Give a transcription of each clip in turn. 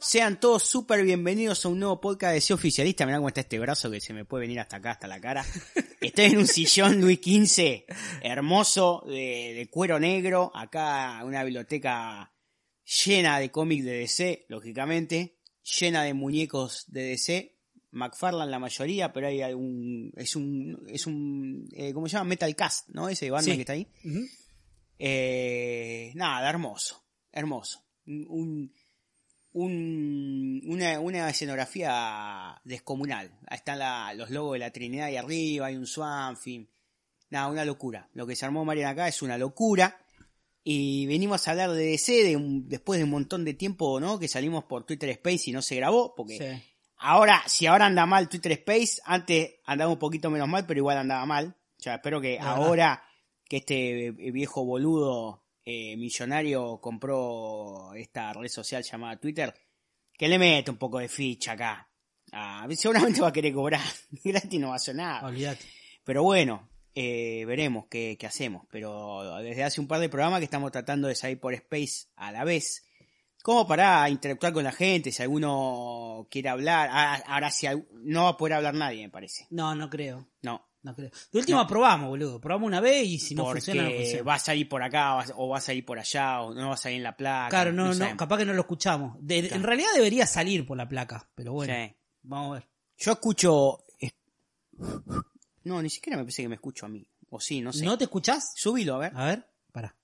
Sean todos súper bienvenidos a un nuevo podcast de C Oficialista. Mirá cómo está este brazo que se me puede venir hasta acá, hasta la cara. Estoy en un sillón Luis XV, hermoso, de, de cuero negro. Acá una biblioteca llena de cómics de DC, lógicamente. Llena de muñecos de DC. McFarlane la mayoría, pero hay algún... Es un... Es un eh, ¿Cómo se llama? Metal Cast, ¿no? Ese Batman Sí. que está ahí. Eh, nada, hermoso, hermoso. Un, un- una, una escenografía descomunal. Ahí están la- los logos de la Trinidad ahí arriba, hay un Swan, fin. Nada, una locura. Lo que se armó Marian acá es una locura. Y venimos a hablar de DC de un- después de un montón de tiempo, ¿no? Que salimos por Twitter Space y no se grabó, porque Sí. Ahora, si ahora anda mal Twitter Space, antes andaba un poquito menos mal, pero igual andaba mal. O sea, espero que ahora que este eh, viejo boludo eh, millonario compró esta red social llamada Twitter, que le mete un poco de ficha acá. Ah, seguramente va a querer cobrar. Gratis no va a hacer nada. Olvídate. Pero bueno, eh, veremos qué, qué hacemos. Pero desde hace un par de programas que estamos tratando de salir por Space a la vez. Como para interactuar con la gente, si alguno quiere hablar. Ah, Ahora si no va a poder hablar nadie, me parece. No, no creo. No. No creo. De última No. probamos, boludo. Probamos una vez y si no porque funciona, no funciona. va a salir por acá vas- o va a salir por allá o no va a salir en la placa. Claro, no, no, capaz que no lo escuchamos. De- Claro. En realidad debería salir por la placa, pero bueno, Sí. vamos a ver. Yo escucho... es- No, ni siquiera me pensé que me escucho a mí. O sí, no sé. ¿No te escuchás? Subilo, a ver. A ver, para.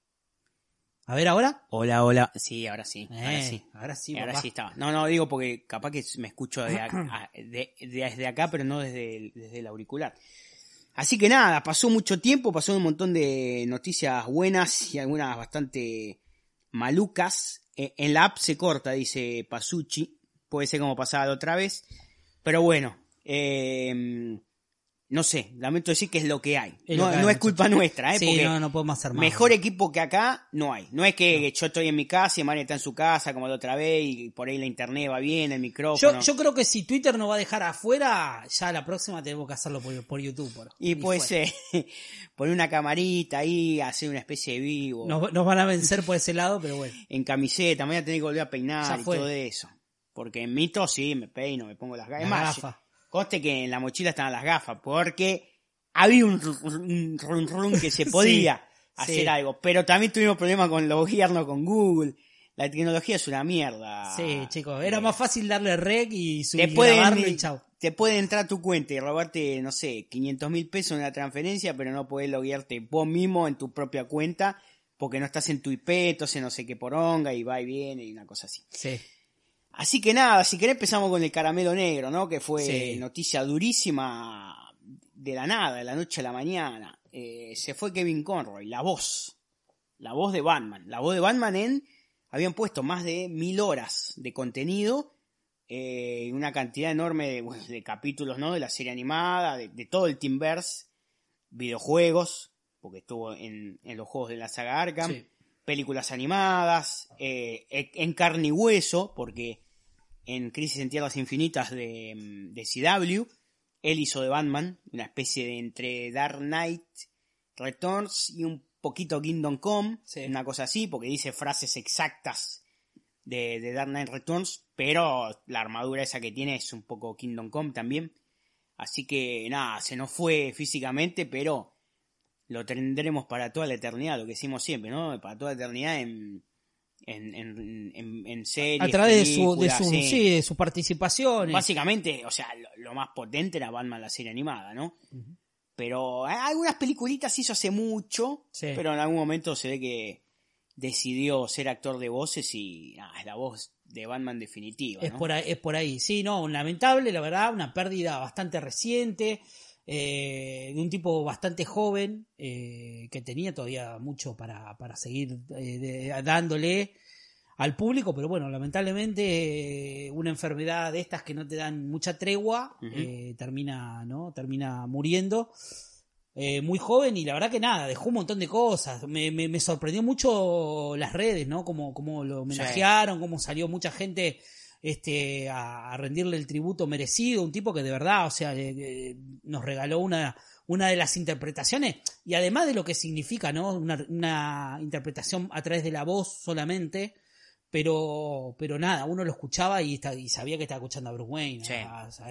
A ver ahora. Hola, hola. Sí, ahora sí. ahora Eh, sí. Ahora sí, ahora papá. sí estaba. No, no, digo porque capaz que me escucho de a- de- de- desde acá, pero no desde el, desde el auricular. Así que nada, pasó mucho tiempo, pasó un montón de noticias buenas y algunas bastante malucas. Eh, en la app se corta, dice Pasucci. Puede ser como pasaba la otra vez. Pero bueno, eh, no sé, lamento decir que es lo que hay. Es no lo que hay, no es culpa nuestra, ¿eh? Sí, Porque no, no podemos hacer más. Mejor equipo que acá no hay. No es que yo estoy en mi casa y Mario está en su casa como la otra vez y por ahí la internet va bien, el micrófono. Yo, yo creo que si Twitter nos va a dejar afuera, ya la próxima tenemos que hacerlo por, por YouTube. por- y puede fuera. ser poner una camarita ahí, hacer una especie de vivo Nos, nos van a vencer por ese lado, pero bueno. en camiseta, me voy a tener que volver a peinar y todo eso. Porque en mito sí, me peino, me pongo las gafas. La. Conste que en la mochila estaban las gafas, porque había un, un run run que se podía Sí, hacer sí. algo. Pero también tuvimos problemas con los gobiernos, con Google. La tecnología es una mierda. Sí, chicos, era Eh, más fácil darle rec y subir y chau. te puede entrar a tu cuenta y robarte, no sé, 500 mil pesos en una transferencia, pero no podés loguearte vos mismo en tu propia cuenta porque no estás en tu IP, entonces no sé qué poronga y va y viene y una cosa así. Sí. Así que nada, si querés empezamos con el caramelo negro, ¿no? Que fue Sí. noticia durísima de la nada, de la noche a la mañana. Eh, se fue Kevin Conroy, la voz. La voz de Batman. La voz de Batman en... Habían puesto más de mil horas de contenido. eh, una cantidad enorme de, bueno, de capítulos, ¿no? De la serie animada, de, de todo el Teamverse. Videojuegos, porque estuvo en, en los juegos de la saga Arkham Sí. películas animadas, eh, en carne y hueso, porque en Crisis en Tierras Infinitas de, mm, de CW, él hizo de Batman, una especie de entre Dark Knight Returns y un poquito Kingdom Come, Sí. una cosa así, porque dice frases exactas de, de Dark Knight Returns, pero la armadura esa que tiene es un poco Kingdom Come también. Así que nada, se nos fue físicamente, pero lo tendremos para toda la eternidad, lo que decimos siempre, ¿no? Para toda la eternidad en, en, en, en, en series. A través de su, de su, sí. sí, de su participación. Básicamente, o sea, lo, lo más potente era Batman la serie animada, ¿no? Pero hay algunas peliculitas hizo hace mucho, Sí. pero en algún momento se ve que decidió ser actor de voces y nada, es la voz de Batman definitiva, Es ¿no? por ahí, es por ahí. Sí, no, lamentable, la verdad, una pérdida bastante reciente, eh, de un tipo bastante joven, eh, que tenía todavía mucho para, para seguir eh, de- dándole al público, pero bueno, lamentablemente eh, una enfermedad de estas que no te dan mucha tregua termina, ¿no? Termina muriendo. Eh, muy joven y la verdad que nada, dejó un montón de cosas. Me, me, me sorprendió mucho las redes, ¿no? Como, como lo homenajearon, cómo salió mucha gente este, a, a rendirle el tributo merecido. Un tipo que de verdad, o sea, eh, nos regaló una, una de las interpretaciones y además de lo que significa, ¿no? Una, una interpretación a través de la voz solamente. Pero, pero nada, uno lo escuchaba y, sabía que estaba escuchando a Bruce Wayne.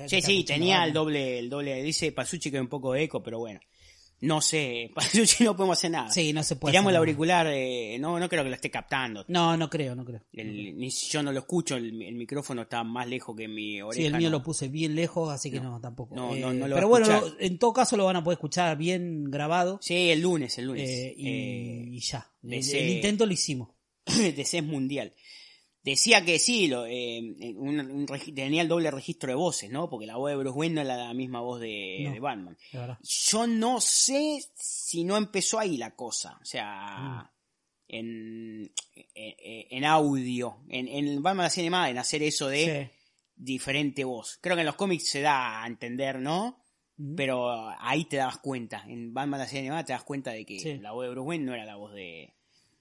Sí, sí, tenía el doble, el doble, dice Pasucci que hay un poco de eco, pero bueno. No sé, Pasucci no podemos hacer nada. Sí, no se puede. Tiramos el auricular, eh, no, no creo que lo esté captando. No, no creo, no creo. El- ni si yo no lo escucho, el, el micrófono está más lejos que mi oreja. Sí, el mío no. lo puse bien lejos, así que no, tampoco. No, Eh, no, no lo pero bueno, lo- en todo caso lo van a poder escuchar bien grabado. Sí, el lunes, el lunes. eh, y, Eh, y ya. El, el intento lo hicimos. de mundial. Decía que sí, lo, eh, un- un regi- tenía el doble registro de voces, ¿no? Porque la voz de Bruce Wayne no era la misma voz de, No. de Batman. Yo no sé si no empezó ahí la cosa. O Mm. sea, en, en, en audio, en, en Batman la animada, en hacer eso de Sí. diferente voz. Creo que en los cómics se da a entender, ¿no? Pero ahí te das cuenta. En Batman la serie animada te das cuenta de que Sí. la voz de Bruce Wayne no era la voz de,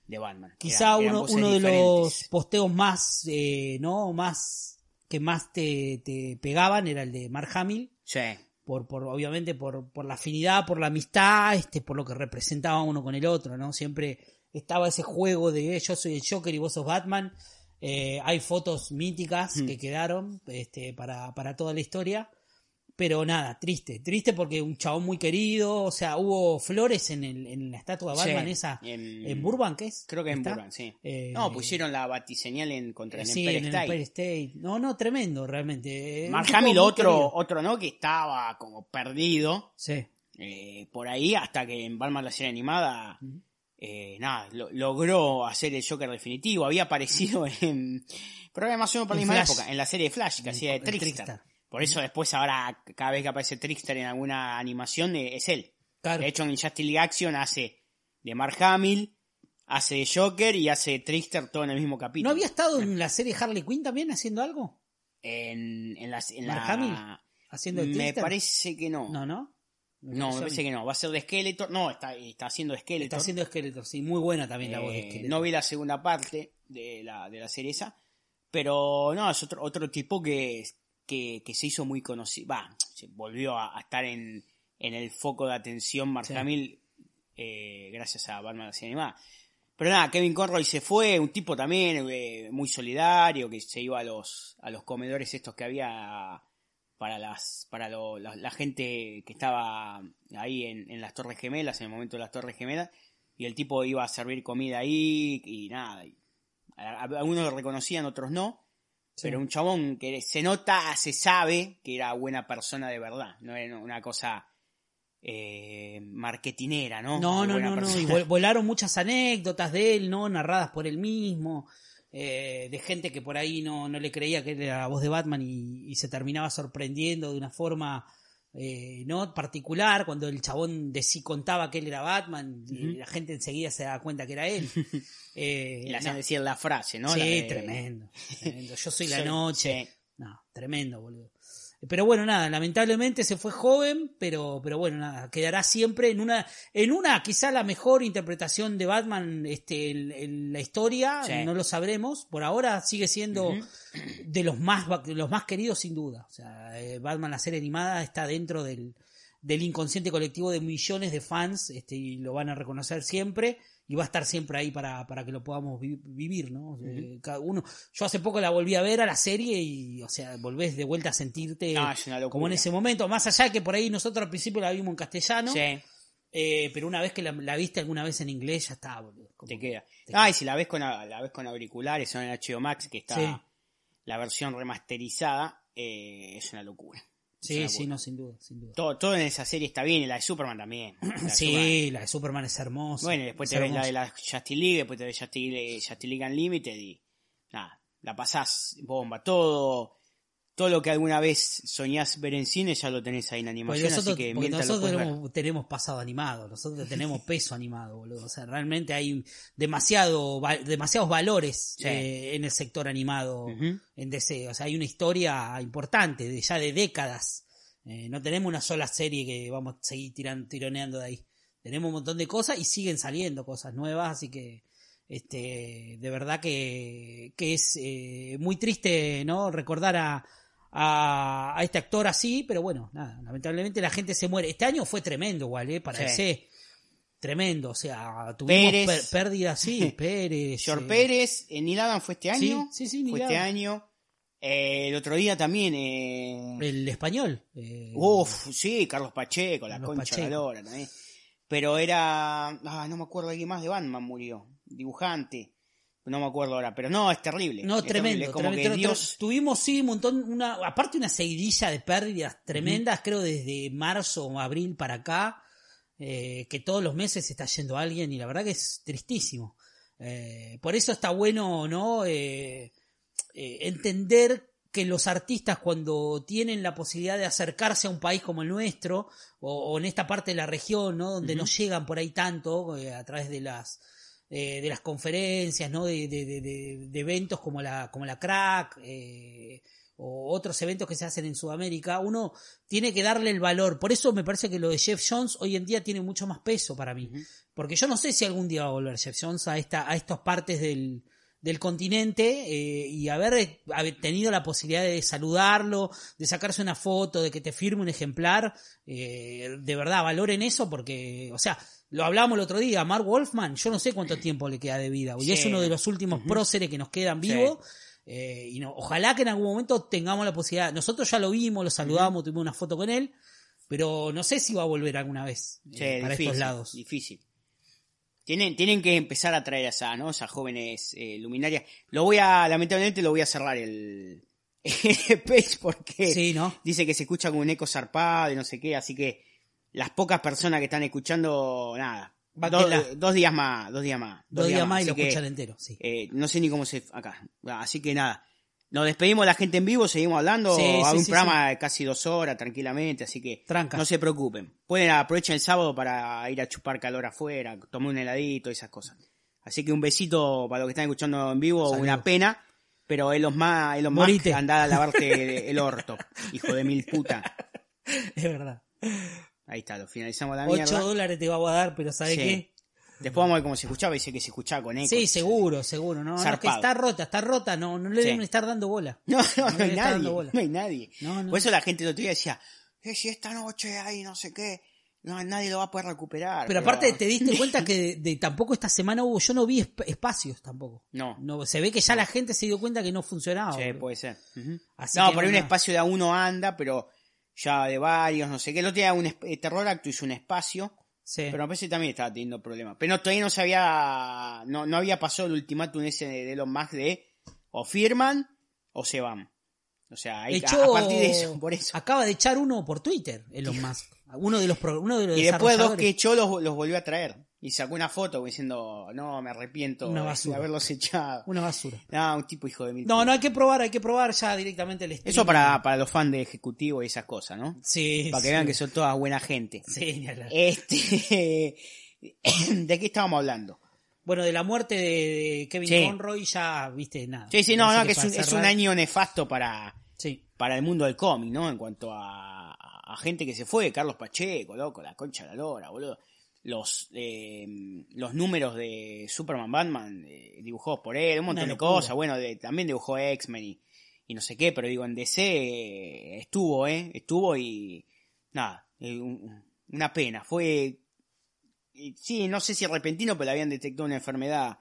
de Batman. Quizá eran uno, uno de los posteos más, eh, ¿no? Más, que más te, te pegaban era el de Mark Hamill. Sí. por, por obviamente por, por la afinidad, por la amistad, este, por lo que representaba uno con el otro, ¿no? Siempre estaba ese juego de eh, yo soy el Joker y vos sos Batman. Eh, hay fotos míticas Hmm. que quedaron este, para, para toda la historia. Pero nada, triste, triste porque un chabón muy querido, o sea, hubo flores en, el, en la estatua de Batman Sí, esa, en- en, Burbank, ¿es? Creo que en ¿Está? Burbank, sí. Eh, no, pusieron la batiseñal en, contra el sí, Empire en el. Empire State. No, no, tremendo, realmente. Eh, Mark Hamill, otro, otro, ¿no? Que estaba como perdido Sí. eh, por ahí hasta que en Batman la serie animada, eh, nada, lo- logró hacer el Joker definitivo. Había aparecido en, menos por la En misma Flash. época, en la serie de Flash, que hacía de Trickster. Por eso después ahora, cada vez que aparece Trickster en alguna animación, eh, es él. Claro. De hecho, en Justice League Action hace de Mark Hamill, hace de Joker y hace de Trickster todo en el mismo capítulo. ¿No había estado en la serie Harley Quinn también haciendo algo? En, en, las- en Mark la... Hamill, haciendo de Me Trickster? parece que no. No, no. No, me parece que no. Va a ser de Skeletor. No, está, está haciendo Skeletor. Está haciendo Skeletor, sí, muy buena también la voz de Eh, Skeletor. no vi la segunda parte de la, de la serie esa. Pero no, es otro, otro tipo que, que, que se hizo muy conocido. Va, se volvió a, a estar en, en el foco de atención Mark Sí. Hamill eh, gracias a Batman la animada. Pero nada, Kevin Conroy se fue, un tipo también eh, muy solidario, que se iba a los, a los comedores estos que había para las para lo- la, la gente que estaba ahí en, en las Torres Gemelas, en el momento de las Torres Gemelas, y el tipo iba a servir comida ahí y nada. algunos lo reconocían, otros no. Sí. Pero un chabón que se nota, se sabe que era buena persona de verdad, no era una cosa eh, marketinera, ¿no? No, no, no. Y vol- volaron muchas anécdotas de él, ¿no? Narradas por él mismo. eh, de gente que por ahí no, no le creía que era la voz de Batman y, y se terminaba sorprendiendo de una forma eh, no particular cuando el chabón de sí contaba que él era Batman y la gente enseguida se daba cuenta que era él. Eh, Y le hacían no, decir la frase, ¿no? sí, de- tremendo, tremendo. Yo soy la Soy- noche. sí. No, tremendo, boludo. Pero bueno, nada, lamentablemente se fue joven, pero, pero bueno, nada, quedará siempre en una, en una, quizá la mejor interpretación de Batman, este, en, en la historia, Sí. no lo sabremos, por ahora sigue siendo de los más, los más queridos sin duda. O sea, eh, Batman la serie animada está dentro del, del inconsciente colectivo de millones de fans, este, y lo van a reconocer siempre, y va a estar siempre ahí para, para que lo podamos vi- vivir, ¿no? Eh, cada uno, yo hace poco la volví a ver a la serie y, o sea, volvés de vuelta a sentirte No, locura. como en ese momento, más allá que por ahí nosotros al principio la vimos en castellano, Sí, eh, pero una vez que la, la viste alguna vez en inglés, ya está, boludo. Como- te queda. te Ah, y si la ves con, la ves con auriculares o en HBO Max, que está Sí. la versión remasterizada, eh, es una locura. Sí, sí, no, sin duda, sin duda. Todo, todo en esa serie está bien, y la de Superman también. La de Superman. Sí, la de Superman es hermosa. Bueno, después es te ves la de la Justice League, después te ves Justice League, Justice League Unlimited y nada, la pasás bomba. Todo, todo lo que alguna vez soñás ver en cine ya lo tenés ahí en animación, nosotros, así que lo nosotros ver. tenemos, pasado animado, nosotros tenemos peso animado, boludo. O sea, realmente hay demasiado, va- demasiados valores Sí. eh, en el sector animado en DC. O sea, hay una historia importante, de ya de décadas. Eh, no tenemos una sola serie que vamos a seguir tiran, tironeando de ahí. Tenemos un montón de cosas y siguen saliendo cosas nuevas, así que este de verdad que, que es eh, muy triste no recordar a, a, a este actor así, pero bueno, nada, lamentablemente la gente se muere. Este año fue tremendo igual, ¿eh? Para Sí. DC. Tremendo, o sea, tuvimos Pérez. pérdidas, sí, Pérez. George eh, Pérez, eh, Neil Adams fue este Sí, año. sí, sí, Neil fue este año. Eh, el otro día también. Eh... El español. eh, Uf, sí, Carlos Pacheco, la Carlos concha de la lora también. Pero era. Ah, no me acuerdo, alguien más de Batman murió. Dibujante. No me acuerdo ahora, pero no, es terrible. No, es tremendo. terrible, Como tremendo, que tre- Dios. Tuvimos, sí, un montón, una, aparte una seguidilla de pérdidas tremendas, creo desde marzo o abril para acá, eh, que todos los meses está yendo alguien y la verdad que es tristísimo. Eh, por eso está bueno, ¿no? Eh, eh, entender que los artistas cuando tienen la posibilidad de acercarse a un país como el nuestro, o, o en esta parte de la región, ¿no? Donde no llegan por ahí tanto, a través de las eh, de las conferencias, ¿no? De, de- de- de- eventos como la, como la crack, eh, o otros eventos que se hacen en Sudamérica, uno tiene que darle el valor. Por eso me parece que lo de Jeff Jones hoy en día tiene mucho más peso para mí. Porque yo no sé si algún día va a volver Jeff Jones a esta, a estas partes del, del continente eh, y haber, haber tenido la posibilidad de saludarlo, de sacarse una foto, de que te firme un ejemplar, eh, de verdad valoren eso porque, o sea, lo hablamos el otro día, Mark Wolfman, yo no sé cuánto tiempo le queda de vida, y Sí. es uno de los últimos próceres que nos quedan vivos. eh, y no, ojalá que en algún momento tengamos la posibilidad. Nosotros ya lo vimos, lo saludamos, tuvimos una foto con él, pero no sé si va a volver alguna vez eh, Sí, para difícil, estos lados. Difícil. Tienen, tienen que empezar a traer a esa, ¿no? Esas jóvenes eh, luminarias. Lo voy a, lamentablemente lo voy a cerrar el, el page porque Sí, ¿no? dice que se escucha con un eco zarpado y no sé qué, así que las pocas personas que están escuchando, nada. Dos, dos días más, dos días más. Dos días más y lo escuchan entero, sí. eh, no sé ni cómo se acá. Así que nada. Nos despedimos de la gente en vivo, seguimos hablando. Sí, sí, un sí, programa de casi dos horas tranquilamente, así que Tranca. no se preocupen. Pueden aprovechar el sábado para ir a chupar calor afuera, tomar un heladito, esas cosas. Así que un besito para los que están escuchando en vivo, Salud. una pena. Pero Elon Musk, Elon Musk anda a lavarte el orto, hijo de mil puta. Es verdad. Ahí está, lo finalizamos la 8 mierda. dólares te va a dar, pero ¿sabes Sí. qué? Después vamos a ver cómo se escuchaba, dice que se escuchaba con eco. Sí, seguro, seguro. No, no, es que Zarpado. está rota, está rota, no, no le Sí. deben estar dando bola. No, no, no, hay nadie. No hay nadie. No. Por eso la gente el otro día decía, eh, si esta noche hay no sé qué, no, nadie lo va a poder recuperar. Pero aparte te diste cuenta que de, de tampoco esta semana hubo, yo no vi esp- espacios tampoco. No. No, se ve que ya la gente se dio cuenta que no funcionaba. Sí, puede ser. Así no, que por ahí un espacio de a uno anda, pero ya de varios, no sé qué. El otro día un eh, Terror Acto hizo un espacio, Sí. pero me parece que también estaba teniendo problemas. Pero no, todavía no se había, no, no había pasado el ultimátum ese de Elon Musk de o firman o se van. O sea, hay, a- Echó- a partir de eso, por eso. Acaba de echar uno por Twitter, Elon Musk. Uno de los, uno de los Y después dos que echó los, los volvió a traer. Y sacó una foto diciendo, no, me arrepiento de- haberlos echado. Una basura. No, un tipo hijo de mil. No, no hay que probar, hay que probar ya directamente el stream. Eso para, para los fans de Ejecutivo y esas cosas, ¿no? Sí. Para que sí. vean que son todas buena gente. Sí. Este, ¿de qué estábamos hablando? Bueno, de la muerte de, Kevin Sí. Conroy ya, viste, nada. Sí, sí, no, no, que es un, es un año nefasto para, Sí. para el mundo del cómic, ¿no? En cuanto a, a gente que se fue, Carlos Pacheco, loco, la concha de la lora, boludo. Los, eh, los números de Superman Batman eh, dibujados por él, un montón de cosas, bueno, de- también dibujó X-Men y, y no sé qué, pero digo, en DC eh, estuvo, ¿eh? Estuvo y nada, eh, un- una pena. Fue, y sí, no sé si repentino, pero le habían detectado una enfermedad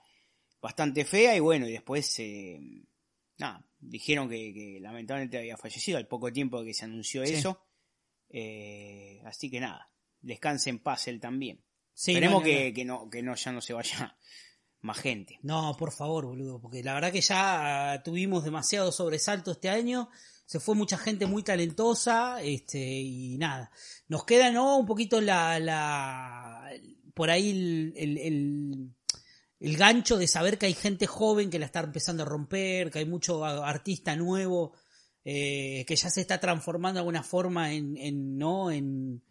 bastante fea y bueno, y después, eh, nada, dijeron que, que lamentablemente había fallecido al poco tiempo que se anunció Sí. eso. Eh, así que nada, descanse en paz él también. Sí, Esperemos no, que, que no, que no, ya no se vaya más gente. No, por favor, boludo, porque la verdad que ya tuvimos demasiado sobresalto este año. Se fue mucha gente muy talentosa, este, y nada. Nos queda, ¿no? Un poquito la, la, por ahí el, el, el, el gancho de saber que hay gente joven que la está empezando a romper, que hay mucho artista nuevo eh, que ya se está transformando de alguna forma en, en ¿no? En,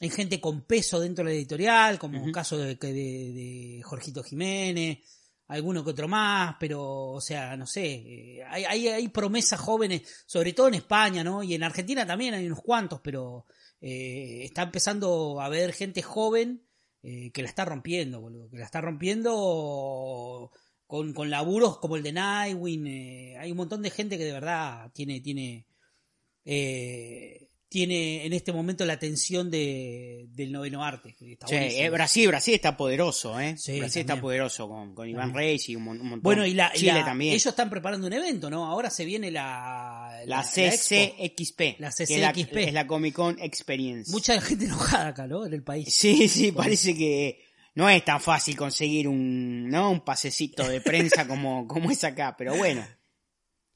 en gente con peso dentro de la editorial, como el caso de, de, de Jorgito Jiménez, alguno que otro más, pero, o sea, no sé, eh, hay, hay, hay, promesas jóvenes, sobre todo en España, ¿no? Y en Argentina también hay unos cuantos, pero eh, está empezando a haber gente joven eh, que la está rompiendo, boludo, que la está rompiendo con, con laburos como el de Nightwing, eh, hay un montón de gente que de verdad tiene, tiene, eh, tiene en este momento la atención de, del noveno arte. Está sí, eh, Brasil, Brasil está poderoso, ¿eh? Sí, Brasil está poderoso con, con Iván Reis y un, un, montón. Bueno, y la, Chile la, también. ellos están preparando un evento, ¿no? Ahora se viene la... La, CCXP. La CCXP. Es la, Comic Con Experience. Mucha gente enojada acá, ¿no? En el país. Sí, sí, parece que no es tan fácil conseguir un, ¿no? Un pasecito de prensa como, como es acá, pero bueno.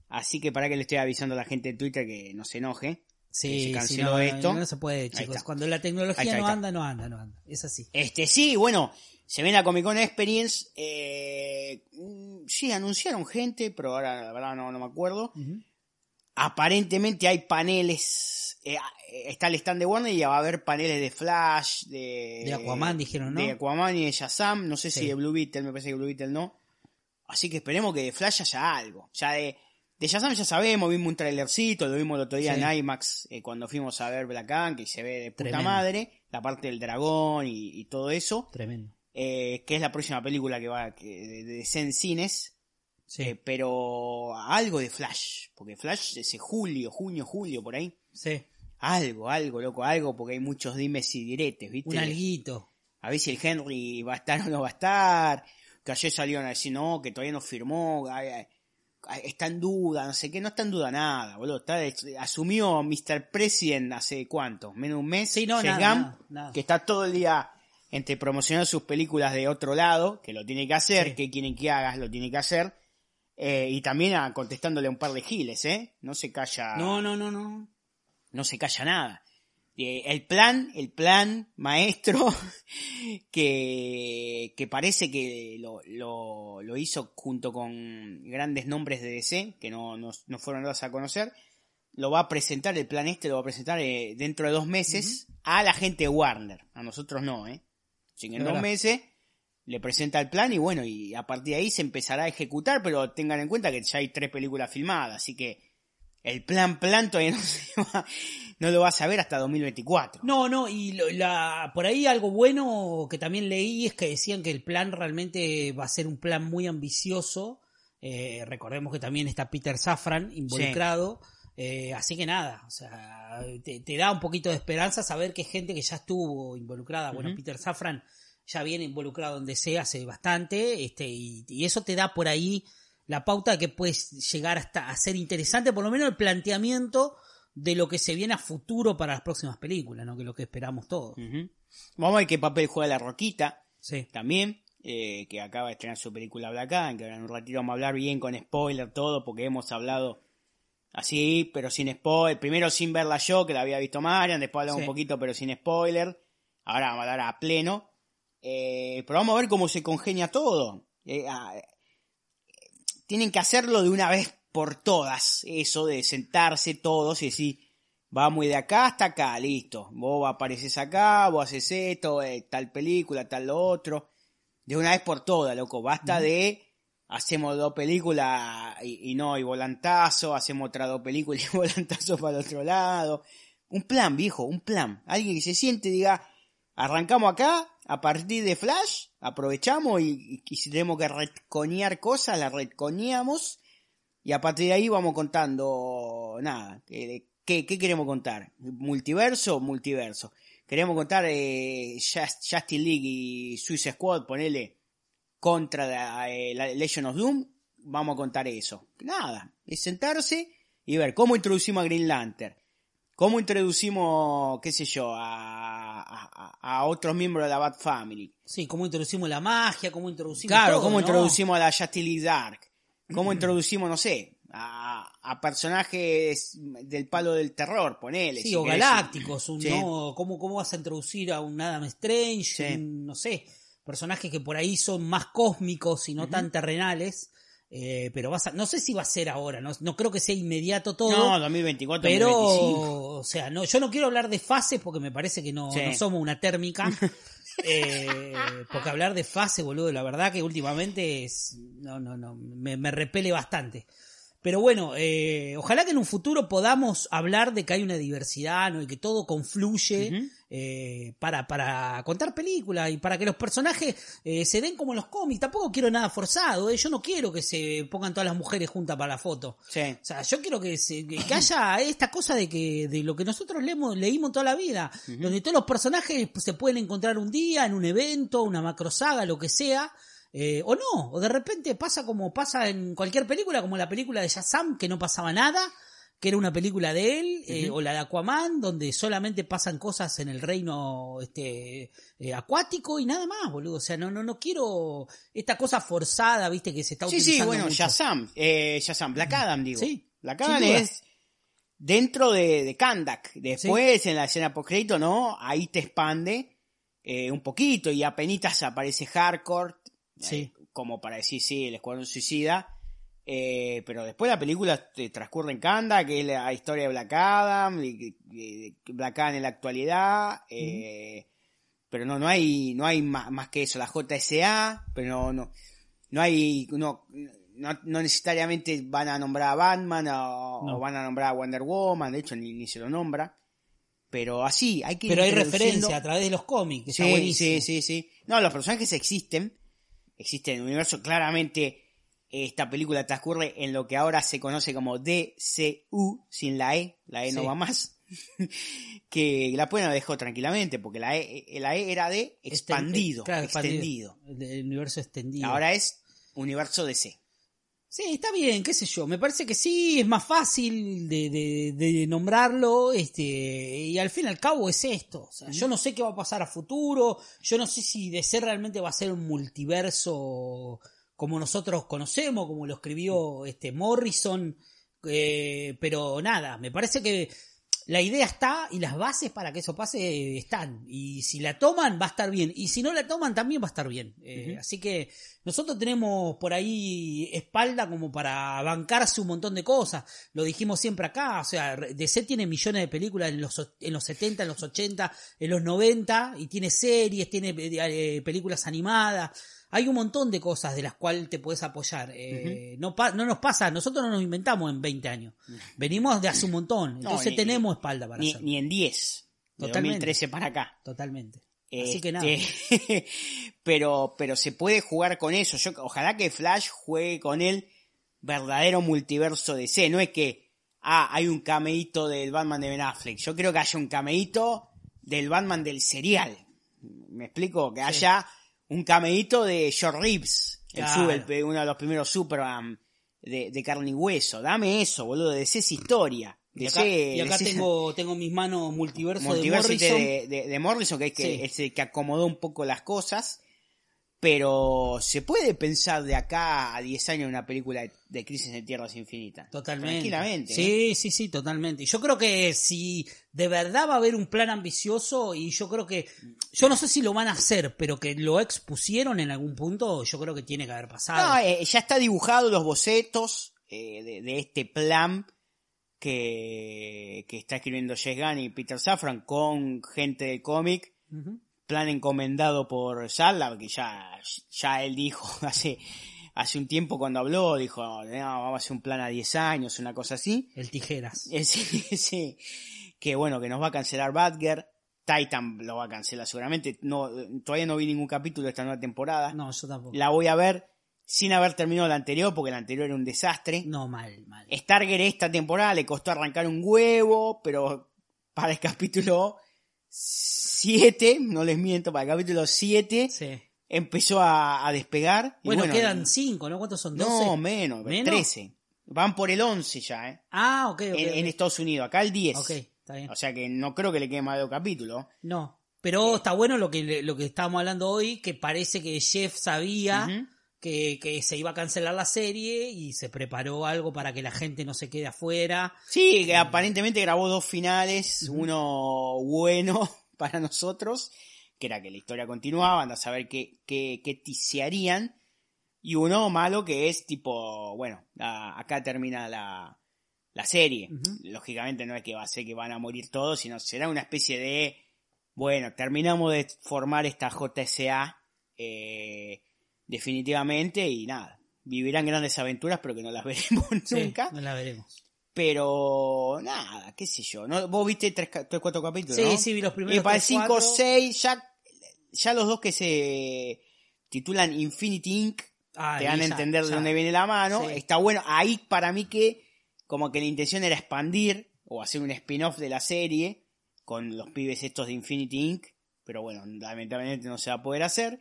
Así que para que le estoy avisando a la gente de Twitter que no se enoje. Sí, se canceló sí, no, esto. No, no se puede, chicos. Cuando la tecnología está, no anda, no anda, no anda. Es así. Este, sí, bueno, se ve en la Comic Con Experience. Eh, mm, sí, anunciaron gente, pero ahora la verdad no, no me acuerdo. Aparentemente hay paneles. eh, está el stand de Warner y va a haber paneles de Flash, de. De Aquaman, dijeron, ¿no? De Aquaman y de Shazam. No sé Sí. si de Blue Beetle, me parece que Blue Beetle no. Así que esperemos que de Flash haya algo. Ya de. De Shazam ya sabemos, vimos un trailercito, lo vimos el otro día Sí. en IMAX eh, cuando fuimos a ver Black Ant, que se ve de puta Tremendo. madre, la parte del dragón y, y todo eso Tremendo. eh, que es la próxima película que va que, de, de DC en cines, Sí, eh, pero algo de Flash, porque Flash es en julio, junio, julio, por ahí. sí. Algo, algo, loco, algo, porque hay muchos dimes y diretes, ¿viste? Un alguito. A ver si el Henry va a estar o no va a estar. Que ayer salieron a decir, no, que todavía no firmó, ay, ay, ay, está en duda, no sé qué, no está en duda nada, boludo. Está, asumió Mr. President hace cuánto, menos de un mes, Sí, no, nada, nada, nada. que está todo el día entre promocionar sus películas de otro lado, que lo tiene que hacer, Sí. que quieren que hagas, lo tiene que hacer, eh, y también a- contestándole a un par de giles, ¿eh? No se calla No, no, no, no. no se calla nada. Eh, el plan, el plan maestro que, que parece que lo, lo, lo hizo junto con grandes nombres de DC, que no, no, no fueron dados a conocer, lo va a presentar, el plan este lo va a presentar eh, dentro de dos meses a la gente de Warner. A nosotros no, ¿eh? Así que en dos verdad. meses le presenta el plan y bueno, y a partir de ahí se empezará a ejecutar, pero tengan en cuenta que ya hay tres películas filmadas, así que el plan plan todavía no, se va- no lo vas a ver hasta 2024. No, no, y lo- la, por ahí algo bueno que también leí es que decían que el plan realmente va a ser un plan muy ambicioso. Eh, recordemos que también está Peter Safran involucrado. Eh, así que nada, o sea, te, te da un poquito de esperanza saber que gente que ya estuvo involucrada. Bueno. Peter Safran ya viene involucrado en DC hace bastante, este, y, y eso te da por ahí la pauta de que puedes llegar hasta a ser interesante, por lo menos el planteamiento de lo que se viene a futuro para las próximas películas, ¿no? Que es lo que esperamos todos. Vamos a ver qué papel juega la Roquita Sí. también, eh, que acaba de estrenar su película Black Ant, que ahora en un ratito vamos a hablar bien con spoiler todo, porque hemos hablado así, pero sin spoiler. Primero sin verla yo, que la había visto Marian, después hablamos Sí. un poquito, pero sin spoiler. Ahora vamos a hablar a pleno. Eh, pero vamos a ver cómo se congenia todo. Eh, tienen que hacerlo de una vez por todas, eso de sentarse todos y decir, vamos de acá hasta acá, listo, vos apareces acá, vos haces esto, eh, tal película, tal lo otro, de una vez por todas, loco, basta de, hacemos dos películas y, y no, y volantazo, hacemos otras dos películas y volantazo para el otro lado, un plan, viejo, un plan, alguien que se siente y diga, arrancamos acá, a partir de Flash, aprovechamos y, y si tenemos que retconear cosas, las retconeamos y a partir de ahí vamos contando nada. ¿Qué, qué, queremos contar? ¿Multiverso? Multiverso. Queremos contar eh, Just- Justice League y Suicide Squad, ponele contra la, eh, la Legend of Doom. Vamos a contar eso. Nada, es sentarse y ver cómo introducimos a Green Lantern. ¿Cómo introducimos, qué sé yo, a, a, a otros miembros de la Bat Family? Sí, cómo introducimos la magia, cómo introducimos Claro, todo, cómo ¿no? introducimos a la Justice League Dark. Cómo introducimos, no sé, a, a personajes del palo del terror, ponele. Sí, si o querés. galácticos, un, Sí. ¿no? ¿Cómo, ¿Cómo vas a introducir a un Adam Strange? Sí. un, no sé, personajes que por ahí son más cósmicos y no tan terrenales. Eh, pero vas a, no sé si va a ser ahora, no, no creo que sea inmediato todo. No, 2024, pero, 2025. o sea, no, yo no quiero hablar de fases porque me parece que no, Sí. no somos una térmica. Eh, porque hablar de fase, boludo, la verdad que últimamente es, no, no, no, me, me repele bastante. Pero bueno, eh, ojalá que en un futuro podamos hablar de que hay una diversidad, ¿no? Y que todo confluye. Eh, para, para contar películas y para que los personajes eh, se den como en los cómics. Tampoco quiero nada forzado, ¿eh? yo no quiero que se pongan todas las mujeres juntas para la foto. Sí. O sea, yo quiero que, se- que haya esta cosa de que de lo que nosotros leemos, leímos toda la vida, donde todos los personajes se pueden encontrar un día en un evento, una macrosaga, lo que sea, eh, o no, o de repente pasa como pasa en cualquier película, como la película de Shazam, que no pasaba nada, que era una película de él, eh, o la de Aquaman, donde solamente pasan cosas en el reino este eh, acuático y nada más, boludo. O sea, no, no, no quiero esta cosa forzada, viste, que se está Sí, utilizando sí, bueno, mucho. Shazam, eh, Shazam, Black Adam, digo. Sí, Black Adam es dentro de, de Kandak. Después, en la escena post ¿no? Ahí te expande eh, un poquito y apenitas aparece Hardcore, eh, Sí. como para decir, sí, el Escuadrón Suicida. Eh, pero después la película te transcurre en Kandak, que es la historia de Black Adam, Black Adam en la actualidad. eh, Pero no, no hay, no hay más, más que eso, la JSA, pero no, no, no hay, no, no, no necesariamente van a nombrar a Batman o, No. o van a nombrar a Wonder Woman, de hecho ni, ni se lo nombra. Pero así, hay que Pero hay referencia a través de los cómics, que está Sí, buenísimo. sí, sí, sí. No, los personajes existen, existen en el universo, claramente esta película transcurre en lo que ahora se conoce como DCU, sin la E, la E no va más. que la pueden haber dejado tranquilamente, porque la E, la e era de expandido, claro, extendido. El, el universo extendido. Ahora es universo DC. Sí, está bien, qué sé yo. Me parece que sí, es más fácil de, de- de nombrarlo, este, y al fin y al cabo es esto. O sea, yo no sé qué va a pasar a futuro, yo no sé si DC realmente va a ser un multiverso como nosotros conocemos, como lo escribió este Morrison, eh, pero nada, me parece que la idea está y las bases para que eso pase están. Y si la toman, va a estar bien. Y si no la toman, también va a estar bien. Eh. Así que nosotros tenemos por ahí espalda como para bancarse un montón de cosas. Lo dijimos siempre acá. O sea, DC tiene millones de películas en los, en los 70, en los 80, en los 90. Y tiene series, tiene eh, películas animadas. Hay un montón de cosas de las cuales te puedes apoyar. Eh, no, pa- no nos pasa, nosotros no nos inventamos en 20 años. Venimos de hace un montón. Entonces ni- tenemos espalda para Ni, hacerlo. ni en 10, de Totalmente. 2013 para acá. Totalmente. Así que Este, nada. pero, pero se puede jugar con eso. Yo, ojalá que Flash juegue con el verdadero multiverso de C. No es que, ah, hay un cameíto del Batman de Ben Affleck. Yo creo que haya un cameíto del Batman del serial. ¿Me explico? Que haya un cameíto de George Reeves, el Claro. su- el- uno de los primeros Superman de, de carne y hueso. Dame eso, boludo. De esa historia. Y De acá, ese- y acá ese- tengo, tengo en mis manos multiverso, Multiverso de Morrison. de, de- de Morrison, que es, que Sí. es el que acomodó un poco las cosas. Pero se puede pensar de acá a 10 años una película de, de Crisis en Tierras Infinitas. Totalmente. Tranquilamente. ¿eh? Sí, sí, sí, totalmente. Y Yo creo que si de verdad va a haber un plan ambicioso y yo creo que, yo no sé si lo van a hacer, pero que lo expusieron en algún punto, yo creo que tiene que haber pasado. No, eh, ya está dibujado los bocetos eh, de, de este plan que, que está escribiendo Jess Gunn y Peter Safran con gente del cómic. Ujú. Plan encomendado por Sala, que ya, ya él dijo hace, hace un tiempo cuando habló, dijo, no, vamos a hacer un plan a 10 años, una cosa así. El tijeras. Sí, sí, que bueno, que nos va a cancelar Badger, Titan lo va a cancelar seguramente, no, todavía no vi ningún capítulo de esta nueva temporada, No, yo tampoco. la voy a ver sin haber terminado la anterior, porque la anterior era un desastre. No, mal, mal. Stargate esta temporada le costó arrancar un huevo, pero para el capítulo 7, no les miento, para el capítulo 7 Sí. empezó a, a despegar. y Bueno, quedan cinco, ¿no? ¿Cuántos son? ¿12? No, menos, ¿Menos? 13. Van por el 11 ya, ¿eh? Ah, ok, ok. en, en Estados Unidos, acá el 10. Ok, está bien. O sea que no creo que le quede más de dos capítulos. No, pero está bueno lo que, lo que estábamos hablando hoy, que parece que Jeff sabía Ujú. Que, que se iba a cancelar la serie y se preparó algo para que la gente no se quede afuera. Sí, que aparentemente grabó dos finales, uno bueno para nosotros, que era que la historia continuaba, anda a saber qué, qué, qué tisearían, Y uno malo que es tipo, bueno, acá termina la, la serie. Lógicamente no es que va a ser que van a morir todos, sino será una especie de, bueno, terminamos de formar esta JSA eh, definitivamente y nada. Vivirán grandes aventuras, pero que no las veremos Sí, nunca. no la veremos. Pero nada, qué sé yo. ¿no? Vos viste tres, tres cuatro capítulos, Sí, ¿no? sí, vi los Y primeros para el tres, 5 cuatro. 6, ya, ya los dos que se titulan Infinity Inc. Ah, te y dan a ya, entender de dónde viene la mano. Sí. Está bueno. Ahí para mí que como que la intención era expandir o hacer un spin-off de la serie con los pibes estos de Infinity Inc. Pero bueno, lamentablemente no se va a poder hacer.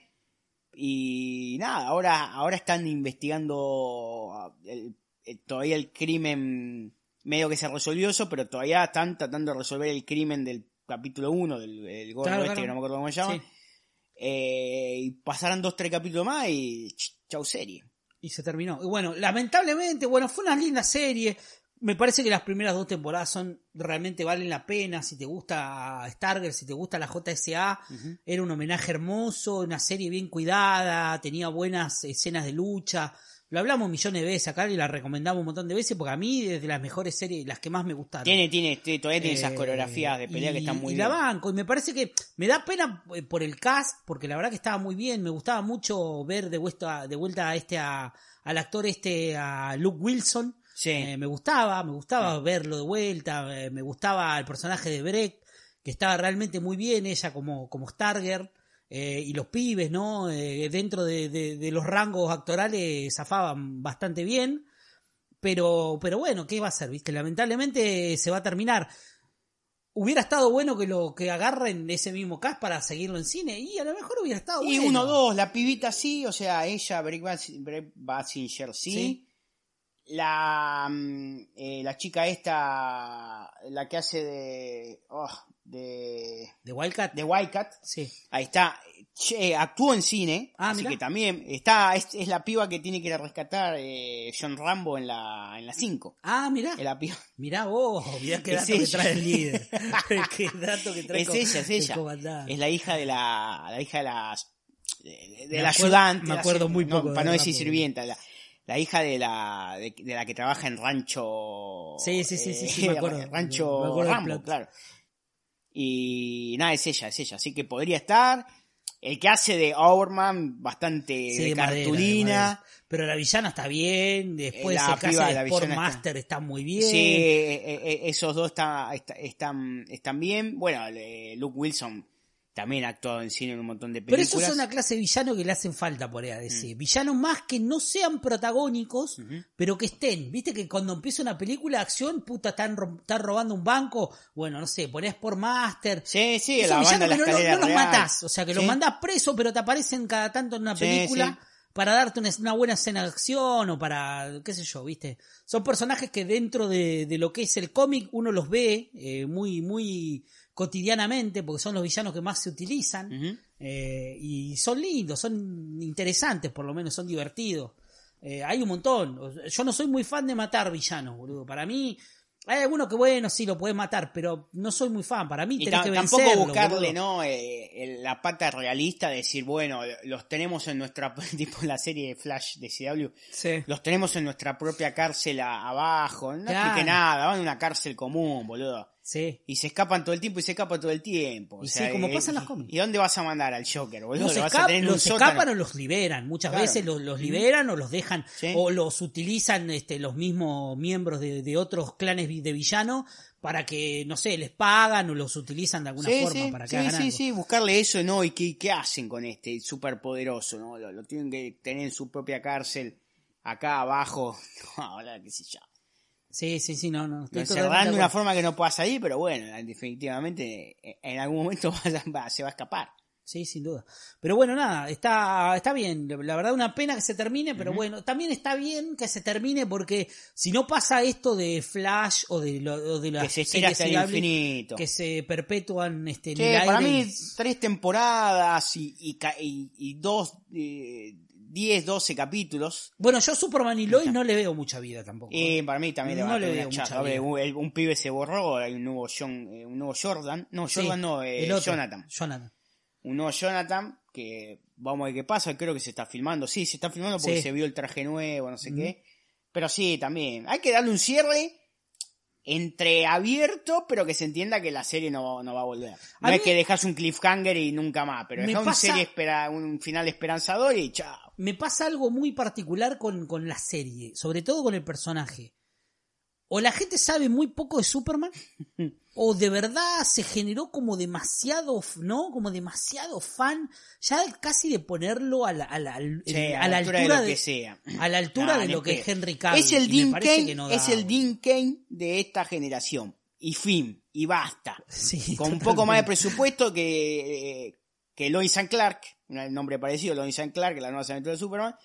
Y nada, ahora, ahora están investigando el- el- todavía el crimen medio que se resolvió eso, pero todavía están tratando de resolver el crimen del capítulo 1 del, del gordo Claro, este, claro. que no me acuerdo cómo se llama. Sí. Eh, y pasarán dos, tres capítulos más y ch- chau serie. Y se terminó. Y bueno, lamentablemente, bueno, fue una linda serie. Me parece que las primeras dos temporadas son realmente valen la pena. Si te gusta Stargirl, si te gusta la JSA, era un homenaje hermoso, una serie bien cuidada, tenía buenas escenas de lucha. Lo hablamos millones de veces acá y la recomendamos un montón de veces porque a mí es de las mejores series, las que más me gustaron. Tiene, tiene, todavía tiene esas Eh, coreografías de pelea que están muy y bien. la banco, y me parece que me da pena eh, por el cast, porque la verdad que estaba muy bien, me gustaba mucho ver de vuelta, de vuelta a este, a- al actor este, a Luke Wilson, Sí. Eh, me gustaba, me gustaba verlo de vuelta, eh, me gustaba el personaje de Breck, que estaba realmente muy bien, ella como, como Starger, eh, y los pibes, ¿no? Dentro de, de- de los rangos actorales zafaban bastante bien, pero, pero bueno, ¿qué va a ser? ¿Viste? Lamentablemente se va a terminar. Hubiera estado bueno que lo que agarren ese mismo cast para seguirlo en cine, y a lo mejor hubiera estado Y bueno. uno, dos, la pibita sí, o sea, ella, Breck Basinger sí. Sí. La, mm, eh, la chica esta, la que hace de, oh, de, ¿De Wildcat? de Wildcat, Sí. ahí está, Che, actuó en cine, Ah, así mirá. que también está, es, es la piba que tiene que ir a rescatar eh, John Rambo en la, en la 5. Ah, mirá. Es la piba. Mirá vos, mirá qué Es dato que ella. trae el líder. qué dato que trae Es ella, es el ella. comandante. Es la hija de la, la hija de la, de, de Me la acuerdo- ayudante. me la- acuerdo muy no, poco de para no decir sirvienta, la, la hija de la, de, de la que trabaja en Rancho. Sí, sí, sí, sí, sí, me acuerdo. Rancho Me acuerdo Rambo, claro. Y nada, es ella, es ella. Así que podría estar. El que hace de Overman, bastante Sí, de de madera, cartulina. Pero la villana está bien, después La el de la Sportmaster está... muy bien. Sí, eh, eh, esos dos está- está- están, están bien. Bueno, eh, Luke Wilson también ha actuado en cine en un montón de Pero películas. esos son la clase de villano que le hacen falta por ahí a DC. Villanos más que no sean protagónicos, pero que estén. Viste que cuando empieza una película de acción, puta, están, ro- están robando un banco. Bueno, no sé, ponés por Master. Sí, sí, Esos la banda villanos la que no, los real. matás. O sea, que los mandás preso, pero te aparecen cada tanto en una Sí, película. sí. Para darte una, una buena escena de acción o para, qué sé yo, ¿viste? Son personajes que dentro de, de lo que es el cómic uno los ve eh, muy, muy cotidianamente porque son los villanos que más se utilizan. Eh, y son lindos, son interesantes, por lo menos son divertidos. Eh, hay un montón. Yo no soy muy fan de matar villanos, boludo. Para mí, hay algunos que, bueno, sí lo puedes matar, pero no soy muy fan. Para mí tenés que tampoco vencerlo, buscarle, boludo. ¿no? Eh, el- la pata realista de decir, bueno, los tenemos en nuestra, tipo la serie de Flash de CW, Sí. los tenemos en nuestra propia cárcel abajo, no Claro. explique nada, van a una cárcel común, boludo. Sí. Y se escapan todo el tiempo y se escapan todo el tiempo. o Y sea, sí, como eh, pasa en y- los cómics. ¿Y dónde vas a mandar al Joker, boludo? Los, Lo vas a escap- tener en un los sótano. escapan o los liberan. Muchas Claro. veces los, los liberan o los dejan Sí. o los utilizan este, los mismos miembros de, de otros clanes de villanos para que, no sé, les pagan o los utilizan de alguna Sí, forma sí, para que sí, hagan sí, algo. sí, buscarle eso, ¿no? ¿Y qué, qué hacen con este superpoderoso, no? Lo, lo tienen que tener en su propia cárcel, acá abajo, ahora qué sé yo. Sí, sí, sí, no, no. Estoy totalmente de una forma que no pueda salir, pero bueno, definitivamente eh, en algún momento va se va a escapar. Sí, sin duda. Pero bueno, nada, está, está bien. La verdad, una pena que se termine, pero bueno, también está bien que se termine porque si no pasa esto de Flash o de, lo, o de las Que se series hasta el infinito. que se perpetúan este, en el para aire mí, tres temporadas y, y, ca- y- y dos, eh, 10, 12 capítulos. Bueno, yo Superman y Lois no le veo mucha vida tampoco. Y para mí también le No le veo mucha vida. un, el- un pibe se borró, hay un nuevo, John, eh, un nuevo Jordan. No, Sí, Jordan no, eh, Jonathan. Jonathan. un nuevo Jonathan, que vamos a ver qué pasa, creo que se está filmando, sí, se está filmando porque Sí. se vio el traje nuevo, no sé qué, pero sí, también, hay que darle un cierre entreabierto, pero que se entienda que la serie no, no va a volver. No A es mí- que dejas un cliffhanger y nunca más, pero dejas un, pasa- serie espera, un final esperanzador y chao. Me pasa algo muy particular con, con la serie, sobre todo con el personaje. O la gente sabe muy poco de Superman, o de verdad se generó como demasiado, ¿no? Como demasiado fan, ya casi de ponerlo a la, a la, Sí, a la altura de lo que sea. A la altura de lo que es Henry Cavill. Es el Dean Kane, no es el. Dean Kane de esta generación. Y fin, y basta. Sí, Con un poco más de presupuesto que, eh, que Lois and Clark, un nombre parecido, Lois and Clark, la nueva aventura de Superman,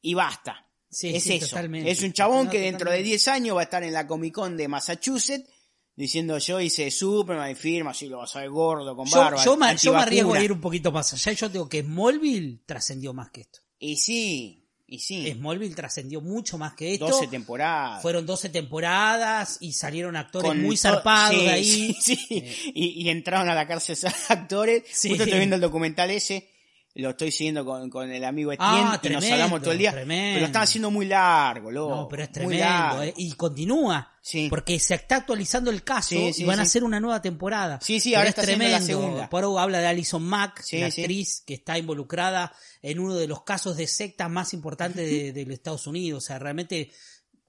y basta. Sí, es sí, eso. totalmente. Es un chabón No, que dentro de totalmente. 10 años va a estar en la Comic Con de Massachusetts diciendo yo hice Superman y firma, así lo vas a ver gordo, con Yo, barba. yo, me, yo me arriesgo a ir un poquito más allá. Yo digo que Smallville trascendió más que esto. Y sí, y sí. Smallville trascendió mucho más que esto. 12 temporadas. Fueron 12 temporadas y salieron actores con muy zarpados sí, de ahí. Sí, sí. Y, y entraron a la cárcel actores. Sí. Justo estoy viendo el documental ese. Lo estoy siguiendo con, con el amigo Etienne Ah, y nos tremendo, hablamos todo el día. tremendo. Pero lo están haciendo muy largo, loco. No, pero es tremendo. eh, Y continúa. Sí. Porque se está actualizando el caso Sí, sí, y van a hacer una nueva temporada. Sí, sí, Pero ahora es está haciendo la tremendo. segunda. Paro habla de Alison Mack, la actriz que está involucrada en uno de los casos de sectas más importantes de, de los Estados Unidos. O sea, realmente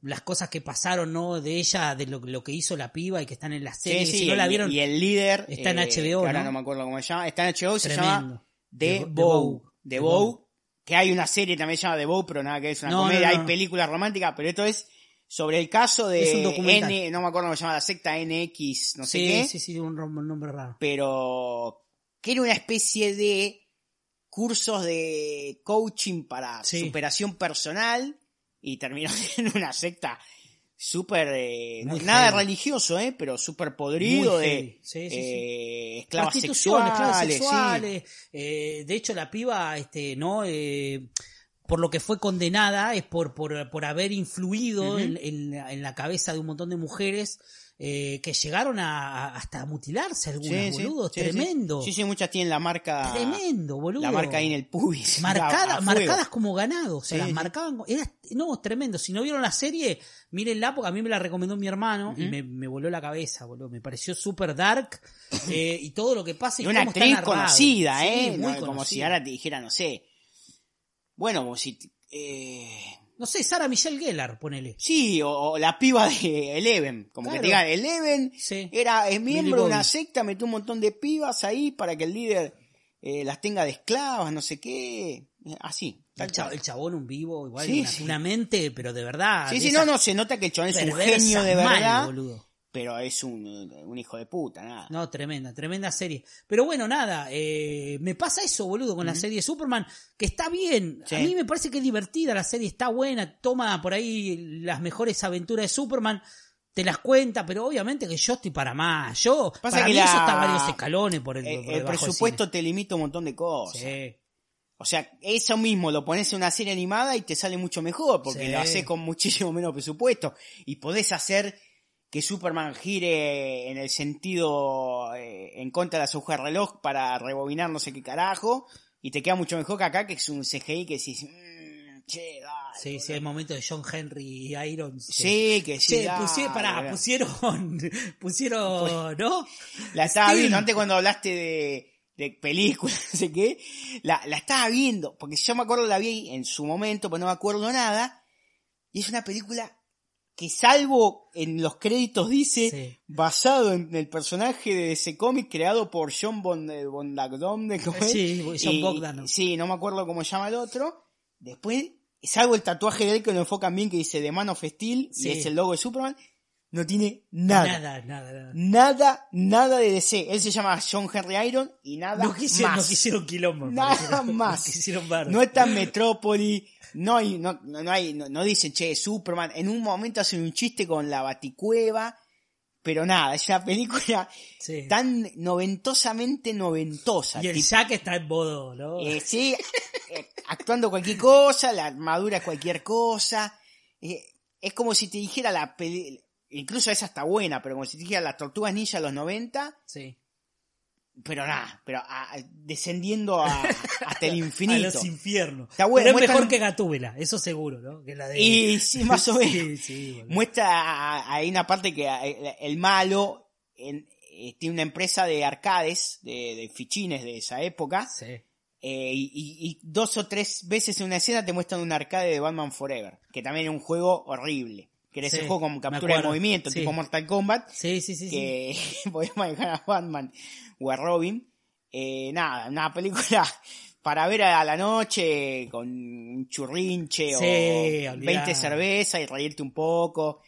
las cosas que pasaron, ¿no? De ella, de lo, lo que hizo la piba y que están en la serie. Sí, si no la vieron, Y el líder. está en eh, HBO, que ahora ¿no? me acuerdo cómo se llama. Está en HBO, se Tremendo. llama The Bow. The Bow. Que hay una serie también que se llama The Bow, pero nada que es una No, comedia. no, no, hay películas románticas, pero esto es sobre el caso de Es un documental. N, no me acuerdo cómo se llama la secta NX, no sé sí, qué. sí, sí, un, nombre raro. pero que era una especie de cursos de coaching para Sí. superación personal y terminó en una secta súper eh, nada heavy. religioso eh pero súper podrido de. Sí, sí, sí. eh, esclavas sexuales, esclavas sexuales. eh, de hecho, la piba, este, ¿no? Eh, por lo que fue condenada es por, por, por haber influido Ujú. en, en en la cabeza de un montón de mujeres eh, que llegaron a, a- hasta a mutilarse algunas, Sí, boludo. sí. Tremendo. sí sí muchas tienen la marca Tremendo, boludo. la marca ahí en el pubis Marcada- marcadas como ganado, Sí, las marcaban, era, no, tremendo, si no vieron la serie, mírenla porque a mí me la recomendó mi hermano y me, me voló la cabeza, boludo, me pareció súper dark eh, y todo lo que pasa y, y una actriz conocida eh muy No, como si conocida. ahora te dijera no sé bueno si eh, No sé, Sara Michelle Gellar, ponele. Sí, o, o la piba de Eleven. Como Claro. que te digan, Eleven Sí. era es miembro de una secta, metió un montón de pibas ahí para que el líder eh, las tenga de esclavas, no sé qué. Así. El, el chabón, un vivo, igual, Sí, una, sí. una mente, pero de verdad. Sí, sí, no, no, se nota que el chabón es un genio de verdad. Pero es un, un hijo de puta, nada. No, tremenda, tremenda serie. Pero bueno, nada, eh, me pasa eso, boludo, con la serie de Superman, que está bien. Sí. A mí me parece que es divertida la serie, está buena, toma por ahí las mejores aventuras de Superman, te las cuenta, pero obviamente que yo estoy para más. Yo, Pasa para que mí la- eso está varios escalones por el, Eh, por el presupuesto te limita un montón de cosas. Sí. O sea, eso mismo lo pones en una serie animada y te sale mucho mejor, porque Sí. lo haces con muchísimo menos presupuesto. Y podés hacer que Superman gire en el sentido eh, en contra de las agujas reloj para rebobinar no sé qué carajo. Y te queda mucho mejor que acá, que es un CGI que decís, "Mm, che, dale, Sí, sí, hay momentos de John Henry y Irons. que- Sí, que sí. Che, dale, pusie- pará, pusieron, pusieron, ¿no? La estaba viendo, antes cuando hablaste de, de películas, no sé qué, la, la estaba viendo, porque yo me acuerdo la vi en su momento, pero no me acuerdo nada, y es una película que salvo en los créditos dice, Sí. basado en el personaje de ese cómic creado por John Bond, Bondagdom, ¿cómo es? Sí, John Bogdanov. Sí, no me acuerdo cómo llama el otro, después, salvo el tatuaje de él que lo enfocan bien que dice The Man of Steel, Sí. y es el logo de Superman, no tiene nada. Nada, nada, nada. Nada, nada de DC. Él se llama John Henry Iron y nada No quisieron, más. no quisieron quilombo. Nada más. No quisieron. No está en Metrópoli. No hay, no, no, no hay, no, no dicen, che, Superman. En un momento hacen un chiste con la baticueva. Pero nada, es una película Sí. tan noventosamente noventosa. Y el tipo, Jack está en modo, ¿no? eh, sí, eh, actuando cualquier cosa, la armadura es cualquier cosa. Eh, es como si te dijera la peli, incluso esa está buena, pero como si te dijera las tortugas ninja de los 90, Sí. pero nada, pero a- descendiendo a- hasta el A infinito. los infiernos. Está bueno, Pero es muestran- mejor que Gatúbela, eso seguro, ¿no? Que la de... Y sí, más o menos. Sí, sí, boludo. Muestra, hay una parte que eh, el malo en- eh, tiene una empresa de arcades, de, de fichines de esa época, Sí. eh, y, y- y dos o tres veces en una escena te muestran un arcade de Batman Forever, que también es un juego horrible, que era Sí, ese juego con captura de movimiento, sí. tipo Mortal Kombat, Sí, sí, sí. que podías manejar a Batman o a Robin. Eh, nada, una película para ver a la noche con un churrinche o olvidá. 20 cervezas y reírte un poco,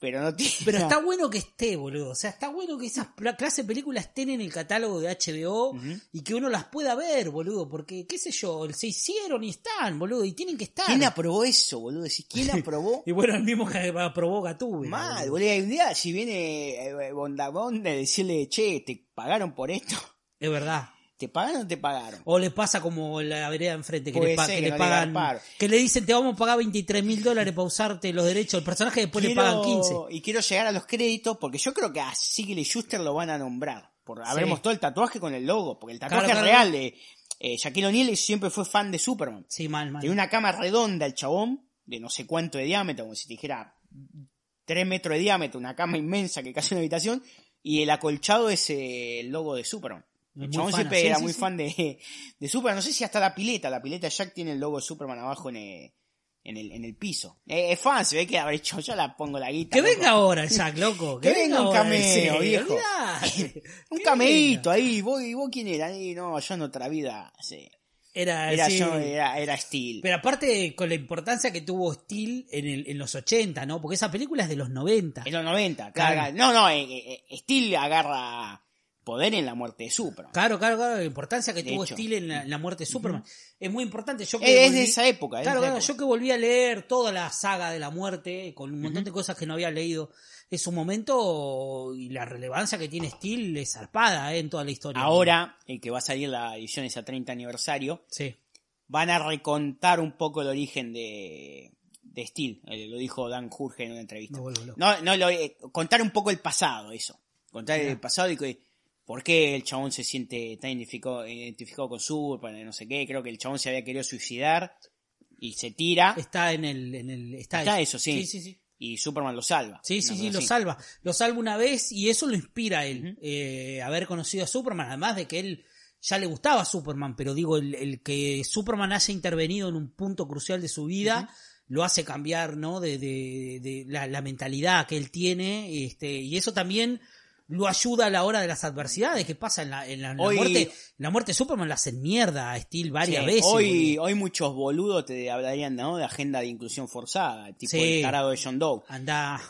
pero no tiene... Pero está bueno que esté, boludo. O sea, está bueno que esas clase de películas estén en el catálogo de HBO y que uno las pueda ver, boludo. Porque, qué sé yo, se hicieron y están, boludo. Y tienen que estar. ¿Quién aprobó eso, boludo? Decís, ¿Quién aprobó? Y bueno, el mismo que aprobó Gatúbela. Mal, boludo. Hay un día, si viene eh, Bondagón de decirle, che, ¿te pagaron por esto? Es verdad. ¿Te pagaron o te pagaron? O le pasa como la vereda enfrente, que Puede le, pa- ser que que le no le pagan. que le dicen, te vamos a pagar 23 mil dólares para usarte los derechos del personaje después le pagan 15. Y quiero llegar a los créditos porque yo creo que a Sigel y Schuster lo van a nombrar. Por haber mostrado el tatuaje con el logo. Porque el tatuaje Claro, es claro. real. De, eh, Shaquille O'Neal siempre fue fan de Superman. Sí, mal, mal. Tiene una cama redonda el chabón, de no sé cuánto de diámetro, como si te dijera 3 metros de diámetro, una cama inmensa que casi una habitación, y el acolchado es eh, el logo de Superman. Chabón siempre era sí, muy sí. fan de, de Superman. No sé si hasta la pileta, la pileta Jack tiene el logo de Superman abajo en el, en el, en el piso. Eh, es fan, se ve que habrá hecho, yo la pongo la guita. Que loco. venga ahora el Jack, loco. Que venga un cameo, viejo. Un cameíto ahí, vos, ¿y vos quién era? No, yo en otra vida, sí. Era, Era sí. yo, era, era Steel. Pero aparte con la importancia que tuvo Steel en, el, en los 80, ¿no? Porque esa película es de los 90. En los 90, Claro. claro. No, no, eh, eh, eh, Steel agarra poder en la muerte de Superman. Claro, claro, claro, la importancia que De tuvo hecho. Steel en la, en la muerte de Superman. Es muy importante. Yo que es volví- de esa época. es Claro, esa claro, época. yo que volví a leer toda la saga de la muerte, con un montón de cosas que no había leído en su momento, y la relevancia que tiene Steel es zarpada eh, en toda la historia. Ahora, el que va a salir la edición ese 30 aniversario, Sí. van a recontar un poco el origen de, de Steel. Eh, lo dijo Dan Jurgen en una entrevista. No, no, lo, eh, contar un poco el pasado, eso. Contar el pasado y que, por qué el chabón se siente tan identificado, identificado con Superman, no sé qué. Creo que el chabón se había querido suicidar y se tira Está en el... En el está, Está eso, sí. Sí, sí, sí. y Superman lo salva. Sí, sí, sí, lo salva. Lo salva una vez y eso lo inspira a él. eh, haber conocido a Superman, además de que él ya le gustaba Superman, pero digo, el, el que Superman haya intervenido en un punto crucial de su vida lo hace cambiar, ¿no? De, de, de la, la mentalidad que él tiene, este, y eso también lo ayuda a la hora de las adversidades que pasa en la, en la, en la Hoy- muerte. en la muerte de Superman la hacen mierda a Steel varias Sí, veces. Hoy, hoy muchos boludos te hablarían ¿no? de agenda de inclusión forzada, tipo Sí. el tarado de John Doe.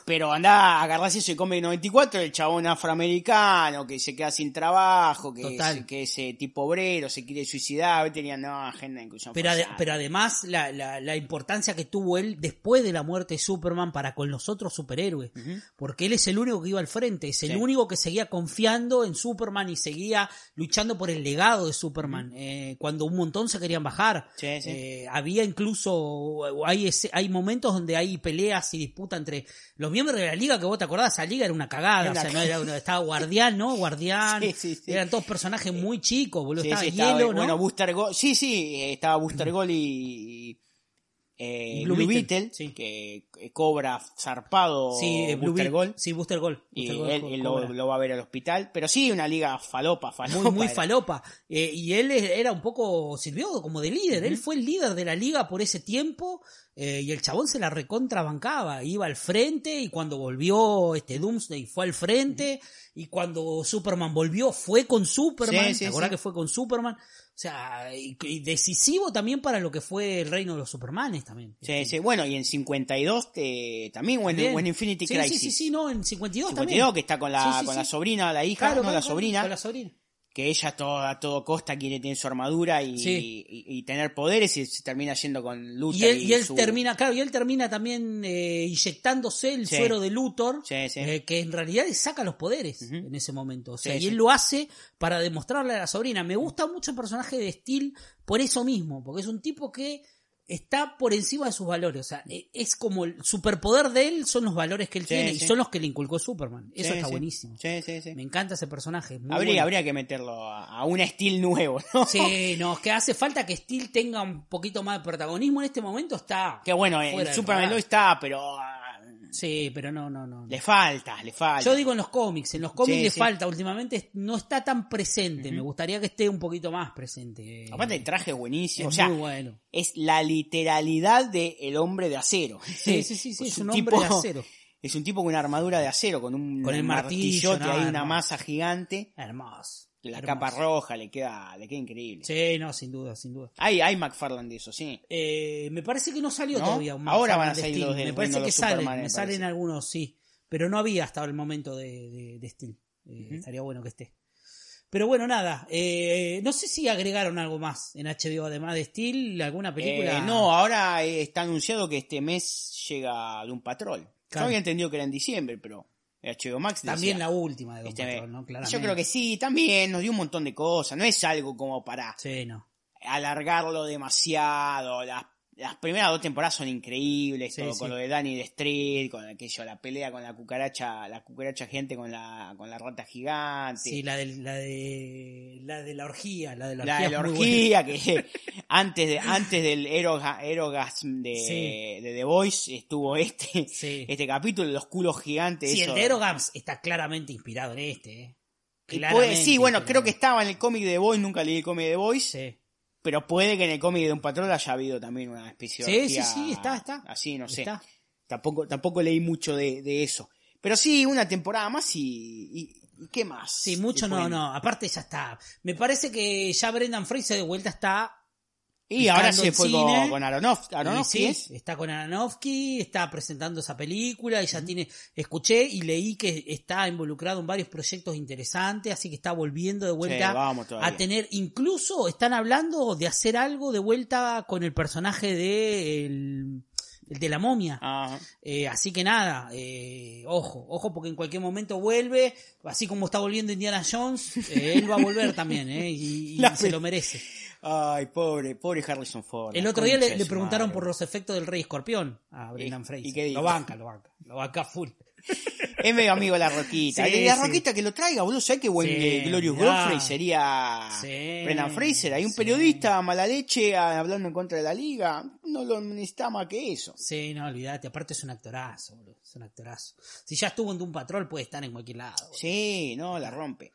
Pero anda, agarrás eso y come 94, el chabón afroamericano que se queda sin trabajo, que, es, que ese tipo obrero se quiere suicidar, hoy tenían no, agenda de inclusión Pero, forzada. pero además la, la, la importancia que tuvo él después de la muerte de Superman para con los otros superhéroes. Porque él es el único que iba al frente, es el Sí. único que seguía confiando en Superman y seguía luchando por el legado de Superman. eh, cuando un montón se querían bajar. Sí, sí. Eh, había incluso, hay, ese- hay momentos donde hay peleas y disputa entre los miembros de la liga, que vos te acordás, esa liga era una cagada, Era o una sea, no era una- estaba Guardián, ¿no? Guardián, Sí, sí, sí. eran todos personajes muy chicos, boludo, estaba Hielo, ¿no? Bueno, Booster Gold, sí, sí, eh, estaba Booster Gold y, y, eh, Blue, Blue Beetle, Beetle, sí. que eh, cobra zarpado Sí, eh, Blue Booster Gold. Sí, Booster Gold. Y Gold él, lo, va a ver al hospital. Pero sí, una liga falopa, falopa. muy, muy era. falopa. Eh, y él era un poco, sirvió como de líder. Él fue el líder de la liga por ese tiempo. eh, y el chabón se la recontrabancaba. Iba al frente y cuando volvió este Doomsday fue al frente. Y cuando Superman volvió fue con Superman. Sí, sí, ¿Te acordás sí. que fue con Superman? O sea, y, y decisivo también para lo que fue el reino de los Supermanes también. Sí, sí. Bueno, y en 52 te, también, o en, o en Infinity sí, Crisis. Sí, sí, sí, no, en 52, 52 también. que está con la, Sí, sí, con la sobrina, la hija, Claro, no claro, la sobrina, con la sobrina. Que ella a todo, a todo costa quiere tener su armadura y, Sí. y, y tener poderes y se termina yendo con Luthor. Y él, y él su- termina, claro, y él termina también eh, inyectándose el Sí. suero de Luthor, Sí, sí. eh, que en realidad le saca los poderes en ese momento. O sea, y él lo hace para demostrarle a la sobrina. Me gusta mucho el personaje de Steel por eso mismo, porque es un tipo que está por encima de sus valores. O sea, e- es como el superpoder de él son los valores que él Sí, tiene sí. y son los que le inculcó Superman. Eso Sí, está buenísimo. Sí, sí, sí. Me encanta ese personaje. es muy Habría, bueno. habría que meterlo a, un estilo nuevo, ¿no? Sí, no, es que hace falta que Steel tenga un poquito más de protagonismo en este momento. Está. Que bueno, el Superman lo está, pero ah, Sí, pero no, no, no. no. le falta, le falta. Yo digo en los cómics, en los cómics Sí, le sí. falta, últimamente no está tan presente, me gustaría que esté un poquito más presente. Aparte el traje es buenísimo, es o sea, muy bueno. es la literalidad de el hombre de acero. Sí, sí, sí, sí, es un hombre de acero. Es un tipo con una armadura de acero, con un Con el martillo, martillote no, ahí, una hermoso. masa gigante. Hermoso. La hermoso. capa roja le queda, le queda increíble. Sí, no, sin duda, sin duda. Hay, hay McFarlane de eso, sí. Eh, me parece que no salió ¿No? todavía un Ahora van a de salir los del Me parece de que salen, me me salen parece. algunos, sí. Pero no había hasta el momento de, de, de Steel. Eh, Estaría bueno que esté. Pero bueno, nada. eh, no sé si agregaron algo más en HBO además de Steel, alguna película. Eh, no, ahora está anunciado que este mes llega Doom Patrol. Yo Claro. había entendido que era en diciembre, pero HBO Max También decía, la última de Don este. Patrol, ¿no? Claramente. Yo creo que sí, también nos dio un montón de cosas. No es algo como para Sí, no. alargarlo demasiado. Las, las primeras dos temporadas son increíbles, Sí, todo, sí. con lo de Danny de Street, con aquello, la pelea con la cucaracha, la cucaracha gente con la, con la rata gigante. Sí, la de la de la de la orgía, la de la la orgía. de la buena. orgía que antes de antes del eroga, erogasm de, Sí. de The Voice estuvo este este capítulo los culos gigantes Sí, el de Erogams está claramente inspirado en este, eh. Puede- sí bueno creo que estaba en el cómic de The Voice nunca leí el cómic de The Voice Sí. Pero puede que en el cómic de un patrón haya habido también una especie de Sí, sí, sí, está, está. así no sé Está. tampoco tampoco leí mucho de, de eso pero sí una temporada más y, y- y qué más Sí, mucho no, no. Aparte ya está. Me parece que ya Brendan Fraser de vuelta está. Y ahora se fue cine. con, con Aronofsky, Aronofsky sí, es está con Aronofsky, está presentando esa película y ya tiene. Escuché y leí que está involucrado en varios proyectos interesantes, así que está volviendo de vuelta Sí, a tener. Incluso están hablando de hacer algo de vuelta con el personaje de el, el de la momia. Ajá. Eh, así que nada, eh, ojo, ojo porque en cualquier momento vuelve, así como está volviendo Indiana Jones, eh, él va a volver también, eh, y, y se lo merece. Ay, pobre, pobre Harrison Ford. El otro día le, preguntaron madre. por los efectos del Rey Escorpión a Brendan ¿Y- Fraser. y qué dijo? Lo banca, lo banca, lo banca full. Es medio amigo la Roquita. Sí, la sí. Roquita que lo traiga, boludo. ¿Sabes qué buen Sí, eh, Glorious. Godfrey sería Brendan Fraser? Hay un periodista mala leche ah, hablando en contra de la liga. No lo necesita más que eso. Sí, no, olvídate, aparte es un actorazo, boludo, es un actorazo. Si ya estuvo en Doom Patrol puede estar en cualquier lado. boludo. Sí, no, la rompe.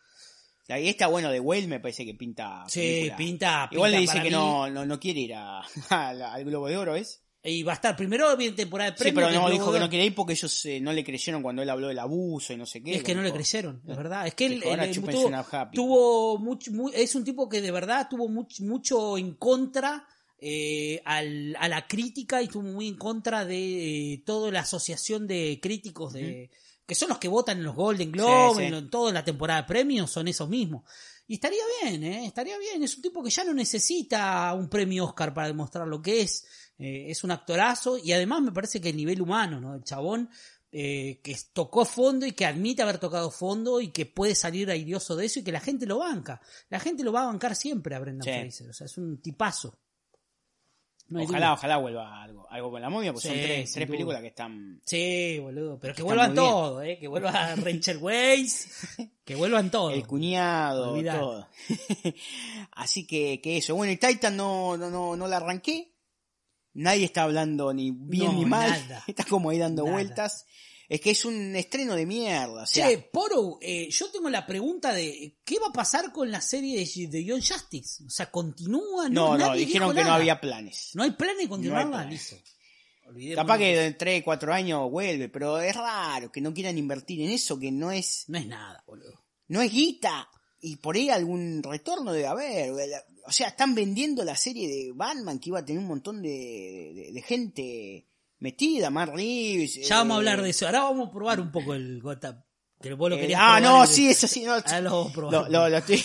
La, y está bueno de Whale, me parece que pinta. Sí, película. pinta, Igual le pinta dice para que no, no, no quiere ir a, a la- al Globo de Oro, ¿es? Y va a estar primero bien temporada de Sí, premios. pero que no dijo que no quería ir porque ellos eh, no le creyeron cuando él habló del abuso y no sé qué. Es que no le creyeron, es verdad. Es que él, él- él tuvo, tuvo mucho, mu- es un tipo que de verdad tuvo much- mucho en contra eh, al- a la crítica y estuvo muy en contra de eh, toda la asociación de críticos de que son los que votan en los Golden Globes, Sí, sí. en, lo- en toda la temporada de premios, son esos mismos. Y estaría bien, ¿eh? Estaría bien. Es un tipo que ya no necesita un premio Oscar para demostrar lo que es. Eh, es un actorazo y además me parece que el nivel humano, ¿no? El chabón eh, que tocó fondo y que admite haber tocado fondo y que puede salir airioso de eso y que la gente lo banca. La gente lo va a bancar siempre a Brendan Sí. Fraser. O sea, es un tipazo. No ojalá, duda. ojalá vuelva algo, algo con la momia, porque son tres, tres películas que están. Sí, boludo. Pero que vuelvan todo, ¿eh? Que vuelva Rachel Weisz. Que vuelvan todo. El cuñado, todo. Así que, que eso. Bueno, y Titan no, no, no, no la arranqué. Nadie está hablando ni bien No, ni mal. nada. Está como ahí dando Nada. vueltas. Es que es un estreno de mierda. O sea, Che, Poro, eh, yo tengo la pregunta de ¿qué va a pasar con la serie de, de John Justice? O sea, ¿continúa? no, no, nadie dijeron que no había planes. ¿No hay planes de continuarla? No. Listo. Capaz que en 3, 4 años vuelve, pero es raro que no quieran invertir en eso, que no es, No es nada, boludo. no es guita. Y por ahí algún retorno debe haber. O sea, están vendiendo la serie de Batman que iba a tener un montón de, de- de gente metida, Reeves. Ya vamos a eh, hablar de eso. Ahora vamos a probar un poco el Gotham. Que vos lo eh, querías ah, no, el- sí, eso sí, no. Ahora lo vamos a probar. Lo, lo- lo estoy,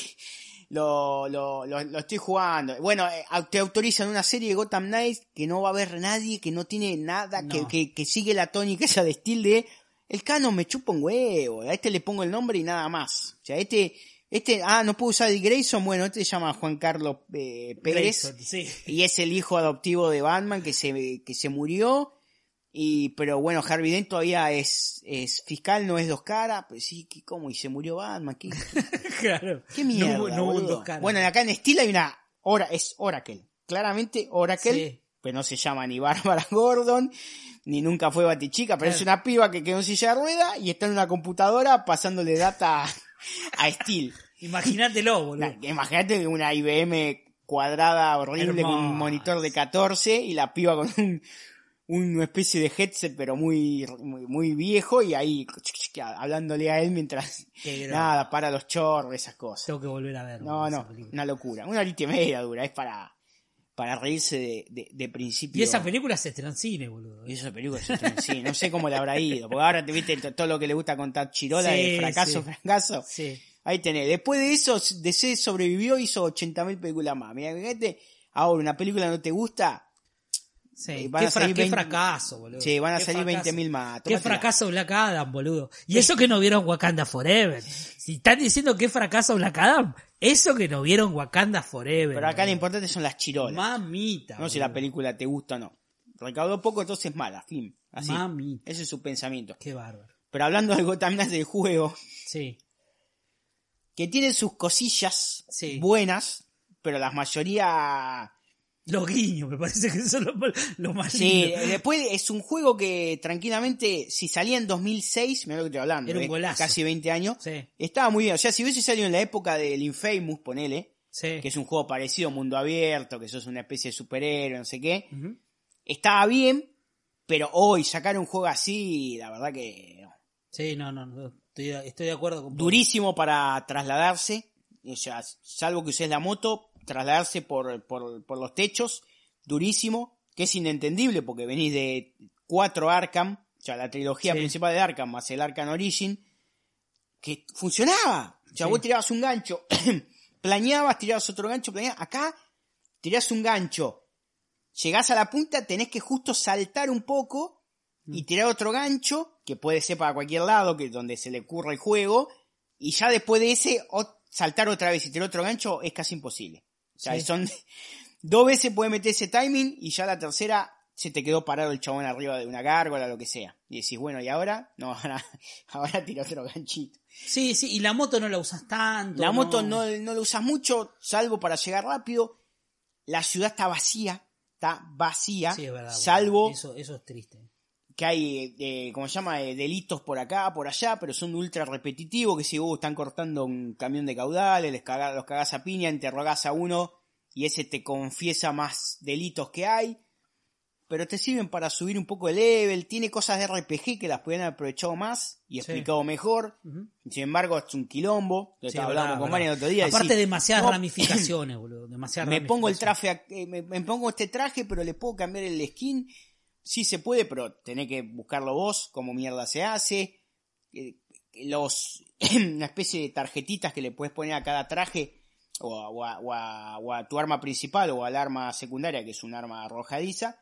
lo, lo, lo- lo estoy jugando. Bueno, eh, te autorizan una serie de Gotham Knights que no va a haber nadie, que no tiene nada, que, No. que, que sigue la tónica esa de estilo de el canon me chupa un huevo, a este le pongo el nombre y nada más. O sea, este Este, ah, no puedo usar el Grayson, bueno, este se llama Juan Carlos eh, Pérez. Grayson, sí. Y es el hijo adoptivo de Batman que se, que se murió. Y, pero bueno, Harvey Dent todavía es, es fiscal, no es dos caras. Pues sí, ¿qué- ¿cómo? Y se murió Batman. ¿Qué, claro. qué mierda? No, hubo- no hubo boludo? dos caras. Bueno, acá en Steel hay una, Ora, es Oracle. Claramente Oracle. Sí. Pero no se llama ni Bárbara Gordon, ni nunca fue Batichica, pero es una piba que quedó en silla de rueda y está en una computadora pasándole data a, Steel. Imagínatelo, boludo. Imagínate una IBM cuadrada horrible con un monitor de 14 y la piba con un, una especie de headset pero muy, muy, muy viejo y ahí hablándole a él mientras nada, para los chorros, esas cosas. Tengo que volver a ver. No, no, película. una locura. Una horita y media dura, es para, para reírse de, de, de principio. Y esa película se estrenó en cine, boludo. Y esa película se estrenó, no sé cómo le habrá ido, porque ahora te viste to- todo lo que le gusta contar Chirola Sí, de fracaso, sí. fracaso. Sí. Ahí tenés. Después de eso, DC sobrevivió, hizo 80.000 películas más. Mira, fíjate, ahora una película no te gusta, Sí. Van Qué, a salir fra- qué 20 fracaso, boludo. sí, van a salir fracaso. 20.000 más. Qué fracaso Black Adam, boludo. Y eso que no vieron Wakanda Forever. Si están diciendo que fracaso Black Adam, eso que no vieron Wakanda Forever. Pero acá lo importante son las chirolas. Mamita. no si boludo. la película te gusta o no. Recaudó poco, entonces mala, fin. Así. Mamita. Ese es su pensamiento. Qué bárbaro. Pero hablando de Gotham del juego, Sí. que tiene sus cosillas Sí. buenas, pero la mayoría Los guiños, me parece que son los, más- los más Sí, lindos. después es un juego que tranquilamente, si salía en 2006, mira lo que estoy hablando, Era un eh, golazo. casi 20 años, Sí, estaba muy bien. O sea, si hubiese salido en la época del Infamous, ponele, sí. que es un juego parecido, mundo abierto, que sos una especie de superhéroe, no sé qué, estaba bien, pero hoy sacar un juego así, la verdad que. Sí, no, no, no, estoy, estoy de acuerdo con durísimo para trasladarse, o sea, salvo que uses la moto, trasladarse por, por, por los techos, durísimo, que es inentendible porque venís de cuatro Arkham, o sea, la trilogía Sí. principal de Arkham más el Arkham Origin, que funcionaba. O sea, Sí. vos tirabas un gancho, planeabas, tirabas otro gancho, planeabas. Acá tirás un gancho, llegás a la punta, tenés que justo saltar un poco Mm. y tirar otro gancho, que puede ser para cualquier lado, que es donde se le ocurra el juego, y ya después de ese, saltar otra vez y tirar otro gancho es casi imposible. O sea, Sí. son dos veces puede meter ese timing y ya la tercera se te quedó parado el chabón arriba de una gárgola, lo que sea. Y decís, bueno, ¿y ahora? No, ahora, ahora tira otro ganchito. Sí, sí, y la moto no la usas tanto. La moto no, no la usas mucho, salvo para llegar rápido. La ciudad está vacía, está vacía, Sí, es verdad. salvo. Eso, eso es triste. Que hay, eh, ¿cómo se llama? Eh, delitos por acá, por allá, pero son ultra repetitivos, que si vos están cortando un camión de caudales, les cagás, los cagás a piña, interrogás a uno y ese te confiesa más delitos que hay, pero te sirven para subir un poco el level, tiene cosas de RPG que las pueden haber aprovechado más y Sí. explicado mejor, sin embargo es un quilombo, lo Sí, estaba hablando con. Mario el otro día. Aparte decís, demasiadas no, ramificaciones, boludo. Demasiadas me pongo el ramificaciones. traje, eh, me, me pongo este traje, pero le puedo cambiar el skin. Sí se puede, pero tenés que buscarlo vos, cómo mierda se hace. Eh, Los, una especie de tarjetitas que le puedes poner a cada traje, o a, o a- o a- o a tu arma principal, o al arma secundaria, que es un arma arrojadiza.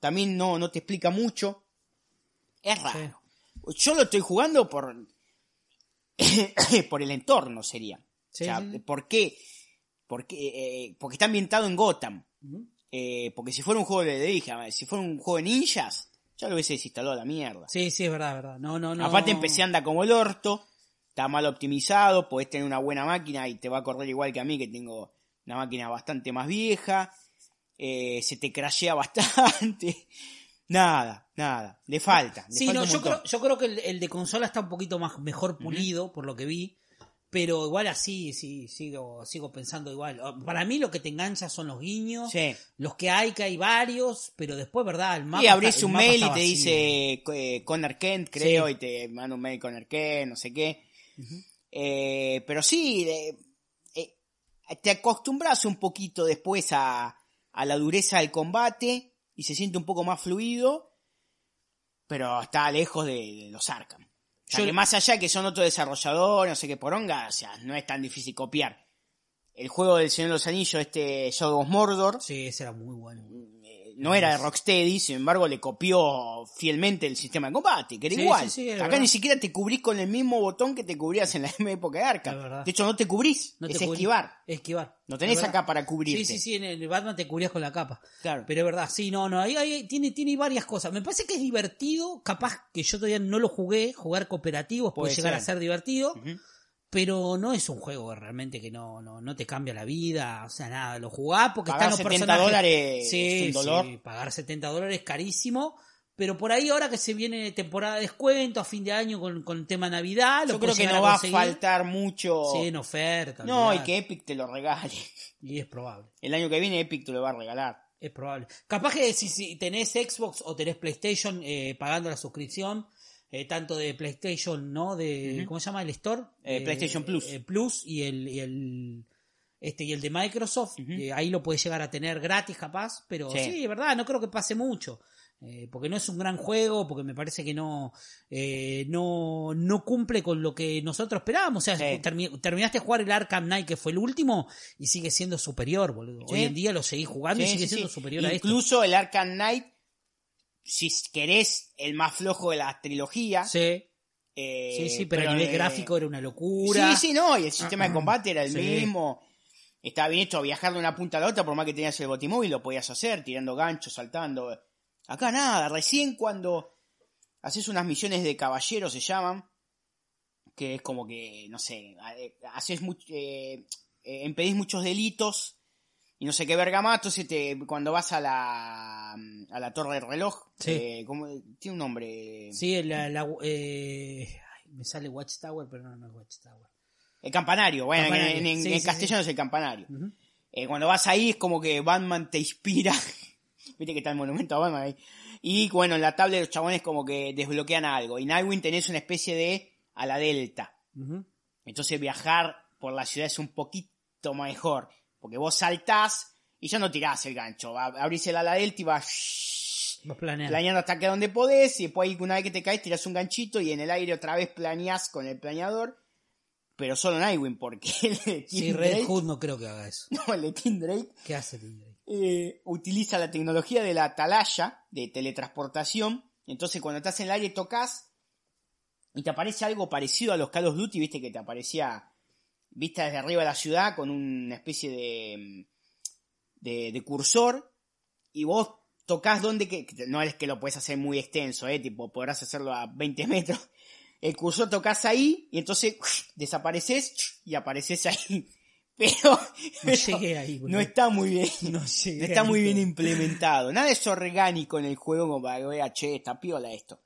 También no, no te explica mucho. Es raro. Yo lo estoy jugando por, por el entorno, sería. Sí, o sea, sí. ¿por qué? Porque, eh, porque está ambientado en Gotham. Eh, porque si fuera un juego de, le dije, ver, si fuera un juego de ninjas, ya lo hubiese desinstalado a la mierda. Sí, sí, es verdad, verdad. No, no, no. Aparte empecé anda como el orto, está mal optimizado, podés tener una buena máquina y te va a correr igual que a mí que tengo una máquina bastante más vieja, eh, se te crashea bastante, nada, nada, le falta. Le Sí, falta no, yo creo, yo creo que el, el de consola está un poquito más mejor pulido, por lo que vi. Pero igual así, sí, sigo, sigo pensando igual. Para mí lo que te engancha son los guiños, Sí. los que hay, que hay varios, pero después, ¿verdad? El mapa Y abrís está- un mail y te dice eh, Connor Kent, creo, Sí. y te manda un mail Connor Kent, no sé qué. Eh, pero sí, eh, eh, te acostumbras un poquito después a, a la dureza del combate y se siente un poco más fluido, pero está lejos de, de los Arkham. O sea, Yo- que más allá de que son otro desarrollador, no sé qué poronga, o sea, no es tan difícil copiar. El juego del Señor de los Anillos, este Shadow of Mordor, Sí, ese era muy bueno. No era de Rocksteady, sin embargo le copió fielmente el sistema de combate, que era Sí, igual. sí, sí, es Acá verdad. ni siquiera te cubrís con el mismo botón que te cubrías en la misma época de Arkham. De hecho, no te cubrís, No te es cubrí- esquivar. Esquivar. No tenés acá para cubrirte. Sí, sí, sí, en el Batman te cubrías con la capa. Claro. Pero es verdad, sí, no, no, ahí, ahí tiene, tiene varias cosas. Me parece que es divertido, capaz que yo todavía no lo jugué, jugar cooperativos puede, Puede llegar ser. a ser divertido. Pero no es un juego realmente que no, no, no te cambia la vida, o sea, nada, lo jugás porque Pagar están los 70 personajes. dólares sí, es un dolor. sí, pagar 70 dólares es carísimo. Pero por ahí ahora que se viene temporada de descuento a fin de año con, con el tema Navidad, lo Yo creo que no va a faltar mucho. Sí, en oferta. no, y que Epic te lo regale. Y es probable. El año que viene Epic te lo va a regalar. Es probable. Capaz que si, si tenés Xbox o tenés PlayStation eh, pagando la suscripción, eh, tanto de PlayStation, ¿no? De. ¿Cómo se llama el store? Eh, PlayStation Plus. eh, Plus y el, y el este y el de Microsoft. Eh, ahí lo puedes llegar a tener gratis, capaz. Pero Sí. sí, es verdad, no creo que pase mucho. eh, porque no es un gran juego, porque me parece que no, eh, no, no cumple con lo que nosotros esperábamos. O sea, Sí. termi- terminaste de jugar el Arkham Knight, que fue el último, y sigue siendo superior, boludo. Hoy en día lo seguís jugando y sigue siendo superior a esto. Incluso el Arkham Knight, si querés el más flojo de la trilogía. Sí, eh, sí, sí, pero, nivel eh, gráfico era una locura. Sí, sí, no, y el sistema de combate era el Sí. mismo. Estaba bien hecho viajar de una punta a la otra, por más que tenías el botimóvil, lo podías hacer, tirando ganchos, saltando. Acá nada, recién cuando haces unas misiones de caballero se llaman, que es como que, no sé, eh, haces much- eh, eh, impedís muchos delitos y no sé qué vergamato, se te, cuando vas a la, a la torre del reloj, Sí. eh, ¿cómo- tiene un nombre. Sí, la, la- eh, ay, me sale Watchtower, pero no, no es Watchtower. El campanario, bueno, en- Campanario, en, en- sí, en sí, castellano es el campanario. Eh, cuando vas ahí es como que Batman te inspira. Viste que está el monumento a Batman ahí. Y bueno, en la tabla de los chabones como que desbloquean algo. Y Nightwing tenés una especie de a la delta. Entonces viajar por la ciudad es un poquito mejor. Porque vos saltás y ya no tirás el gancho. Abrís el ala delta y vas Vos planeás. planeando hasta que donde podés. Y después una vez que te caes tirás un ganchito y en el aire otra vez planeás con el planeador. Pero solo Nightwing porque el de Sí, Red Drake- Hood no creo que haga eso. no, el de Tim Drake ¿Qué hace Tim Drake? eh, utiliza la tecnología de la atalaya de teletransportación. Entonces, cuando estás en el aire, tocas y te aparece algo parecido a los Call of Duty, viste que te aparecía vista desde arriba de la ciudad con una especie de, de, de cursor y vos tocas donde que, no es que lo puedes hacer muy extenso, eh, tipo podrás hacerlo a 20 metros. El cursor tocas ahí y entonces desapareces y apareces ahí. Pero, No llegué ahí, no está muy bien. No llegué No está ahí muy bien implementado. Nada es orgánico en el juego como para que vea, che, está piola esto.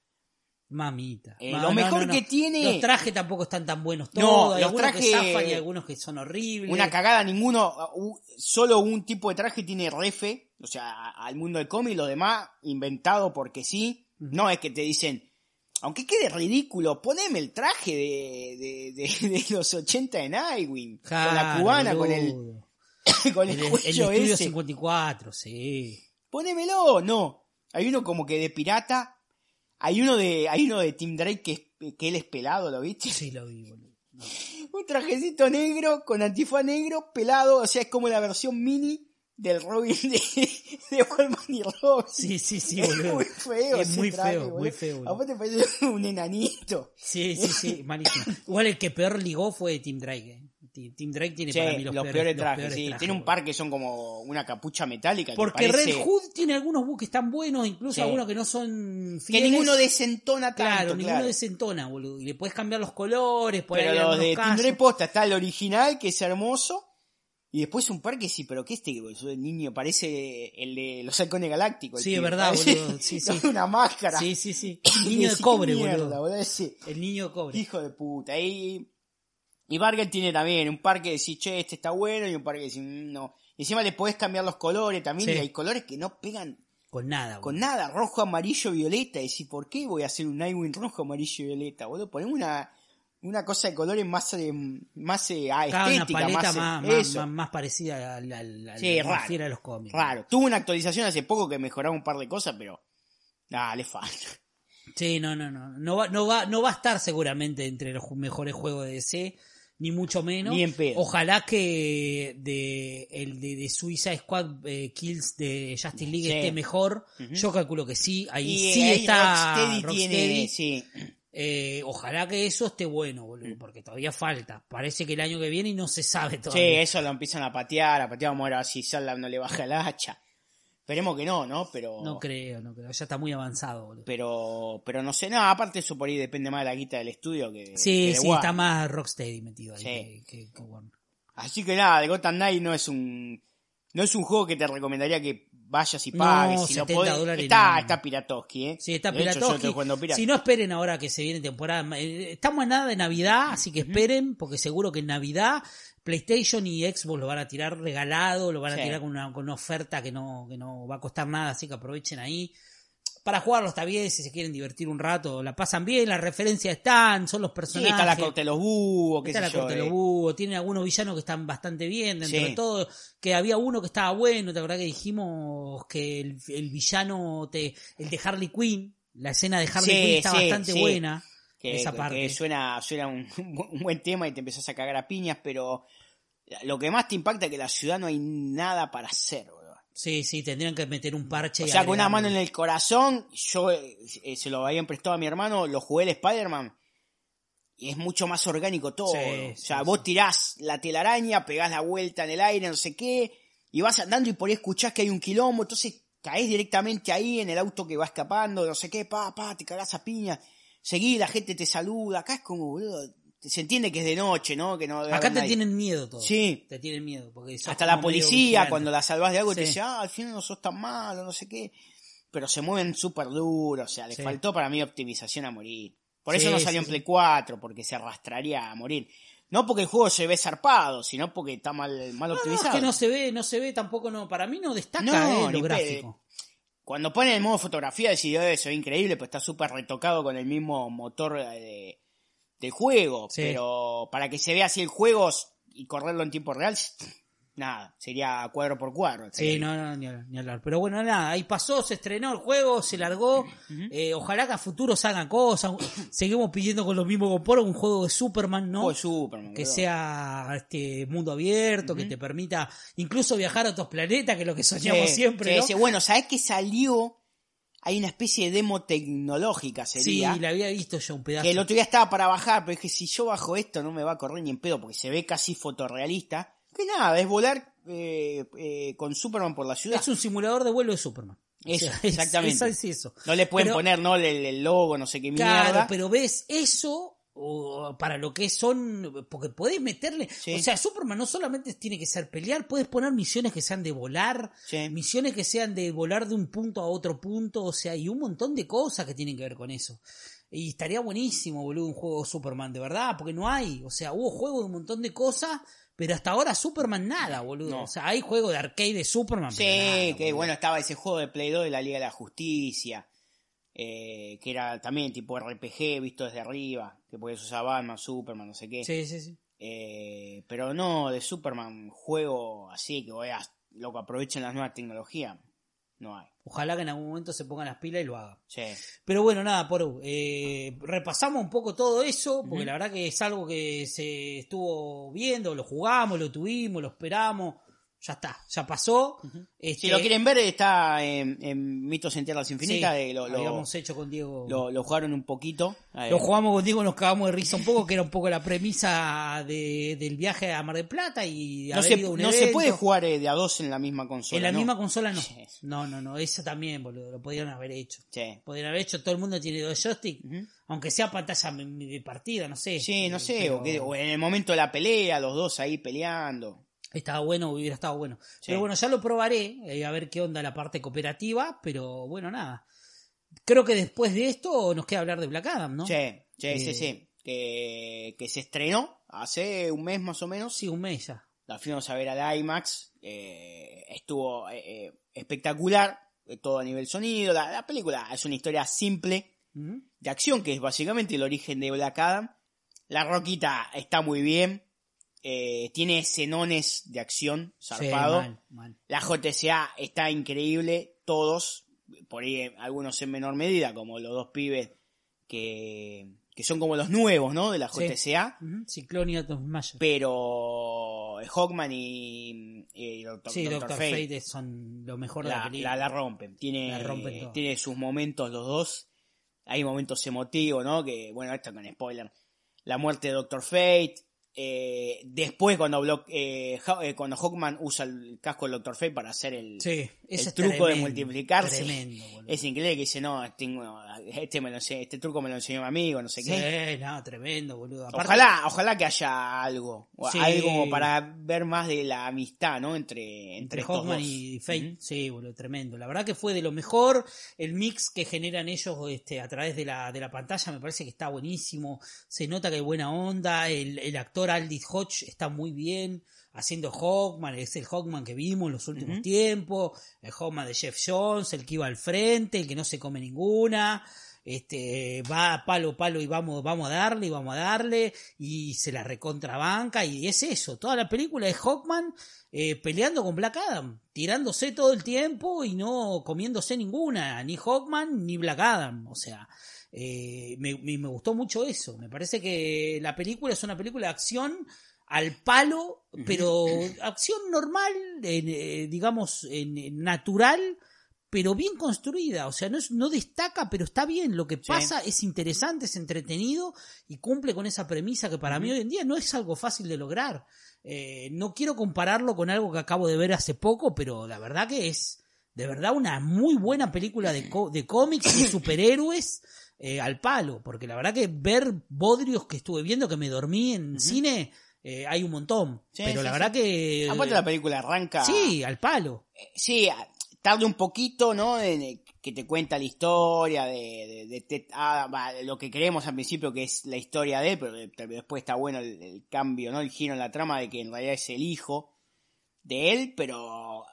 Mamita. Eh, Ma- lo mejor que tiene- Los trajes tampoco están tan buenos No, todos. Hay los algunos trajes- que zafan y algunos que son horribles. Una cagada, ninguno, u- solo un tipo de traje tiene refe, o sea, al mundo del cómic, lo demás inventado porque sí. No es que te dicen, aunque quede ridículo, poneme el traje de, de, de- de los 80 de Nightwing, con la Claro, cubana, con el, con el, El, el cuello estudio ese. 54, sí. Ponémelo, no. Hay uno como que de pirata. Hay uno de, hay uno de Tim Drake que, es- que él es pelado, ¿lo viste? Sí, lo vi, boludo. Un trajecito negro con antifaz negro, pelado, o sea, es como la versión mini del Robin de, de Batman y Robin. Sí, sí, sí, es boludo. muy feo. Es muy traje, feo, boludo. muy feo, boludo. Aparte parece un enanito. Sí, sí, sí, malísimo. Igual el que peor ligó fue Tim Drake. eh. Tim Drake tiene Sí, para mí los, los, peores, trajes, peores sí. trajes, Tiene un par que son como una capucha metálica. que Porque parece Red Hood tiene algunos buques tan buenos, incluso Sí. algunos que no son Que fieles. ninguno desentona tanto, Claro, claro. ninguno desentona, boludo. Y le puedes cambiar los colores, por Pero ahí los de Tim. Drake posta está el original, que es hermoso. Y después un par que sí, pero que este el niño parece el de los halcones galácticos. el Sí, es verdad, boludo. Sí, sí. Una máscara. Sí, sí, sí. Y Niño de cobre, "¿Qué mierda, boludo. boludo? El niño de cobre. hijo de puta. Y, y Barger tiene también un par que decís, che, este está bueno, y un par que decís, "Mm, no. Y encima le podés cambiar los colores también, Sí. y hay colores que no pegan Con nada, con boludo. nada, rojo, amarillo, violeta. Y decís, ¿por qué voy a hacer un Nightwing rojo, amarillo, violeta? Boludo, ponemos una, una cosa de colores más, eh, más eh, ah, Cada una estética, paleta más, más, eh, más, eso. más- más parecida a la, la- Sí, a la raro. de los cómics. Raro. Tuvo una actualización hace poco que mejoraba un par de cosas, pero. Nada, le falta. Sí, no, no, no. No va, no va, no va a estar seguramente entre los mejores juegos de DC. Ni mucho menos. Ni en pedo. Ojalá que de, el de, de Suicide Squad eh, Kills de Justice League Sí. esté mejor. Yo calculo que sí. Ahí Y sí ahí está Rocksteady Rocksteady. tiene, sí. Eh, ojalá que eso esté bueno, Mm. boludo, porque todavía falta. Parece que el año que viene y no se sabe Sí, todavía. eso lo empiezan a patear, a patear, a ver si Salda no le baja el hacha. Esperemos que no, ¿no? Pero, No creo, no creo. Ya está muy avanzado, boludo. pero, pero no sé, no, aparte eso por ahí depende más de la guita del estudio que, Sí, sí, Warner. está más Rocksteady metido ahí Sí. que, que- que Warner. Así que nada, The Gotham Knight no es un, no es un juego que te recomendaría que vayas y pagues. No, si no 70 podés. dólares está, no. está Piratoski, ¿eh? Sí, está pirata. Si no esperen ahora que se viene temporada. eh, Estamos en nada de Navidad, así que esperen, porque seguro que en Navidad PlayStation y Xbox lo van a tirar regalado, lo van a Sí. tirar con una, con una oferta que no, que no va a costar nada, así que aprovechen ahí. Para jugarlo está bien, si se quieren divertir un rato, la pasan bien, las referencias están, son los Sí, personajes. está la corte de los búhos, qué Está sé la yo. corte de los eh. búhos, tiene algunos villanos que están bastante bien dentro Sí. de todo, que había uno que estaba bueno, ¿te acordás que dijimos que el, el villano, te, el de Harley Quinn, la escena de Harley Sí, Quinn está sí, bastante sí. buena, que, esa que parte. suena, suena un, un buen tema y te empezás a cagar a piñas, pero lo que más te impacta es que en la ciudad no hay nada para hacer, boludo. Sí, sí, tendrían que meter un parche. O sea, con una mano en el corazón, yo eh, eh, se lo habían prestado a mi hermano, lo jugué el Spider-Man. Y es mucho más orgánico todo. Sí, o sea, sí, vos sí. tirás la telaraña, pegás la vuelta en el aire, no sé qué, y vas andando y por ahí escuchás que hay un quilombo, entonces caes directamente ahí en el auto que va escapando, no sé qué, pa, pa, te cagás a piña, seguí, la gente te saluda, acá es como, boludo, se entiende que es de noche, ¿no? Que no Acá te nadie. tienen miedo todos. Sí. Te tienen miedo. Porque Hasta la policía, cuando la salvas de algo, te dice, ah, al final no sos tan malo, no sé qué. Pero se mueven súper duro, o sea, le Sí. faltó para mí optimización a morir. Por eso Sí, no salió en. Play 4, porque se arrastraría a morir. No porque el juego se ve zarpado, sino porque está mal, mal No, no, es optimizado. que no se ve, no se ve tampoco, no. Para mí no destaca No, eh, lo gráfico. Cuando ponen el modo fotografía, "Eh, se ve increíble, pues está súper retocado con el mismo motor de, juego. Sí. Pero para que se vea así el juego y correrlo en tiempo real, nada, sería cuadro por cuadro. Sí, no, no, ni hablar, ni hablar. Pero bueno, nada, ahí pasó, se estrenó el juego, se largó. Eh, ojalá que a futuro salgan cosas. Seguimos pidiendo con los mismos comporos un juego de Superman, ¿no? Juego de Superman, que sea este mundo abierto, que te permita incluso viajar a otros planetas, que es lo que soñamos Sí, siempre, sí, ¿no? sí. Bueno, ¿sabés que salió? Hay una especie de demo tecnológica, Sí, sería. la había visto yo un pedazo. que el otro día estaba para bajar, pero dije, si yo bajo esto no me va a correr ni en pedo, porque se ve casi fotorrealista. Que nada, es volar eh, eh, con Superman por la ciudad. Es un simulador de vuelo de Superman. Eso, O sea, es- exactamente. Es, es eso. No le pueden Pero- poner, ¿no? El, el logo, no sé qué Claro, mierda. pero ves eso o para lo que son, porque podés meterle, Sí. o sea, Superman no solamente tiene que ser pelear, puedes poner misiones que sean de volar, Sí. misiones que sean de volar de un punto a otro punto, o sea, y un montón de cosas que tienen que ver con eso. Y estaría buenísimo, boludo, un juego Superman, de verdad, porque no hay, o sea, hubo juegos de un montón de cosas, pero hasta ahora Superman nada, boludo. No. O sea, hay juegos de arcade de Superman. Sí, nada, que boludo. bueno, estaba ese juego de Play 2 de la Liga de la Justicia, eh, que era también tipo RPG, visto desde arriba, que podías usar Batman, Superman, no sé qué. Sí, sí, sí. Eh, pero no, de Superman, juego así, que veas, loco, aprovechen las nuevas tecnologías, no hay. Ojalá que en algún momento se pongan las pilas y lo hagan. Sí. Pero bueno, nada, por eh, repasamos un poco todo eso, porque la verdad que es algo que se estuvo viendo, lo jugamos, lo tuvimos, lo esperamos, ya está, ya pasó. Este, Si lo quieren ver, está en, en Mitos en Tierras sí, Infinitas, de lo, lo, habíamos hecho con Diego. lo- lo jugaron un poquito. Eh, Lo jugamos con Diego, nos cagamos de risa un poco, que era un poco la premisa de, del viaje a Mar del Plata y no se, un no puede jugar eh, de a dos en la misma consola. En la ¿no? misma consola no. No, no, no, eso también, boludo, lo podrían haber hecho. Sí. Podrían haber hecho, todo el mundo tiene dos joysticks, aunque sea pantalla de de partida, no sé. Sí, no sé, Pero o, que- o en el momento de la pelea, los dos ahí peleando. Estaba bueno, hubiera estado bueno. Sí. Pero bueno, ya lo probaré, eh, a ver qué onda la parte cooperativa, pero bueno, nada. Creo que después de esto nos queda hablar de Black Adam, ¿no? Sí, sí, sí, Eh, sí. Que, que se estrenó hace un mes más o menos. Sí, un mes ya. La fuimos a ver al IMAX. eh, estuvo espectacular. todo a nivel sonido. La, la película es una historia simple de acción, que es básicamente el origen de Black Adam. La roquita está muy bien. Eh, tiene escenones de acción Sí, zarpado. mal, mal. La JCA está increíble, todos, por ahí eh, algunos en menor medida, como los dos pibes que, que son como los nuevos, ¿no? De la Sí. JCA. Ujú, Ciclón y Atom Smasher. Pero Hawkman y, y Doctor, sí, Doctor Doctor Fate, Fate. son lo mejor de la la, película. la, la rompen. Tiene, La rompen tiene sus momentos los dos. Hay momentos emotivos, ¿no? Que, bueno, esto con spoiler. La muerte de Doctor Fate. Eh, después cuando, Block- eh, eh, cuando Hawkman usa el casco del Doctor Fate para hacer el, Sí, truco de multiplicarse. Tremendo. Es increíble que dice, no, tengo- este, me lo este truco me lo enseñó mi amigo, no sé qué. No, tremendo, boludo. Aparte- Ojalá, ojalá que haya algo, Sí. algo como para ver más de la amistad, ¿no? Entre, entre, entre Hawkman dos. y Fate, sí, boludo, tremendo. La verdad que fue de lo mejor. El mix que generan ellos este, a través de la, de la pantalla me parece que está buenísimo. Se nota que hay buena onda. El, el actor Aldis Hodge está muy bien haciendo Hawkman. Es el Hawkman que vimos en los últimos tiempos. El Hawkman de Jeff Jones, el que iba al frente, el que no se come ninguna. Este, va palo palo y vamos, vamos a darle y vamos a darle y se la recontrabanca y es eso, toda la película es Hawkman eh, peleando con Black Adam, tirándose todo el tiempo y no comiéndose ninguna, ni Hawkman ni Black Adam, o sea, eh, me, me- me gustó mucho eso, me parece que la película es una película de acción al palo, pero acción normal, en, eh, digamos, en- en natural, pero bien construida, o sea, no, es- no destaca, pero está bien, lo que pasa es interesante, es entretenido y cumple con esa premisa que para mí hoy en día no es algo fácil de lograr. Eh, no quiero compararlo con algo que acabo de ver hace poco, pero la verdad que es de verdad una muy buena película de, co- de cómics y superhéroes eh, al palo, porque la verdad que ver bodrios que estuve viendo, que me dormí en cine, eh, hay un montón, Sí, pero sí, la sí. verdad que... Aparte la película arranca... Sí, al palo. Sí, a- tarda un poquito, ¿no? En, eh, que te cuenta la historia de, de, de lo que creemos al principio que es la historia de él, pero de- pero después está bueno el, el cambio, ¿no? El giro en la trama de que en realidad es el hijo de él, pero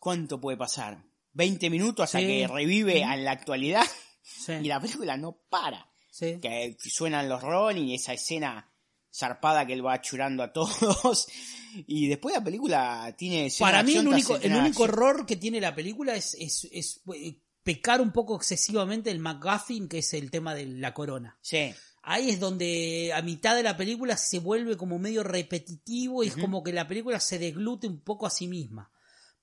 ¿cuánto puede pasar? 20 minutos hasta Sí. que revive en la actualidad Sí, y la película no para. sí. Que suenan los Ronin y esa escena zarpada que él va churando a todos. Y después la película tiene Para mí el único, el único error que tiene la película es, es, es, eh, pecar un poco excesivamente el McGuffin, que es el tema de la corona. Sí. Ahí es donde a mitad de la película se vuelve como medio repetitivo y es como que la película se deglute un poco a sí misma.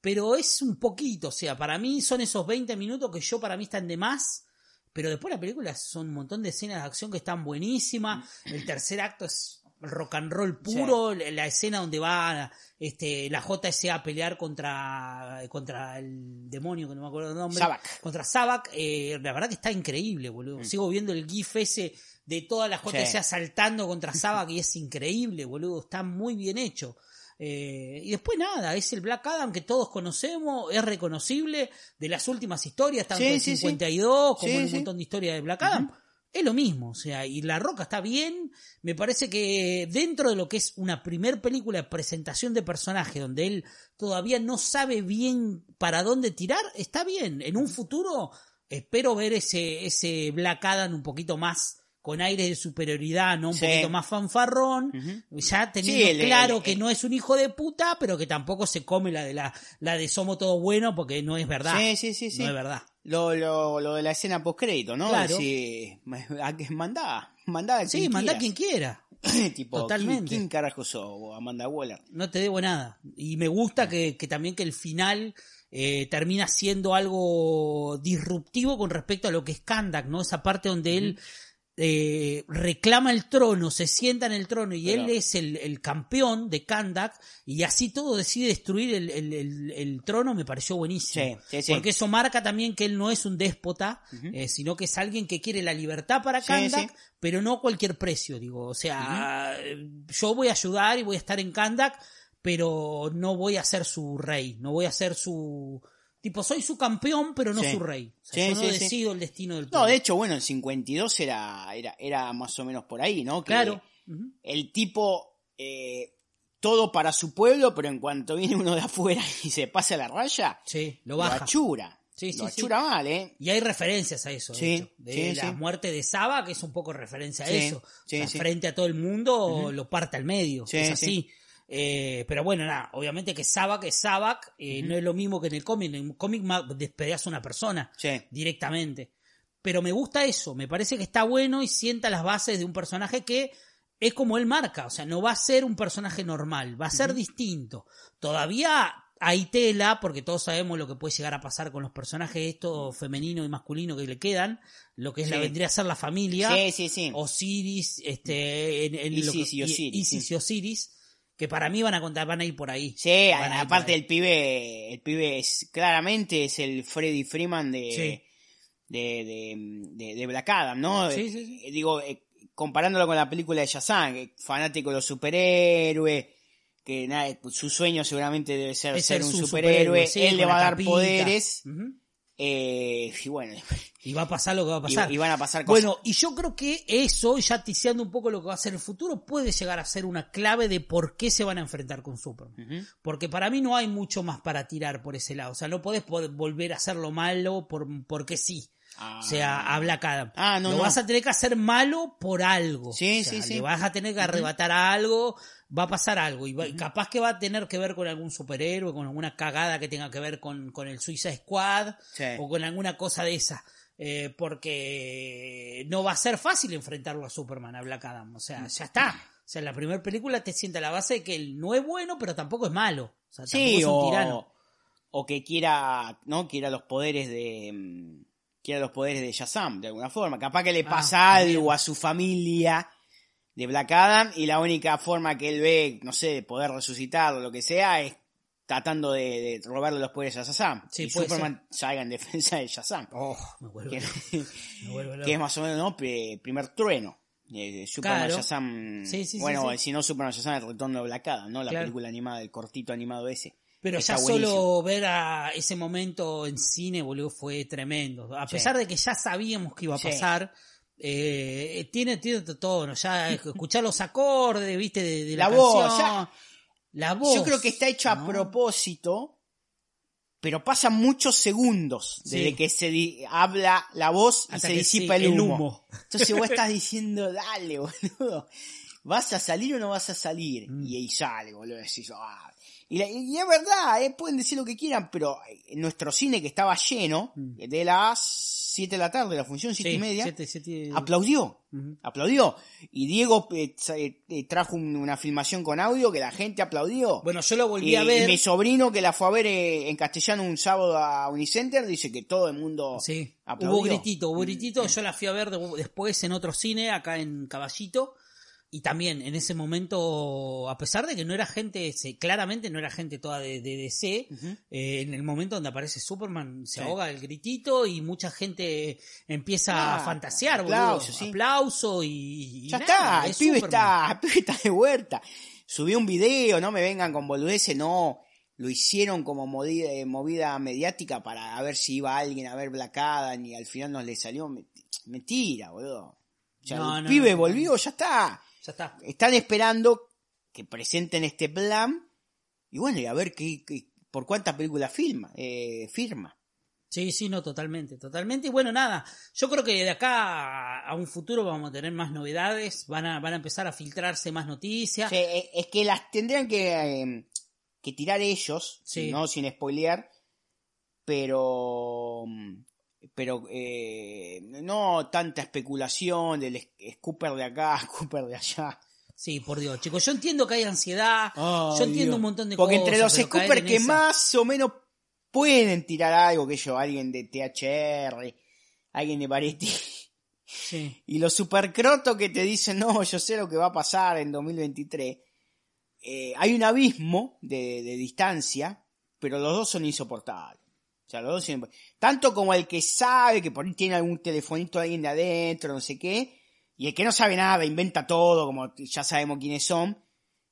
Pero es un poquito, o sea, para mí son esos 20 minutos que yo para mí están de más. Pero después la película son un montón de escenas de acción que están buenísimas. El tercer acto es rock and roll puro. La la escena donde va este, la JSA a pelear contra, contra el demonio, que no me acuerdo el nombre. Sabak. Contra Sabak. eh, la verdad que está increíble, boludo. Sigo viendo el GIF ese de toda la JSA Mm. Sí. saltando contra Sabak y es increíble, boludo. Está muy bien hecho. Eh, y después nada, es el Black Adam que todos conocemos, es reconocible de las últimas historias, tanto Sí, en sí, sí. 52 como en un montón de historias de Black Adam. Es lo mismo, o sea, y La Roca está bien. Me parece que dentro de lo que es una primer película de presentación de personaje, donde él todavía no sabe bien para dónde tirar, está bien. En un futuro espero ver ese, ese Black Adam un poquito más con aires de superioridad, no un Sí. poquito más fanfarrón, ya teniendo Sí, el- claro el- que no es un hijo de puta, pero que tampoco se come la de la, la de somos todos buenos porque no es verdad. Sí, sí, sí, sí. No es verdad. Lo, lo, lo de la escena postcrédito, ¿no? Claro. Sí, a que mandá, mandá a Sí, quien mandá a quien quiera. tipo, Totalmente. ¿quién, quién carajo sos, Amanda Waller? no te debo nada. Y me gusta que, que también que el final eh, termina siendo algo disruptivo con respecto a lo que es Kandak, ¿no? Esa parte donde él eh, reclama el trono, se sienta en el trono y Pero- él es el, el campeón de Kandak y así todo decide destruir el, el- el- el trono, me pareció buenísimo. Sí, sí, sí. Porque eso marca también que él no es un déspota, eh, sino que es alguien que quiere la libertad para Kandak, pero no a cualquier precio, digo. O sea, yo voy a ayudar y voy a estar en Kandak, pero no voy a ser su rey, no voy a ser su... Tipo, soy su campeón, pero no Sí. su rey. O sea, Sí, yo no sí, decido el destino del No, pueblo. de hecho, bueno, en 52 era, era, era más o menos por ahí, ¿no? Que Claro. El tipo, eh, todo para su pueblo, pero en cuanto viene uno de afuera y se pasa la raya, Sí, lo lo baja. achura. Sí, lo achura mal, ¿eh? Y hay referencias a eso, de Sí, hecho. De la muerte de Saba, que es un poco referencia a eso. sí, O sea, frente a todo el mundo lo parte al medio. Sí, es sí. así. Eh, pero bueno, nada, obviamente que Sabak es Sabak, eh, no es lo mismo que en el cómic. En el cómic despedazas a una persona Sí. directamente. pero me gusta eso, me parece que está bueno y sienta las bases de un personaje que es como él marca, o sea, no va a ser un personaje normal, va a ser distinto. Todavía hay tela, porque todos sabemos lo que puede llegar a pasar con los personajes estos femeninos y masculinos que le quedan, lo que es la vendría a ser la familia. Sí, sí, sí. Osiris, este, en, en lo Isis que- y Osiris, Isis y Osiris, que para mí van a contar, van a ir por ahí. Sí, Van aparte el pibe, el pibe es claramente es el Freddy Freeman de, Sí. de, de, de- de Black Adam, ¿no? Sí, sí, sí. Eh, Digo, eh, comparándolo con la película de Shazam, fanático de los superhéroes, que nada, su sueño seguramente debe ser Es ser un su superhéroe, él le va a dar capita. poderes, Ujú. Eh, y bueno, Y va a pasar lo que va a pasar. y, y van a pasar cosas. Bueno, y yo creo que eso, ya tiseando un poco lo que va a ser el futuro, puede llegar a ser una clave de por qué se van a enfrentar con Superman. Porque para mí no hay mucho más para tirar por ese lado. O sea, no podés pod- volver a hacerlo malo por, porque sí. Ah. O sea, a Black Adam. Ah, no, Lo no. vas a tener que hacer malo por algo. Sí, O sea, sí, sí. Le vas a tener que arrebatar a algo, va a pasar algo. Y, va- capaz que va a tener que ver con algún superhéroe, con alguna cagada que tenga que ver con, con el Suicide Squad Sí. o con alguna cosa de esa. Eh, porque no va a ser fácil enfrentarlo a Superman, a Black Adam. O sea, ya está. O sea, en la primera película te sienta la base de que él no es bueno, pero tampoco es malo. O sea, tampoco Sí, es un o, tirano. o que quiera, ¿no? Quiera los poderes de. Quiera los poderes de Shazam, de alguna forma. Capaz que le Ah, pasa algo a su familia de Black Adam y la única forma que él ve, no sé, de poder resucitar o lo que sea, es tratando de, de robarle los poderes a Shazam. Sí, y Superman salga en defensa de Shazam. Oh, me vuelvo que, me vuelvo que es más o menos, ¿no? Pri- Primer trueno. Superman Claro. Shazam. Sí, sí, sí, bueno, si no Superman Shazam, el retorno de Black Adam, ¿no? La Claro. película animada, el cortito animado ese. Pero ya buenísimo. solo ver a ese momento en cine, boludo, fue tremendo. A Sí. pesar de que ya sabíamos que iba a pasar, eh, tiene, tiene todo, ¿no? Ya escuchar los acordes, viste, de, de la, La voz, canción, ya. La voz. Yo creo que está hecho a propósito, pero pasan muchos segundos Sí. desde que se di- habla la voz y Hasta se disipa sí, el, el humo. humo. Entonces vos estás diciendo, dale, boludo. ¿Vas a salir o no vas a salir? Mm. Y ahí sale, boludo. Decís, ah. Y, la- y es verdad, eh, pueden decir lo que quieran, pero en nuestro cine que estaba lleno, Mm. de las 7 de la tarde, la función 7 Sí, y media, siete- siete- aplaudió. Aplaudió. Y Diego eh, tra- eh, trajo un- una filmación con audio que la gente aplaudió. Bueno, yo lo volví a ver. y mi sobrino que la fue a ver eh, en castellano un sábado a Unicenter dice que todo el mundo Sí, aplaudió. hubo gritito, hubo gritito. Yo la fui a ver de- después en otro cine, acá en Caballito. Y también en ese momento, a pesar de que no era gente, se- claramente no era gente toda de, de DC, eh, en el momento donde aparece Superman se Sí. ahoga el gritito y mucha gente empieza a fantasear, boludo. aplauso, sí. Aplauso y, y Ya nada, está, el pibe está, el pibe está de vuelta. Subió un video, no me vengan con boludeces, no. Lo hicieron como movida, eh, movida mediática para a ver si iba alguien a ver Black Adam y al final no le salió. Mentira, boludo. Ya No, el no, pibe no. volvió, ya está. Ya está. Están esperando que presenten este plan y bueno, y a ver qué, qué- por cuántas películas firma, eh, firma. Sí, sí, no, totalmente, totalmente. Y bueno, nada, yo creo que de acá a- un futuro vamos a tener más novedades, van a, van a empezar a filtrarse más noticias. Sí, eh, es que las tendrían que, eh, que tirar ellos, Sí. no sin spoilear, pero pero eh, no tanta especulación del Scooper de acá, Scooper de allá. Sí, por Dios, chicos, yo entiendo que hay ansiedad, yo entiendo Dios. un montón de Porque cosas. entre los Scooper que esa- más o menos pueden tirar algo, que yo, alguien de THR, alguien de Sí. y los supercrotos que te dicen, no, yo sé lo que va a pasar en 2023, eh, hay un abismo de, de distancia, pero los dos son insoportables. O sea, los dos son- Tanto como el que sabe que por ahí tiene algún telefonito de alguien de adentro, no sé qué, y el que no sabe nada, inventa todo, como ya sabemos quiénes son,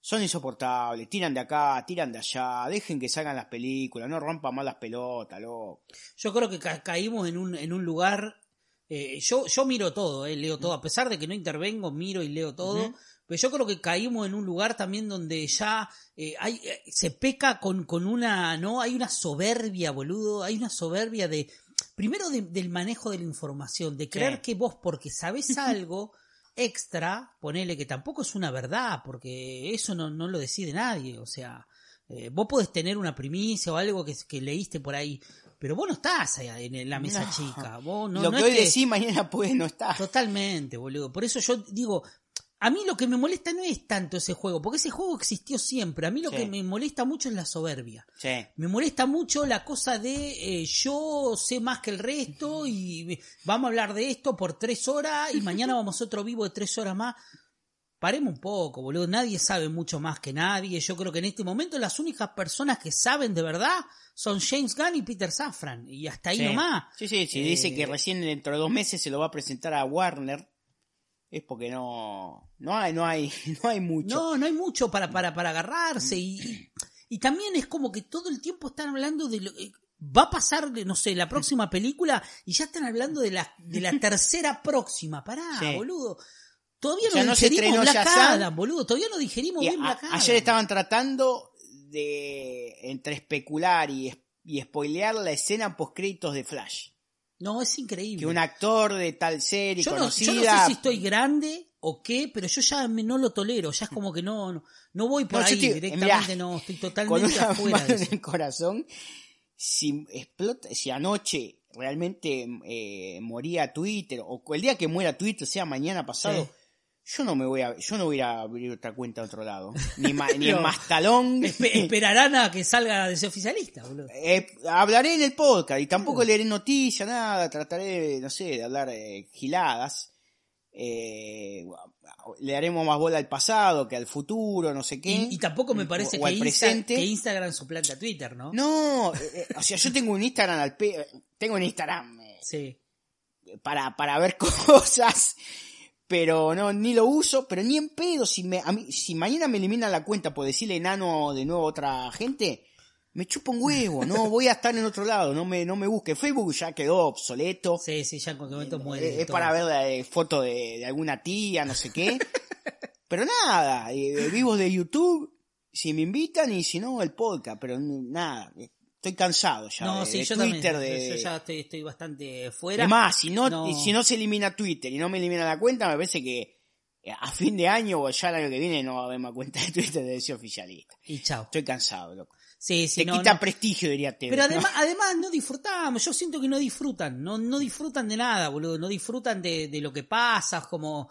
son insoportables, tiran de acá, tiran de allá, dejen que salgan las películas, no rompan más las pelotas, loco. Yo creo que ca- caímos en un, en un lugar. eh, yo, yo miro todo, eh, leo todo. A pesar de que no intervengo, miro y leo todo. Pero yo creo que caímos en un lugar también donde ya eh, hay, eh, se peca con, con una. ¿No? Hay una soberbia, boludo. Hay una soberbia de. Primero de- del manejo de la información, de creer que vos, porque sabés algo extra, ponele que tampoco es una verdad, porque eso no, no lo decide nadie. O sea, eh, vos podés tener una primicia o algo que, que leíste por ahí, Pero vos no estás ahí en la mesa No. chica. Vos no, Lo no que hoy decís mañana puede no estar. Totalmente, boludo. Por eso yo digo, a mí lo que me molesta no es tanto ese juego, porque ese juego existió siempre. A mí lo Sí. que me molesta mucho es la soberbia. Sí. Me molesta mucho la cosa de eh, yo sé más que el resto y vamos a hablar de esto por tres horas y mañana vamos a otro vivo de tres horas más. Paremos un poco, boludo. Nadie sabe mucho más que nadie. Yo creo que en este momento las únicas personas que saben de verdad son James Gunn y Peter Safran. Y hasta ahí sí. nomás. Sí, sí, sí. Eh, Dice que recién dentro de dos meses se lo va a presentar a Warner. Es porque no, no hay, no hay, no hay mucho. No, no hay mucho para, para, para agarrarse y, y, también es como que todo el tiempo están hablando de lo eh, va a pasar, no sé, la próxima película y ya están hablando de la, de la tercera próxima. Pará, Sí. boludo. Todavía Ya no no digerimos Black. Adam, boludo. Todavía no digerimos Y bien Black Adam. ayer estaban tratando de entre especular y, y spoilear la escena post créditos de Flash. No, es increíble. Que un actor de tal serie yo, no, conocida. yo no sé si estoy grande o qué, pero yo ya me- no lo tolero. Ya es como que no, no, no voy por No, ahí estoy- directamente, mirá, no, estoy con totalmente una afuera mano de en el corazón, si explota, si anoche realmente eh, moría Twitter, o el día que muera Twitter, sea mañana pasado, Sí. Yo no me voy a, yo no voy a ir a abrir otra cuenta de otro lado. Ni, ma- ni en Mastalón. Espe- esperarán a que salga de ese oficialista, boludo. Eh, hablaré en el podcast y tampoco leeré noticias, nada, trataré, no sé, de hablar eh, giladas. Eh, le haremos más bola al pasado que al futuro, no sé qué. Y, y tampoco me parece O- o que, Insta- presente. que Instagram suplante a Twitter, ¿no? No, o sea, yo tengo un Instagram al pe... tengo un Instagram Sí. para, para ver cosas, pero no, ni lo uso, pero ni en pedo, si me, a mí, si mañana me eliminan la cuenta por decirle enano de nuevo a otra gente, me chupa un huevo, no voy a estar en otro lado, no me, no me busque. Facebook ya quedó obsoleto. Sí, sí, ya en cualquier momento muere. Eh, es todo. para ver la foto de, de alguna tía, no sé qué. pero nada, eh, vivos de YouTube, si me invitan y si no, el podcast, pero nada, eh, estoy cansado ya No, de, sí, de yo Twitter. también. de, Yo ya estoy, estoy bastante fuera. es más, si no, No. si no se elimina Twitter y no me elimina la cuenta, me parece que eh, a fin de año o ya el año que viene no va a haber más cuenta de Twitter de ser oficialista. Y chao. Estoy cansado, loco. Sí, sí, Te no, quita no. prestigio, diría Tevez. Pero ¿no? además, además no disfrutamos, yo siento que no disfrutan, no, no disfrutan de nada, boludo, no disfrutan de, de lo que pasa, como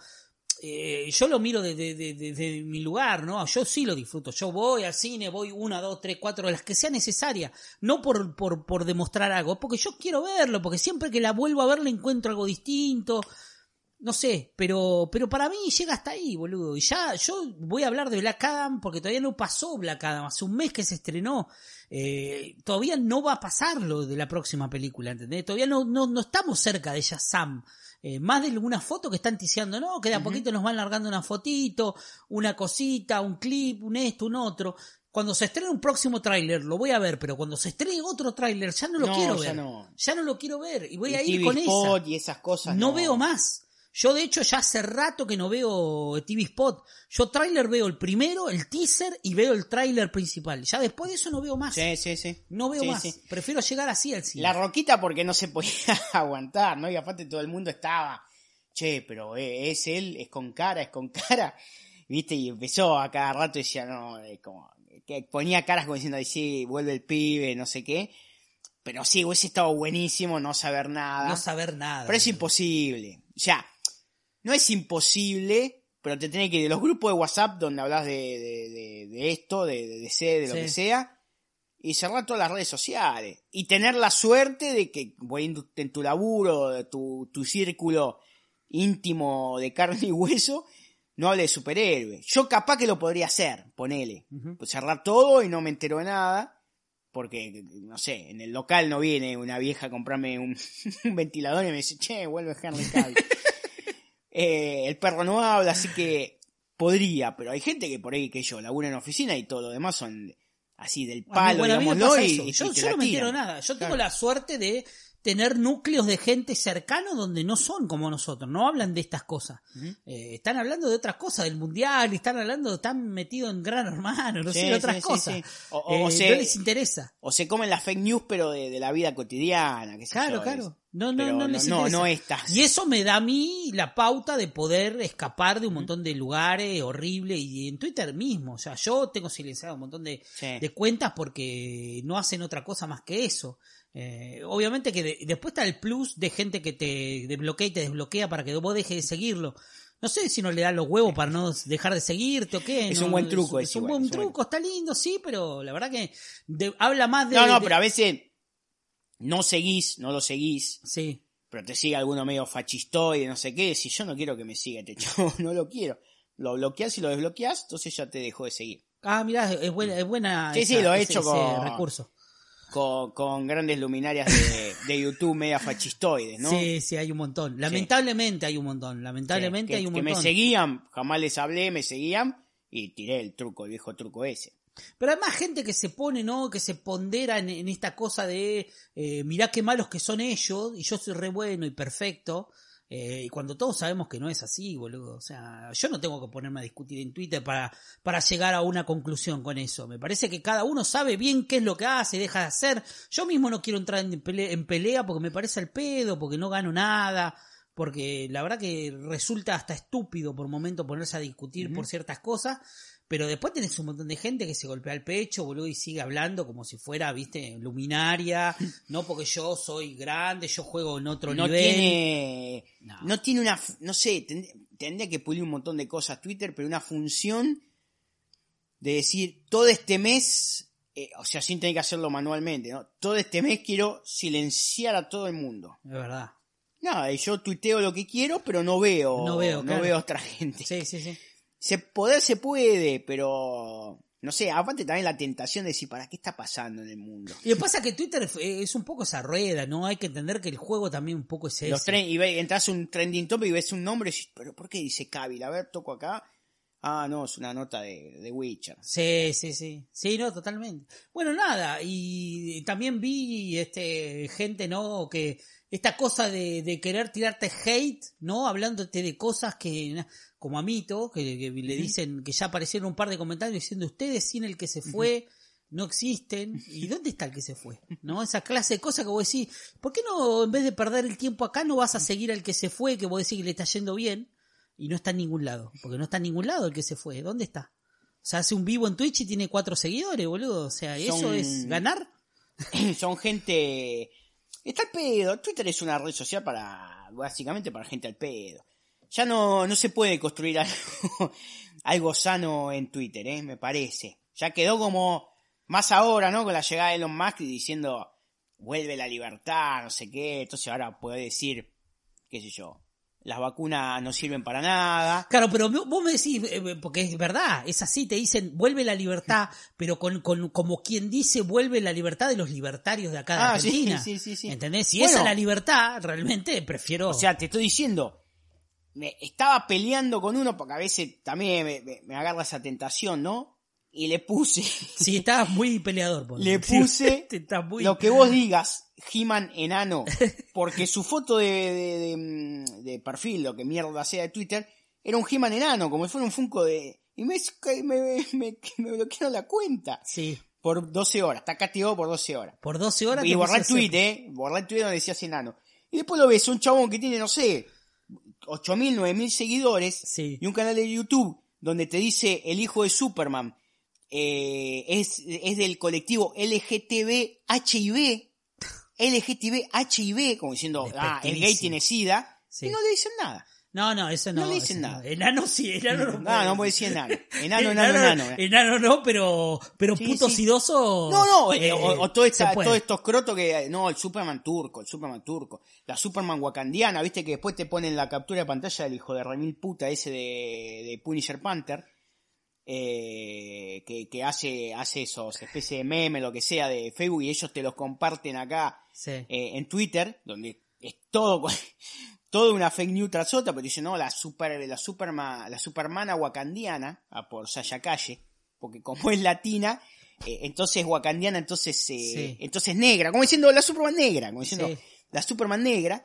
eh, yo lo miro desde de, de- de mi lugar, ¿no? Yo sí lo disfruto, yo voy al cine, voy una, dos, tres, cuatro, las que sea necesaria, no por, por, por demostrar algo, porque yo quiero verlo, porque siempre que la vuelvo a ver le encuentro algo distinto, no sé, pero, pero para mí llega hasta ahí, boludo. Y ya, yo voy a hablar de Black Adam porque todavía no pasó Black Adam, hace un mes que se estrenó. Eh, todavía no va a pasar lo de la próxima película, ¿entendés? Todavía no, no, no estamos cerca de Shazam. Eh, más de alguna foto que están ticiando, ¿no? Que de a poquito nos van largando una fotito, una cosita, un clip, un esto, un otro. Cuando se estrene un próximo tráiler, lo voy a ver, pero cuando se estrene otro tráiler, ya no lo No, quiero ya ver. no. Ya no lo quiero ver. Y voy Y a ir TV con esa y esas cosas. no veo más. Yo de hecho ya hace rato que no veo TV Spot. Yo tráiler veo el primero, el teaser y veo el tráiler principal. Ya después de eso no veo más. Sí, sí, sí. No veo Sí, más. sí. Prefiero llegar así al cine. La roquita porque no se podía aguantar, ¿no? Y aparte todo el mundo estaba, che, pero eh, es él, es con cara, es con cara, ¿viste? Y empezó a cada rato y decía, no, es como, que ponía caras como diciendo, "Ay, sí, vuelve el pibe, no sé qué. Pero sí, hubiese estado buenísimo no saber nada. No saber nada. pero es imposible. O sea, no es imposible, pero te tenés que ir de los grupos de WhatsApp donde hablas de, de, de, de esto, de, de DC, de lo Sí. que sea, y cerrar todas las redes sociales. Y tener la suerte de que ahí en tu, laburo, de tu, tu círculo íntimo de carne y hueso, no hable de superhéroes. Yo capaz que lo podría hacer, ponele. Pues cerrar todo y no me entero de nada. Porque, no sé, en el local no viene una vieja a comprarme un, un ventilador y me dice, che, vuelve Henry Cavill. Eh, el perro no habla, así que podría, pero hay gente que por ahí que yo labura en oficina y todo lo demás son así del palo, bueno, digámoslo, y, y Yo, yo no me entero nada. Yo tengo la suerte de tener núcleos de gente cercana donde no son como nosotros, no hablan de estas cosas. Eh, están hablando de otras cosas, del mundial, están hablando, están metidos en gran hermano, no Sí, sé, de otras sí, cosas. sí. O- o- o Eh, se- no les interesa. O se comen las fake news, pero de, de la vida cotidiana. sé Claro, claro. No, no, pero no les no, no estas. Y eso me da a mí la pauta de poder escapar de un montón de lugares horribles y en Twitter mismo. O sea, yo tengo silenciado un montón de, Sí. de cuentas porque no hacen otra cosa más que eso. Eh, obviamente que de- después está el plus de gente que te desbloquea y te desbloquea para que vos dejes de seguirlo. No sé si no le dan los huevos para no dejar de seguirte o qué. Es no, un buen truco Es, un buen es un buen truco, está lindo, sí, pero la verdad que de- habla más de... No, no, de- pero a veces no seguís, no lo seguís, Sí, pero te sigue alguno medio fachistoide, no sé qué. Si yo no quiero que me siga este chavo, no lo quiero. Lo bloqueas y lo desbloqueas, entonces ya te dejó de seguir. Ah, mirá, es buena, es buena Sí, sí, lo he hecho con- recurso. Con, con grandes luminarias de, de YouTube media fachistoides, ¿no? Sí, sí, hay un montón. Lamentablemente hay un montón. Lamentablemente que, hay un que montón. me seguían, jamás les hablé, me seguían y tiré el truco, el viejo truco ese. Pero hay más gente que se pone, ¿no? Que se pondera en, en esta cosa de, eh, mirá qué malos que son ellos y yo soy re bueno y perfecto. Eh, y cuando todos sabemos que no es así, boludo. O sea, yo no tengo que ponerme a discutir en Twitter para, para llegar a una conclusión con eso. Me parece que cada uno sabe bien qué es lo que hace y deja de hacer. Yo mismo no quiero entrar en pelea, en pelea porque me parece al pedo, porque no gano nada. Porque la verdad que resulta hasta estúpido por momento ponerse a discutir por ciertas cosas. Pero después tenés un montón de gente que se golpea el pecho, boludo, y sigue hablando como si fuera, viste, luminaria. no porque yo soy grande, yo juego en otro No nivel. tiene, No. no. tiene una, no sé, tend- tendría que pulir un montón de cosas Twitter, pero una función de decir, todo este mes, eh, o sea, sin tener que hacerlo manualmente, ¿no? Todo este mes quiero silenciar a todo el mundo. Es verdad. Nada, yo tuiteo lo que quiero, pero no veo, No veo, claro. veo a otra gente. Sí, sí, sí. Se poder se puede, pero no sé, aparte también la tentación de decir, ¿para qué está pasando en el mundo? Y lo que pasa es que Twitter es- un poco esa rueda, ¿no? Hay que entender que el juego también un poco es Los tren- y ve- entras a un trending topic y ves un nombre y dices, pero ¿por qué dice Cavill? A ver, toco acá. Ah, no, es una nota de, de Witcher. Sí, sí, sí. Sí, no, totalmente. Bueno, nada, y también vi este gente, ¿no? Que esta cosa de, de querer tirarte hate, ¿no? Hablándote de cosas que, como a Mito, que, que le dicen que ya aparecieron un par de comentarios diciendo ustedes sin el que se fue. No existen. ¿Y dónde está el que se fue? ¿No? Esa clase de cosas que vos decís, ¿por qué no, en vez de perder el tiempo acá, no vas a seguir al que se fue, que vos decís que le está yendo bien? Y no está en ningún lado. Porque no está en ningún lado el que se fue. ¿Dónde está? O sea, hace un vivo en Twitch y tiene cuatro seguidores, boludo. O sea, ¿eso Son- es ganar? Son gente... Está al pedo. Twitter es una red social para, básicamente para gente al pedo. Ya no, no se puede construir algo, algo sano en Twitter, ¿eh? Me parece. Ya quedó como, más ahora, ¿no? Con la llegada de Elon Musk diciendo, vuelve la libertad, no sé qué. Entonces ahora puede decir, qué sé yo, las vacunas no sirven para nada. Claro, pero vos me decís, eh, porque es verdad, es así, te dicen, vuelve la libertad, pero con, con, como quien dice, vuelve la libertad de los libertarios de acá de Ah, sí, Argentina. sí, sí, sí. ¿Entendés? Si Bueno. esa es la libertad, realmente prefiero... O sea, te estoy diciendo, me estaba peleando con uno porque a veces también me, me- me agarra esa tentación, ¿no? Y le puse, si estás muy peleador, por le puse Te estás muy... lo que vos digas, He-Man enano, porque su foto de, de- de, mm, de perfil, lo que mierda sea de Twitter, era un He-Man enano, como si fuera un Funko de... Y me, me, me, me bloquearon la cuenta Sí, por 12 horas, está castigado por 12 horas. por 12 horas... Y borrar el tweet, eh. Borrar el tweet donde decías enano. Y después lo ves, un chabón que tiene, no sé, 8.000, 9.000 seguidores. Sí. Y un canal de YouTube donde te dice el hijo de Superman. Eh, es, es del colectivo LGTB HIV. LGTB HIV, como diciendo, ah, el gay tiene sida. Sí. Y no le dicen nada. No, no, eso no. No le dicen nada. no. Enano sí, enano no. No, no puede decir enano. Enano, enano, enano. Enano no, pero, pero Sí, putos sí. idosos. No, no, eh, eh, o, o todo esta- todos estos crotos que, no, el Superman turco, el Superman turco, la Superman wakandiana, viste que después te ponen la captura de pantalla del hijo de remil puta ese de, de Punisher Panther, eh, que, que hace, hace esos especie de meme, lo que sea, de Facebook y ellos te los comparten acá Sí. eh, en Twitter, donde es todo, todo una fake news tras otra, pero dicen, no, la super, la superma, la supermana wakandiana, a por Sasha Calle, porque como es latina, eh, entonces wakandiana, entonces, Sí. entonces negra, como diciendo la superman negra, como diciendo Sí. la superman negra,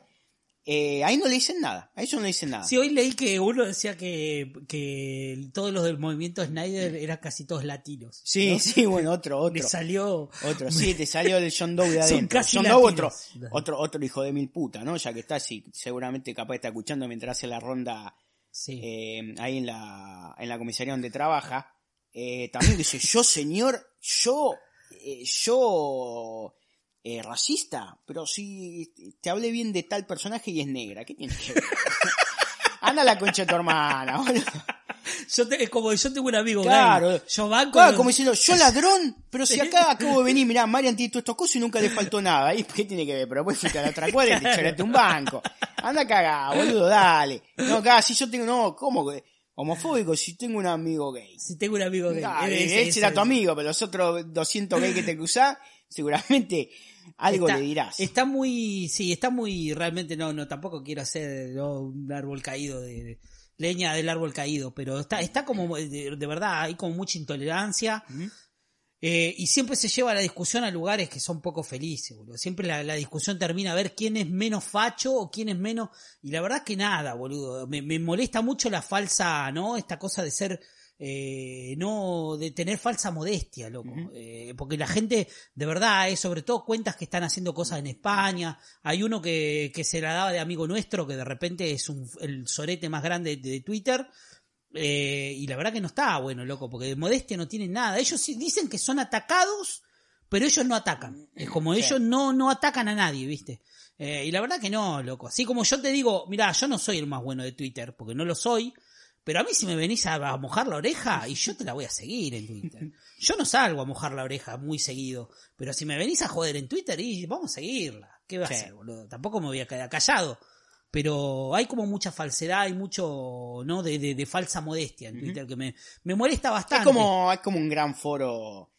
eh, ahí no le dicen nada, a ellos no le dicen nada. Sí, hoy leí que uno decía que, que todos los del movimiento Snyder eran casi todos latinos. Sí, ¿no? sí, bueno, otro, Le otro. salió. Otro, sí, te salió el John Doe de Son adentro. casi John Doe, otro, otro, otro hijo de mil puta, ¿no? Ya que está así, seguramente capaz está escuchando mientras hace la ronda Sí. eh, ahí en la, en la comisaría donde trabaja, eh, también dice, yo señor, yo, yo eh, racista, pero si te hablé bien de tal personaje y es negra, ¿qué tiene que ver? Anda la concha de tu hermana, boludo. Yo te- es como yo tengo un amigo Claro. gay. Yo banco. Claro, los- como diciendo, yo ladrón, pero si acá acabo de venir, mirá, Marian tiene todos estos cosas y nunca le faltó nada. ¿Y qué tiene que ver? Pero después fuiste a la otra cuadra y te choraste un banco. Anda cagá, boludo, dale. No, acá, si yo tengo, no, ¿cómo? Homofóbico, si tengo un amigo gay. Si tengo un amigo gay. Dale, Ese- será tu amigo, pero los otros 200 gays que te cruzás, seguramente algo está, le dirás. Está muy, sí, está muy, realmente no, no, tampoco quiero hacer ¿no? un árbol caído de, de- leña del árbol caído, pero está, está como, de, de verdad, hay como mucha intolerancia. Eh, y siempre se lleva la discusión a lugares que son poco felices, boludo. Siempre la, la discusión termina a ver quién es menos facho o quién es menos. Y la verdad que nada, boludo. Me, me molesta mucho la falsa, ¿no? Esta cosa de ser. Eh, no, de tener falsa modestia, loco. Eh, porque la gente, de verdad, eh, sobre todo cuentas que están haciendo cosas en España. Hay uno que, que se la daba de amigo nuestro, que de repente es un, el sorete más grande de, de Twitter. Eh, y la verdad que no está bueno, loco, porque de modestia no tienen nada. Ellos sí dicen que son atacados, pero ellos no atacan. Es como ellos no, no atacan a nadie, ¿viste? Y la verdad que no, loco. Así como yo te digo, mira, yo no soy el más bueno de Twitter, porque no lo soy. Pero a mí si me venís a, a mojar la oreja, y yo te la voy a seguir en Twitter. Yo no salgo a mojar la oreja muy seguido. Pero si me venís a joder en Twitter, y vamos a seguirla. ¿Qué va Sí. a hacer, boludo? Tampoco me voy a quedar callado pero hay como mucha falsedad, hay mucho, ¿no? De, de, de falsa modestia en Twitter que me, me molesta bastante. Es como, es como un gran foro.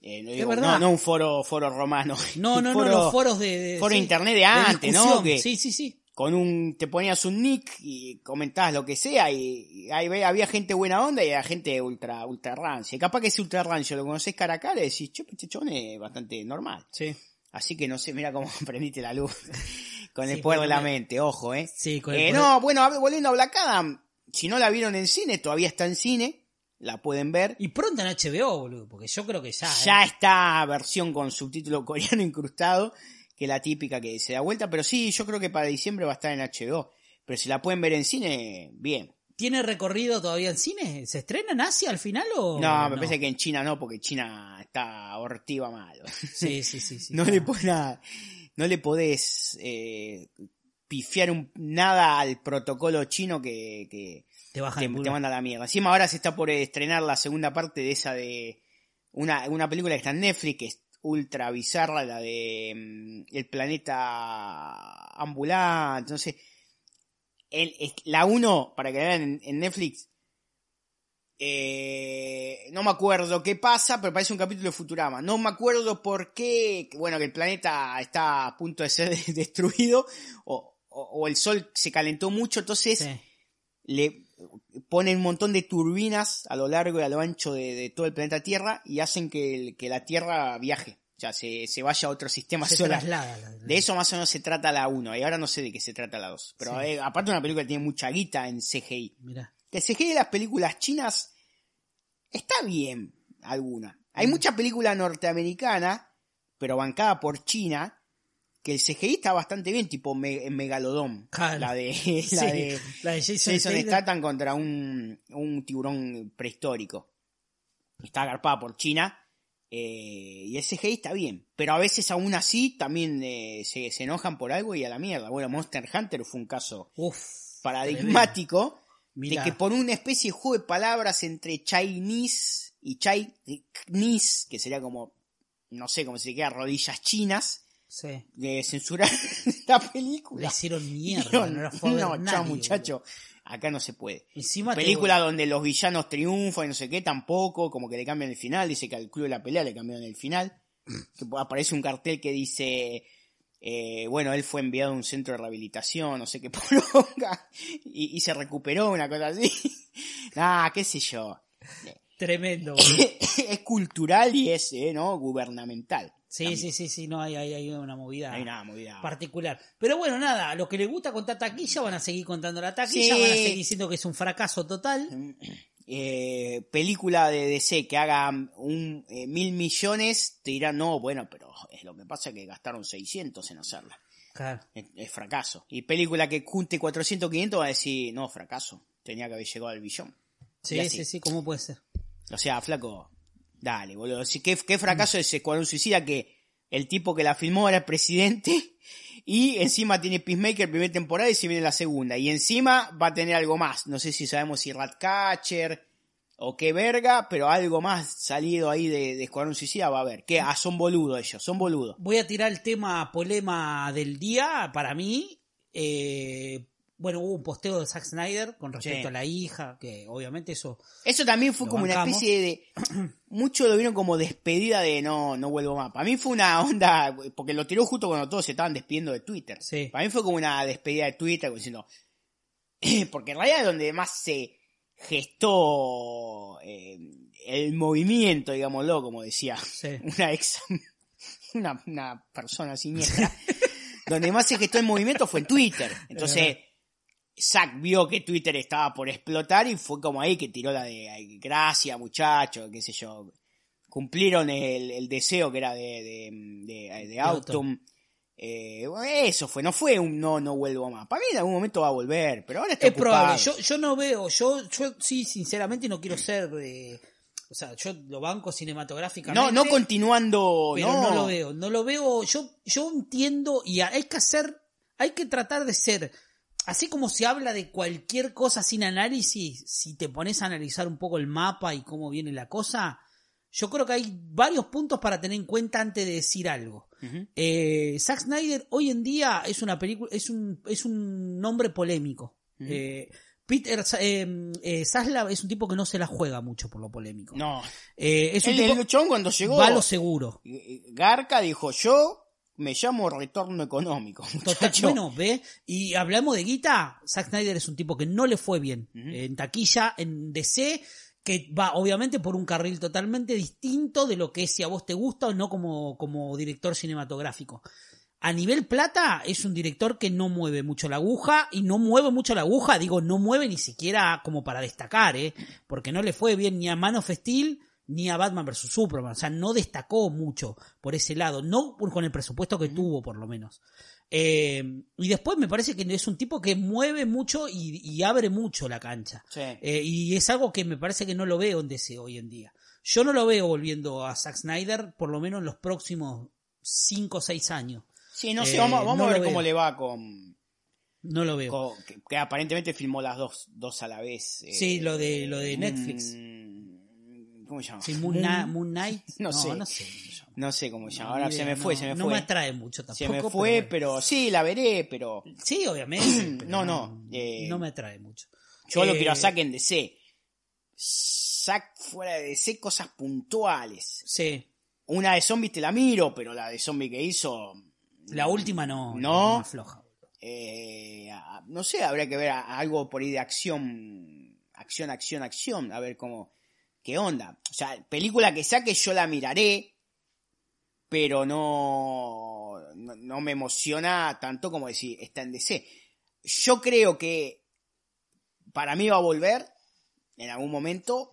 eh, lo digo, verdad. no, no un foro, foro romano. No, no, no, los foros de, de- foro sí, internet de antes, ¿no? Que- Sí, sí, sí. Con un, te ponías un nick y comentabas lo que sea y, y ahí había gente buena onda y había gente ultra, ultra rancia. Y capaz que ese ultra rancio lo conocés cara a cara y decís, che, este es bastante normal. Sí. Así que no sé, mira cómo prendiste la luz con el poder de la mente, ojo, eh. Sí, con el Eh, poder- No, bueno, volviendo a Black Adam, si no la vieron en cine, todavía está en cine, la pueden ver. Y pronto en HBO, boludo, porque yo creo que ya. ¿eh? Ya está versión con subtítulo coreano incrustado, que la típica que se da vuelta, pero sí, yo creo que para diciembre va a estar en HBO. Pero si la pueden ver en cine, bien. ¿Tiene recorrido todavía en cine? ¿Se estrena en Asia al final o.? No, me parece que en China no, porque China está hortiva mal. Sí, sí, sí. sí no le podés nada, no le podés eh, pifiar un- nada al protocolo chino que, que Te baja te, el te pulgar. manda a la mierda. Encima ahora se está por estrenar la segunda parte de esa de una, una película que está en Netflix que es ultra bizarra, la de mm, El planeta ambulante. Entonces, el, es- la 1, para que vean en, en Netflix, eh, no me acuerdo qué pasa, pero parece un capítulo de Futurama. No me acuerdo por qué, bueno, que el planeta está a punto de ser destruido o, o- o el sol se calentó mucho, entonces Sí. le ponen un montón de turbinas a lo largo y a lo ancho de, de todo el planeta Tierra y hacen que, el- que la Tierra viaje, o sea, se, se vaya a otro sistema Se solar. traslada. la- De eso más o menos se trata la 1, y ahora no sé de qué se trata la 2. Pero Sí. eh, aparte una película que tiene mucha guita en CGI. Mirá. El CGI de las películas chinas está bien, alguna. Hay Mm. mucha película norteamericana, pero bancada por China, que el CGI está bastante bien, tipo Me-. Claro. La de, Sí, la de la de Jason, Jason Statham. Statham contra un, un tiburón prehistórico. Está agarpada por China. eh, y el CGI está bien. Pero a veces aún así también eh, se, se enojan por algo y a la mierda. Bueno, Monster Hunter fue un caso Uf. paradigmático de que por una especie de juego de palabras entre Chinese y Chinese, que sería como, no sé, como si queda rodillas chinas, Sí. de censurar la película. Le hicieron mierda. Dijeron, no, la fue a ver no, nadie, chao muchacho, acá no se puede. Encima te- Película donde los villanos triunfan y no sé qué, tampoco, como que le cambian el final, dice que al club de la pelea le cambiaron el final. Que aparece un cartel que dice, eh, bueno, él fue enviado a un centro de rehabilitación, no sé qué poronga, y, y se recuperó, una cosa así. Ah, qué sé yo. Tremendo. es cultural y es, eh, ¿no? Gubernamental. Sí, También. sí, sí, sí, no, hay, hay, hay una movida. Hay una movida. particular. Pero bueno, nada, a los que les gusta contar taquilla van a seguir contando la taquilla, Sí. van a seguir diciendo que es un fracaso total. eh, película de DC que haga un eh, mil millones, te dirán, no, bueno, pero es lo que pasa que gastaron 600 en hacerla. Claro. Es, es fracaso. Y película que junte 400, 500 va a decir, no, fracaso. Tenía que haber llegado al billón. Sí, sí, sí, ¿cómo puede ser? O sea, flaco, dale, boludo. Si, ¿qué, qué fracaso es Escuadrón Suicida que el tipo que la filmó era el presidente. Y encima tiene Peacemaker primera temporada y se viene la segunda. Y encima va a tener algo más. No sé si sabemos si Ratcatcher o qué verga, pero algo más salido ahí de, de Escuadrón Suicida va a haber. Que ah, son boludos ellos, son boludos. Voy a tirar el tema polema del día para mí. Eh, bueno, hubo un posteo de Zack Snyder con respecto Sí. a la hija, que obviamente eso... Eso también fue como una especie de... Muchos lo vieron como despedida de no, no vuelvo más. Para mí fue una onda, porque lo tiró justo cuando todos se estaban despidiendo de Twitter. Sí. Para mí fue como una despedida de Twitter, como diciendo... Porque en realidad es donde más se gestó eh, el movimiento, digámoslo, como decía Sí. una ex... Una, una persona siniestra. donde más se gestó el movimiento fue en Twitter. Entonces... Zack vio que Twitter estaba por explotar y fue como ahí que tiró la de "Ay, gracias muchachos, qué sé yo. Cumplieron el, el deseo que era de, de, de, de Autumn. Eh, eso fue, no fue un no, no vuelvo más. Para mí en algún momento va a volver, pero ahora está Es probable, yo, yo no veo, yo, yo sí, sinceramente no quiero ser... eh, o sea, yo lo banco cinematográficamente. no, no continuando, pero no. no. lo veo, no lo veo, yo, yo entiendo y hay que hacer, hay que tratar de ser, así como se habla de cualquier cosa sin análisis, si te pones a analizar un poco el mapa y cómo viene la cosa, yo creo que hay varios puntos para tener en cuenta antes de decir algo. Eh, Zack Snyder hoy en día es una película, es un, es un nombre polémico. Eh, Peter eh, eh, Zaslav es un tipo que no se la juega mucho por lo polémico. No. Eh, es un El, el tipo luchón cuando llegó, va a lo seguro. Garca dijo, yo me llamo retorno económico. Total, muchacho". bueno, ve, y hablamos de guita, Zack Snyder es un tipo que no le fue bien en taquilla, en DC, que va obviamente por un carril totalmente distinto de lo que es si a vos te gusta o no como, como director cinematográfico. A nivel plata es un director que no mueve mucho la aguja y no mueve mucho la aguja, digo, no mueve ni siquiera como para destacar, ¿eh? porque no le fue bien ni a Man of Steel ni a Batman vs. Superman, o sea, no destacó mucho por ese lado, no con el presupuesto que tuvo por lo menos. Eh, y después me parece que es un tipo que mueve mucho y, y abre mucho la cancha. Sí. Eh, y es algo que me parece que no lo veo en DC hoy en día. Yo no lo veo volviendo a Zack Snyder por lo menos en los próximos 5 o 6 años. Sí, no sé, Eh, vamos, vamos no a ver cómo le va con, No lo veo. con- que, que aparentemente filmó las dos, dos a la vez. Sí, lo de- lo de Netflix. ¿Cómo se llama? Sí, Moon, Na- Moon Knight. No sé. No sé. cómo se llama. No sé cómo se llama. No, Ahora se me fue, no, se me no fue. me atrae mucho tampoco. se me fue, pero, sí, la veré, pero Sí, obviamente. pero No, no, eh, no me atrae mucho. yo lo Eh, quiero a Zack en DC. Zack fuera de DC cosas puntuales. Sí. Una de zombies te la miro, pero la de zombie que hizo, La última no. No. última floja. eh, no sé, habría que ver algo por ahí de acción, acción, acción, acción, a ver cómo, qué onda. O sea, película que saque yo la miraré, pero no, no, no me emociona tanto como decir, está en DC. Yo creo que para mí va a volver en algún momento,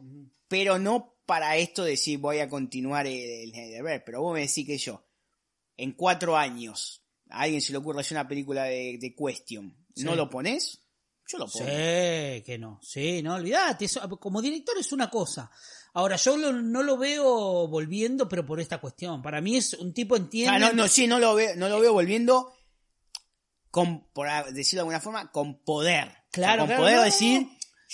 pero no para esto de decir voy a continuar el, el. Pero vos me decís que yo, en cuatro años, a alguien se le ocurre hacer una película de, de Question, ¿no Sí. lo pones? Yo lo Sí, pongo. que no. Sí, no, olvídate. eso- como director es una cosa. Ahora, yo lo- no lo veo volviendo, pero por esta cuestión. Para mí es un tipo entiende. Ah, no, no, sí, no lo veo, no lo veo volviendo con, por decirlo de alguna forma, con poder. Claro, O sea, claro, con poder no, decir.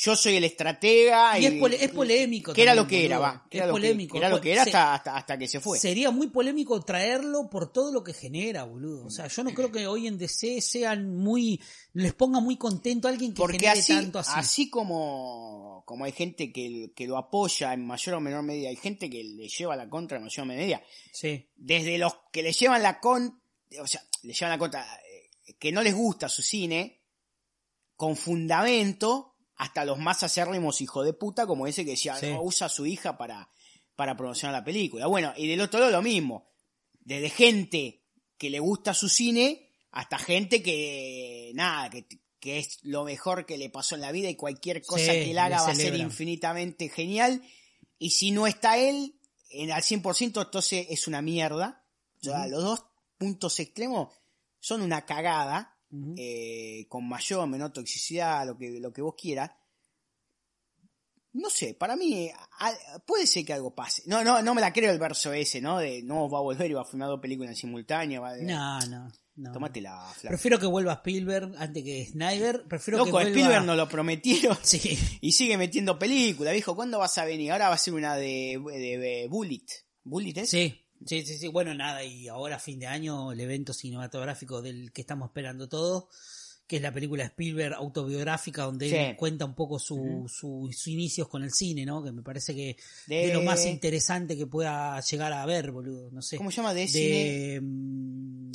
Yo soy el estratega. Y es pole- es polémico Que era lo que era, va. que Es era lo que- polémico. era lo que era hasta, hasta, hasta que se fue. Sería muy polémico traerlo por todo lo que genera, boludo. O sea, yo no creo que hoy en DC sean muy. les ponga muy contento a alguien que Porque genere así, tanto así. así como, como hay gente que, que lo apoya en mayor o menor medida, hay gente que le lleva la contra en mayor medida. Sí. Desde los que le llevan la con, o sea, le llevan la contra, eh, que no les gusta su cine, con fundamento, hasta los más acérrimos hijos de puta, como ese que decía, Sí. "No, usa a su hija para, para promocionar la película. Bueno, y del otro lado lo mismo. Desde gente que le gusta su cine, hasta gente que, nada, que, que es lo mejor que le pasó en la vida y cualquier cosa Sí, que él haga va a ser infinitamente genial. Y si no está él, en, al 100%, entonces es una mierda. O sea, los dos puntos extremos son una cagada, eh, con mayor o menor toxicidad, lo que, lo que vos quieras. no sé, para mí a- puede ser que algo pase. No, no, no me la creo el verso ese, ¿no? De no va a volver y va a filmar dos películas en simultáneo. Va de, No, no. no. Tómatela. Prefiero que vuelva Spielberg antes que Snyder. Prefiero que Loco, vuelva... Spielberg nos lo prometieron Sí. y sigue metiendo películas. Dijo, ¿cuándo vas a venir? Ahora va a ser una de, de, de Bullet. ¿Bullet es? Sí, sí, sí, sí. Bueno, nada, y ahora fin de año el evento cinematográfico del que estamos esperando todos, que es la película Spielberg autobiográfica, donde Sí. él cuenta un poco su, su- sus inicios con el cine, ¿no? Que me parece que De- de lo más interesante que pueda llegar a ver, boludo. No sé. ¿Cómo se llama? De. De. mm,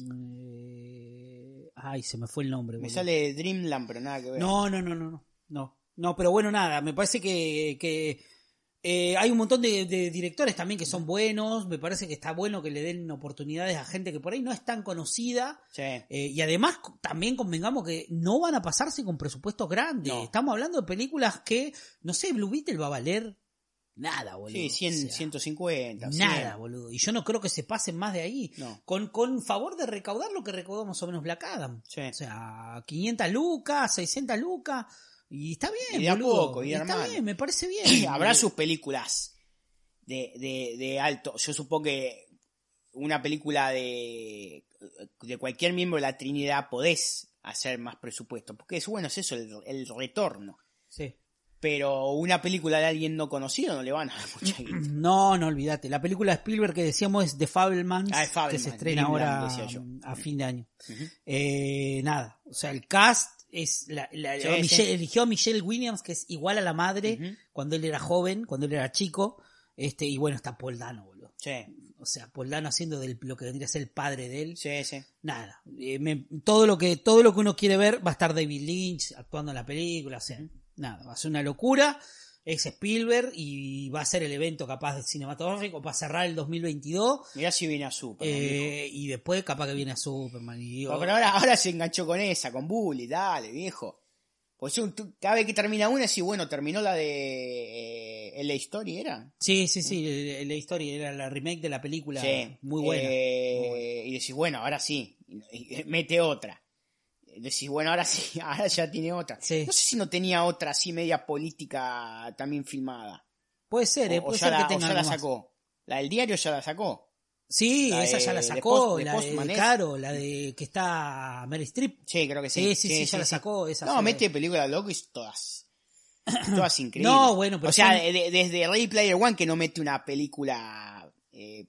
eh, Ay, se me fue el nombre. Me boludo. sale Dreamland, pero nada que ver. No, no, no, no, no. No, no pero bueno, nada. Me parece que, que eh, hay un montón de, de directores también que son buenos. Me parece que está bueno que le den oportunidades a gente que por ahí no es tan conocida. Sí. Eh, y además también convengamos que no van a pasarse con presupuestos grandes. No. Estamos hablando de películas que, no sé, Blue Beetle va a valer nada, boludo. Sí, 100, O sea, 150. 100. Nada, boludo. Y yo no creo que se pasen más de ahí. No. Con, con favor de recaudar lo que recaudó más o menos Black Adam. Sí. O sea, 500 lucas, 600 lucas. Y está bien, Y de a boludo. poco, y de está bien, me parece bien. Habrá sus películas de, de, de alto. Yo supongo que una película de, de cualquier miembro de la Trinidad podés hacer más presupuesto. Porque es bueno, es eso, el, el retorno. Sí. Pero una película de alguien no conocido no le van a dar mucha guita. No, no olvídate. La película de Spielberg que decíamos es The Fablemans, Ah, que se estrena Dreamland, ahora a fin de año. Eh, nada, o sea, el cast es la, la- Sí, Michelle- sí. eligió a Michelle Williams, que es igual a la madre cuando él era joven, cuando él era chico. Este, y bueno, está Paul Dano, boludo. Sí, O sea, Paul Dano haciendo del, lo que vendría a ser el padre de él. sí, sí. Nada. eh, me- todo lo que, todo lo que uno quiere ver va a estar David Lynch actuando en la película. O sea, nada, va a ser una locura. Es Spielberg y va a ser el evento capaz de cinematográfico para cerrar el 2022. Mirá si viene a Super. eh, y después capaz que viene a Superman. Y digo, pero ahora, ahora se enganchó con esa, con Bully, dale, viejo. Pues cada vez que termina una, sí, bueno, terminó la de eh, la Story, ¿era? Sí, sí, sí, el- la historia era la remake de la película. Sí. Muy buena. Eh, muy buena. Y decís, bueno, ahora sí. Mete otra. Decís, bueno, ahora sí, ahora ya tiene otra. Sí. No sé si no tenía otra así media política también filmada. Puede ser, eh, o, o puede ya ser la, que o ya la más. sacó. La del diario ya la sacó. Sí, La esa de- ya la de sacó, Post- de la de, ¿es? claro, la de que está Mary Streep. Sí, creo que sí. Sí, sí, sí, ya la sacó. Esa No, mete películas loco y todas. Todas increíbles. No, bueno, pero O sea, de- de- desde Ready Player One que no mete una película eh,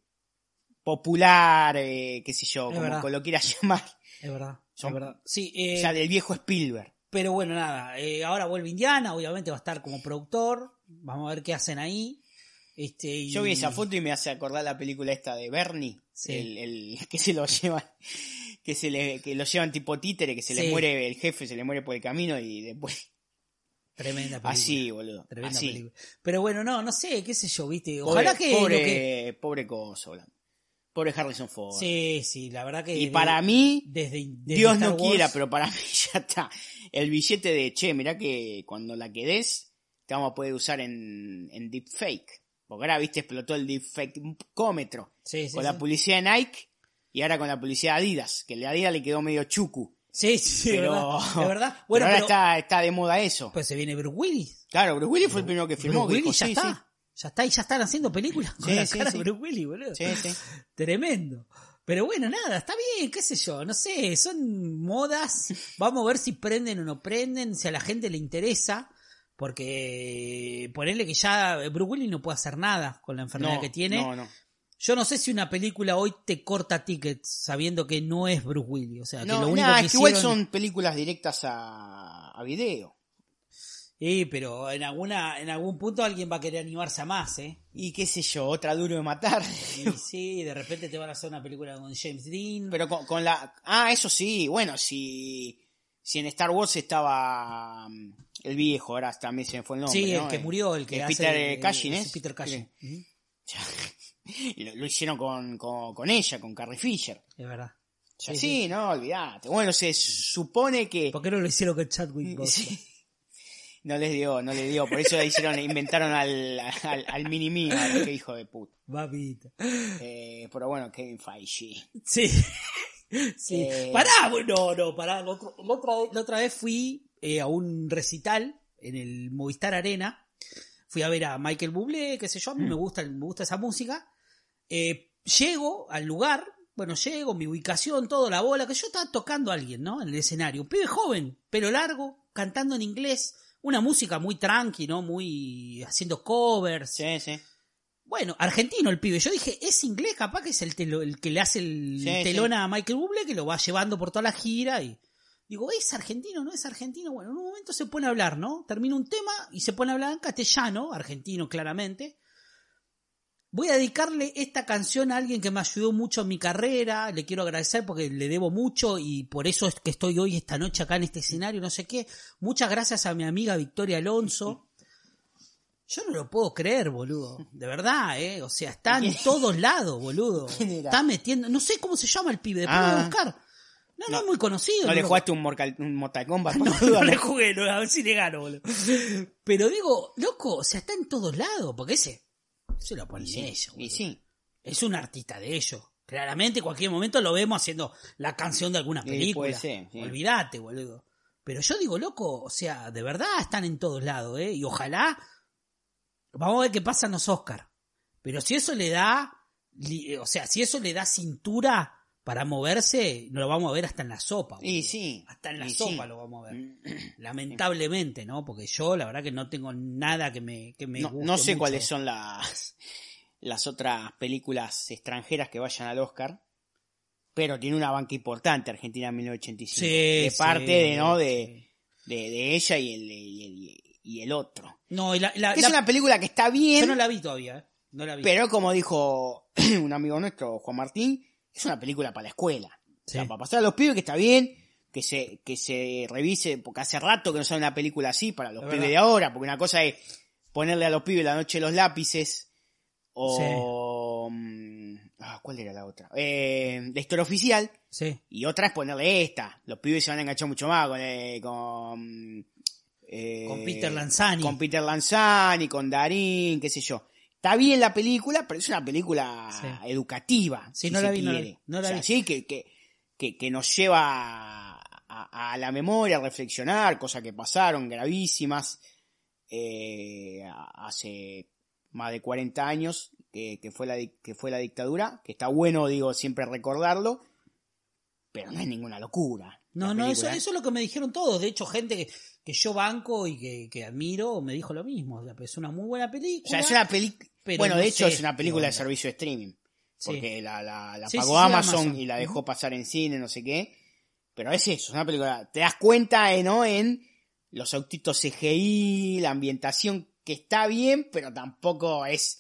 popular, eh, qué sé yo, Es como, verdad. como lo quieras llamar. Es verdad, Son- verdad. Sí, eh, O sea, del viejo Spielberg. pero bueno, nada, eh, ahora vuelve Indiana, obviamente va a estar como productor, vamos a ver qué hacen ahí. Este, y- Yo vi esa foto y me hace acordar la película esta de Bernie, Sí. el, el que se lo llevan, que se le, que lo llevan tipo títere, que se le muere el jefe, se le muere por el camino y después Tremenda película. así, boludo. Tremenda así. película. Pero bueno, no, no sé, qué sé yo, viste. Pobre, Ojalá que, pobre, que- pobre coso, boludo. Pobre Harrison Ford. Sí, sí, la verdad que. y para mí, desde, desde Dios Star no Wars- quiera, pero para mí ya está. El billete de, che, mirá que cuando la quedes, te vamos a poder usar en, en deepfake. Porque ahora, viste, explotó el deepfake-cómetro. Sí, sí, con sí. la publicidad de Nike y ahora con la publicidad de Adidas, que el de Adidas le quedó medio chucu. Sí, sí, Pero, de verdad. Verdad. pero Bueno, ahora pero, está, está de moda eso. pues se viene Bruce Willis. claro, Bruce Willis fue el primero que firmó. Bruce Willis ya sí, está. Ya está, y ya están haciendo películas con Sí, la sí, cara sí. de Bruce Willis, boludo. Sí, sí, sí. Tremendo. Pero bueno, nada, está bien, qué sé yo, no sé, son modas. Vamos a ver si prenden o no prenden, si a la gente le interesa. Porque ponerle que ya Bruce Willis no puede hacer nada con la enfermedad No, que tiene. no, no. Yo no sé si una película hoy te corta tickets sabiendo que no es Bruce Willis. O sea, que No, lo único nah, que es que igual hicieron- son películas directas a, a video. Sí, pero en alguna, en algún punto alguien va a querer animarse a más, ¿eh? Y qué sé yo, otra duro de matar. Y sí, de repente te van a hacer una película con James Dean. Pero con, con la... Ah, eso sí, bueno, si, si en Star Wars estaba mm, el viejo, ahora también se me fue el nombre. sí, el ¿no? que Eh, murió, el que eh, hace... Peter eh, Cushing, ¿es? Peter Cushing. Lo, lo hicieron con, con, con ella, con Carrie Fisher. Es verdad. Sí, Sí, sí, no, olvídate. Bueno, se supone que... ¿Por qué no lo hicieron con Chadwick Boseman? Sí. No les dio, no les dio. Por eso hicieron, inventaron al, al, al mini mí, qué hijo de puta. Babita. Eh, pero bueno, Kevin Feige. Sí. sí. Eh. Pará, bueno, no, pará. La otra, la otra vez, la otra vez fui eh, a un recital en el Movistar Arena. fui a ver a Michael Bublé, qué sé yo, a mí Mm. me gusta, me gusta esa música. Eh, llego al lugar, bueno, llego, mi ubicación, todo, la bola, que yo estaba tocando a alguien, ¿no? En el escenario. Un pibe joven, pelo largo, cantando en inglés, una música muy tranqui, ¿no? Muy haciendo covers. Sí, sí. Bueno, argentino el pibe. Yo dije, es inglés, capaz que es el, telo- el que le hace el Sí, telón a Michael Bublé, que lo va llevando por toda la gira y digo, ¿es argentino? ¿No es argentino? Bueno, en un momento se pone a hablar, ¿no? Termina un tema y se pone a hablar en castellano, argentino claramente. Voy a dedicarle esta canción a alguien que me ayudó mucho en mi carrera, le quiero agradecer porque le debo mucho y por eso es que estoy hoy esta noche acá en este escenario, no sé qué. Muchas gracias a mi amiga Victoria Alonso. Yo no lo puedo creer, boludo. De verdad, ¿eh? O sea, está en todos lados, boludo. ¿Quién era? Está metiendo... No sé cómo se llama el pibe, después Ah. voy a buscar. No, no, No. es muy conocido. ¿No le jugaste un Mortal, un Mortal Kombat? no, no le jugué, no, a ver si le gano, boludo. Pero digo, loco, o sea, está en todos lados, porque ese se lo ponen Sí, ellos. y sí. Es un artista de ellos. Claramente, en cualquier momento lo vemos haciendo la canción de alguna Sí, película. ser, sí. Olvídate, boludo. Pero yo digo, loco, o sea, de verdad están en todos lados, ¿eh? Y ojalá. Vamos a ver qué pasa en los Oscar. Pero si eso le da. O sea, si eso le da cintura para moverse, lo vamos a ver hasta en la sopa. Y boludo. sí. Hasta en la y sopa sí. lo vamos a ver. Lamentablemente, ¿no? Porque yo, la verdad, que no tengo nada que me, que me No, guste no sé mucho. cuáles son las, las otras películas extranjeras que vayan al Oscar, pero tiene una banca importante Argentina 1985. Sí, de sí, parte de, ¿no? de, de, de ella y el, y el, y el otro. No, y la, la- es una película que está yo bien, no la vi todavía, ¿eh? No la vi. pero como dijo un amigo nuestro, Juan Martín, es una película para la escuela. O sea, Sí. para pasar a los pibes que está bien, que se, que se revise, porque hace rato que no sale una película así para los Es pibes verdad. de ahora, porque una cosa es ponerle a los pibes la noche de los lápices, o... mm, ah, ¿Cuál era la otra? Eh, la historia oficial, Sí. y otra es ponerle esta. Los pibes se van a enganchar mucho más con... eh, con eh, Con Peter Lanzani. Con Peter Lanzani, con Darín, qué sé yo. Está bien la película, pero es una película Sí. educativa. Sí, si no se la vi, no la quiere. vi, no la O sea, vi. sí, que, que, que, que nos lleva a, a la memoria, a reflexionar, cosas que pasaron gravísimas eh, hace más de 40 años, que, que, fue la, que fue la dictadura, que está bueno, digo, siempre recordarlo, pero no es ninguna locura. No, no, eso, ¿eh? eso es lo que me dijeron todos. De hecho, gente que, que yo banco y que, que admiro me dijo lo mismo. O sea, es una muy buena película. O sea, es una película... pero Bueno, no de hecho sé es una película de servicio de streaming. Sí. Porque la, la, la Sí, pagó sí, sí, Amazon, Amazon. y la dejó pasar en cine, no sé qué. Pero es eso, es una película. Te das cuenta, eh, ¿no? En los autitos CGI, la ambientación que está bien, pero tampoco es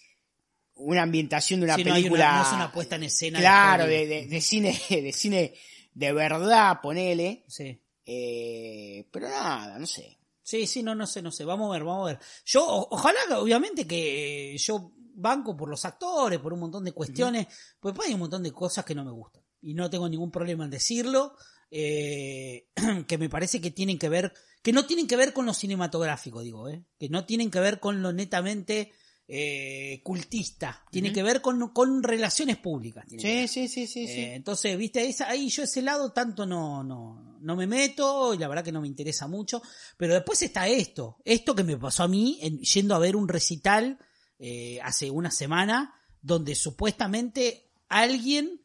una ambientación de una Sí, no película. una- no es una puesta en escena Claro, de- de cine, de cine de verdad, ponele. Sí. Eh, pero nada, no sé. Sí, sí, no, no sé, no sé. Vamos a ver, vamos a ver. Yo, o- ojalá, obviamente, que eh, yo banco por los actores, por un montón de cuestiones, pues después hay un montón de cosas que no me gustan. Y no tengo ningún problema en decirlo, eh, que me parece que tienen que ver, que no tienen que ver con lo cinematográfico, digo, eh, que no tienen que ver con lo netamente eh, cultista, tiene que ver con, con relaciones públicas. sí, sí, sí, sí. Eh, entonces, viste, esa, ahí yo ese lado tanto no, no, no me meto y la verdad que no me interesa mucho. Pero después está esto, esto que me pasó a mí en- yendo a ver un recital eh, hace una semana donde supuestamente alguien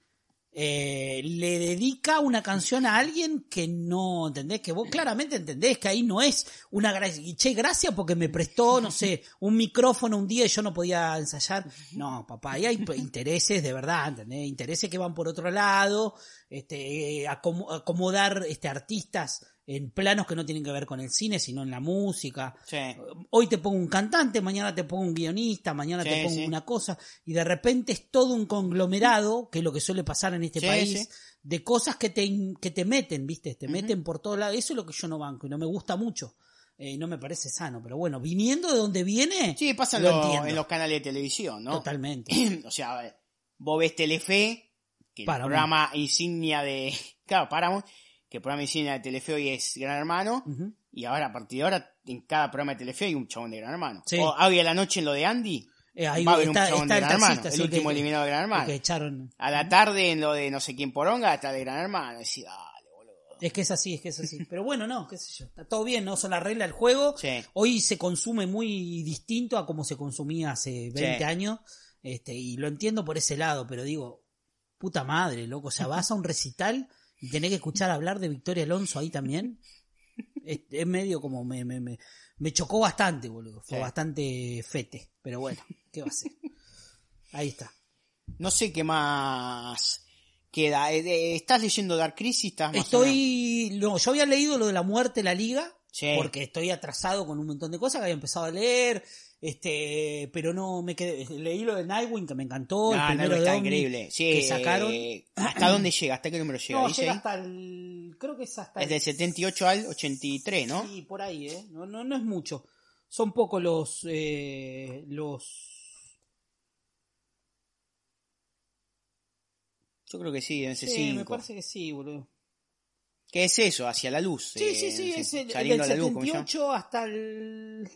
eh, le dedica una canción a alguien que no, ¿entendés? Que vos claramente entendés que ahí no es una gracia, che, gracias porque me prestó, no sé, un micrófono un día y yo no podía ensayar. No, papá, ahí hay intereses de verdad, ¿entendés? Intereses que van por otro lado, este, eh, acomo- acomodar este, artistas en planos que no tienen que ver con el cine, sino en la música. Sí. Hoy te pongo un cantante, mañana te pongo un guionista, mañana te pongo sí. una cosa, y de repente es todo un conglomerado, que es lo que suele pasar en este país, de cosas que te, que te meten, ¿viste? Te meten por todos lados. Eso es lo que yo no banco y no me gusta mucho. Eh, no me parece sano, pero bueno, viniendo de donde viene, Sí, pasa en, lo en los canales de televisión, ¿no? totalmente. o sea, vos ves Telefe, que Paramount. el programa insignia de... Claro, Paramount, que el programa insignia de Telefe hoy es Gran Hermano, y ahora a partir de ahora en cada programa de Telefe hay un chabón de Gran Hermano. Sí. O hoy a la noche en lo de Andy, Eh, ahí va a haber un chabón de Gran Hermano, el último que- eliminado de Gran Hermano. que echaron. A la tarde en lo de no sé quién poronga está de Gran Hermano. Dale, boludo. Es que es así, es que es así. Pero bueno, no, qué sé yo. Está todo bien, ¿no? Son las reglas del juego. Sí. Hoy se consume muy distinto a como se consumía hace 20 Sí. años. Este, y lo entiendo por ese lado, pero digo, puta madre, loco. O sea, vas a un recital y tenés que escuchar hablar de Victoria Alonso ahí también. Es, es medio como me, me, me, me chocó bastante, boludo. Fue Sí. bastante fete. Pero bueno, ¿qué va a ser? Ahí está. No sé qué más queda. Eh, ¿Estás leyendo Dark Crisis? ¿Estás más? Estoy. No, yo había leído lo de la muerte de la liga. Sí. Porque estoy atrasado con un montón de cosas que había empezado a leer. Este, pero no me quedé. Leí lo de Nightwing que me encantó. el Ah, no, primero está de Omni increíble. Sí, que sacaron. eh, ¿Hasta dónde llega? ¿Hasta qué número llega? No, ¿Dice llega hasta el. Creo que es hasta. Es el- del 78 al 83, ¿no? Sí, por ahí, ¿eh? No, no, no es mucho. Son pocos los. Eh, los. Yo creo que sí, en ese Sí, me 5. parece que sí, boludo. ¿Qué es eso? Hacia la luz. Sí, eh, sí, sí, es el, el del a la luz. 78 hasta el.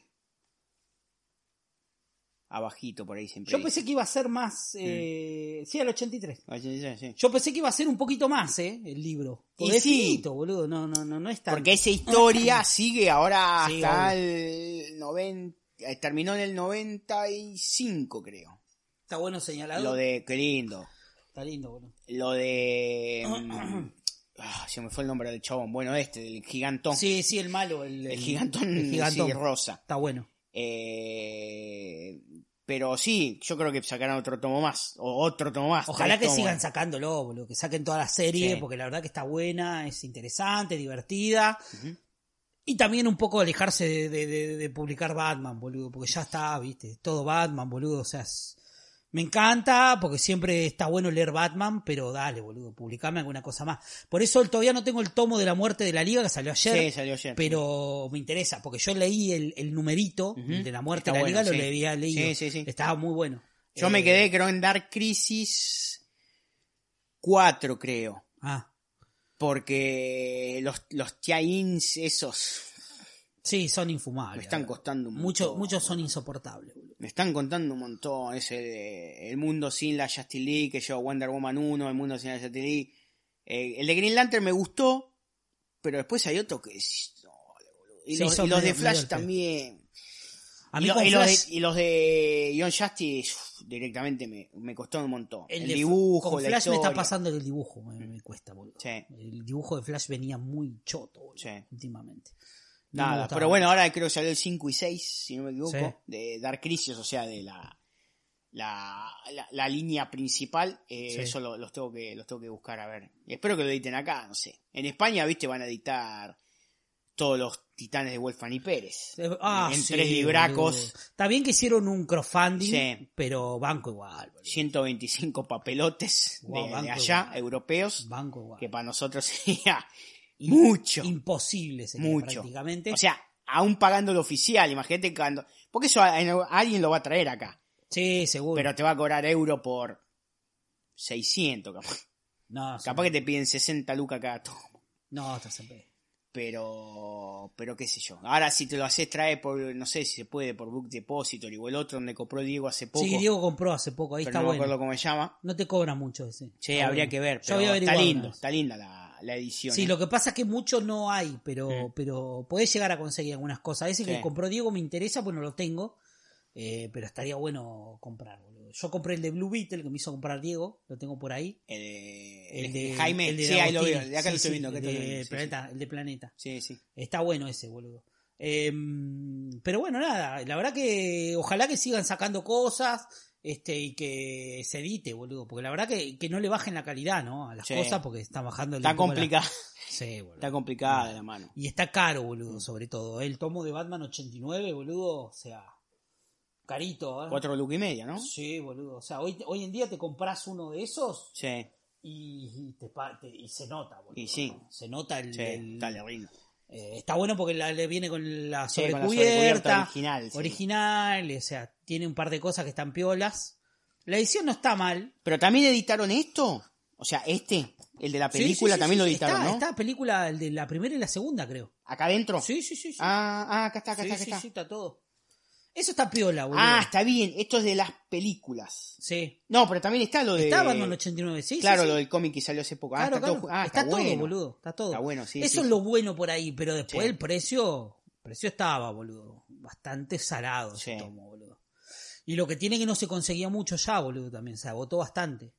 Abajito por ahí siempre. Yo pensé que iba a ser más. Eh, sí, al 83. 83, sí. Yo pensé que iba a ser un poquito más, ¿eh? El libro. Y es sí. finito, boludo. No, no, no, no es tan. Porque esa historia sigue ahora hasta el 90. eh, Terminó en el 95, creo. Está bueno señalado. Lo de. Qué lindo. Está lindo, boludo. Lo de. mm, ah, se me fue el nombre del chabón. Bueno, este, del gigantón. Sí, sí, el malo. El, el gigantón, el gigantón. sí, rosa. Está bueno. Eh, pero sí, yo creo que sacarán otro tomo más. O otro tomo más. Ojalá que sigan sacándolo, boludo. Que saquen toda la serie, Sí. porque la verdad que está buena, es interesante, divertida. Y también un poco alejarse de, de- de- de publicar Batman, boludo. Porque ya está, viste. Todo Batman, boludo. O sea, es- me encanta, porque siempre está bueno leer Batman, pero dale, boludo. Publicame alguna cosa más. Por eso todavía no tengo el tomo de la muerte de la liga que salió ayer. Sí, salió ayer. pero me interesa, porque yo leí el, el numerito de la muerte Está de la bueno, liga, sí. lo había leído. Sí, sí, sí. Estaba muy bueno. Yo Eh, me quedé, creo, en Dark Crisis 4, creo. Ah, Porque los, los tie-ins esos sí, son infumables. me están costando un Mucho- montón. muchos son insoportables, boludo. Me están contando un montón. Es el, el mundo sin la Justice League, que yo Wonder Woman 1, el mundo sin la Justice League. Eh, el de Green Lantern me gustó, pero después hay otro que... es- no. Y, los, y los de Flash también. A Y, mí lo- con y los de, y los de Justice uf, directamente me, me costó un montón. El, de- dibujo, con la Flash me está historia. pasando el dibujo me, me cuesta, boludo. Sí. El dibujo de Flash venía muy choto, boludo, Sí. últimamente. Nada, pero bueno, ahora creo que salió el 5 y 6, si no me equivoco, Sí. de Dark Crisis, o sea, de la la, la, la línea principal. eh, Sí. Eso lo- los, tengo que, los tengo que buscar a ver. Espero que lo editen acá, no sé. En España, viste, van a editar todos los titanes de Wolfman y Pérez. Ah, en sí, tres libracos. Está bien que hicieron un crowdfunding, Sí. pero banco igual, boludo. 125 papelotes de- allá, igual. europeos, Banco igual. que para nosotros sería mucho. Imposible sería Mucho. prácticamente. O sea, aún pagando lo oficial, imagínate cuando... Porque eso a- a- alguien lo va a traer acá. sí, seguro. Pero te va a cobrar euro por 600, capaz. no, Capaz que te piden 60 lucas cada tomo. No, estás en. Pero, pero qué sé yo. Ahora si te lo haces traer por, no sé si se puede, por Book Depository o el otro donde compró Diego hace poco. Sí, Diego compró hace poco, ahí pero está no me bueno. acuerdo cómo se llama. No te cobra mucho ese. Sí, habría bueno. que ver. Yo Pero está lindo, está linda la, la edición. Sí, ¿eh? lo que pasa es que mucho no hay, pero, Mm. pero podés llegar a conseguir algunas cosas. Ese Sí. que compró Diego me interesa, pues no lo tengo. eh, pero estaría bueno comprar, boludo. Yo compré el de Blue Beetle que me hizo comprar Diego, lo tengo por ahí. El, de- El el de de Jaime, el de sí, ahí lo veo. De acá Sí, lo estoy sí, viendo. acá el de sí, Planeta, el de Planeta. Sí, sí. Está bueno ese, boludo. Eh, pero bueno, nada, la verdad que ojalá que sigan sacando cosas este y que se edite, boludo. Porque la verdad que, que no le bajen la calidad, ¿no? A las Sí. cosas porque está bajando Está complicada. Sí, boludo. Está complicada la mano. Y está caro, boludo, sobre todo. El tomo de Batman 89, boludo, o sea, carito, ¿eh? Cuatro lucas y media, ¿no? Sí, boludo. O sea, hoy, hoy en día te compras uno de esos Sí, y, y te, te- y se nota, boludo. Y sí. Se nota el... sí. el- rindo. Eh, está bueno porque la- le viene con la Sí, con la sobrecubierta, original, sí. original, o sea, tiene un par de cosas que están piolas. La edición no está mal. Pero también editaron esto. O sea, este, el de la película, sí, también lo editaron, está, ¿no? Está película el de la primera y la segunda, creo. Acá adentro. Sí, sí, sí. sí. Ah, ah, acá está, acá está, acá está. está todo. Eso está piola, boludo. Ah, está bien. Esto es de las películas. Sí. No, pero también está lo de. Está Batman 89, sí. Claro, sí, sí. lo del cómic que salió hace poco. Ah, Claro, está claro. todo. Ah, está, está, todo, bueno. boludo. Está todo. Está bueno, sí. Eso sí, es lo bueno por ahí, pero después el precio, el precio estaba, boludo. Bastante salado ese Sí. tomo, boludo. Y lo que tiene que no se conseguía mucho ya, boludo, también. Se agotó bastante.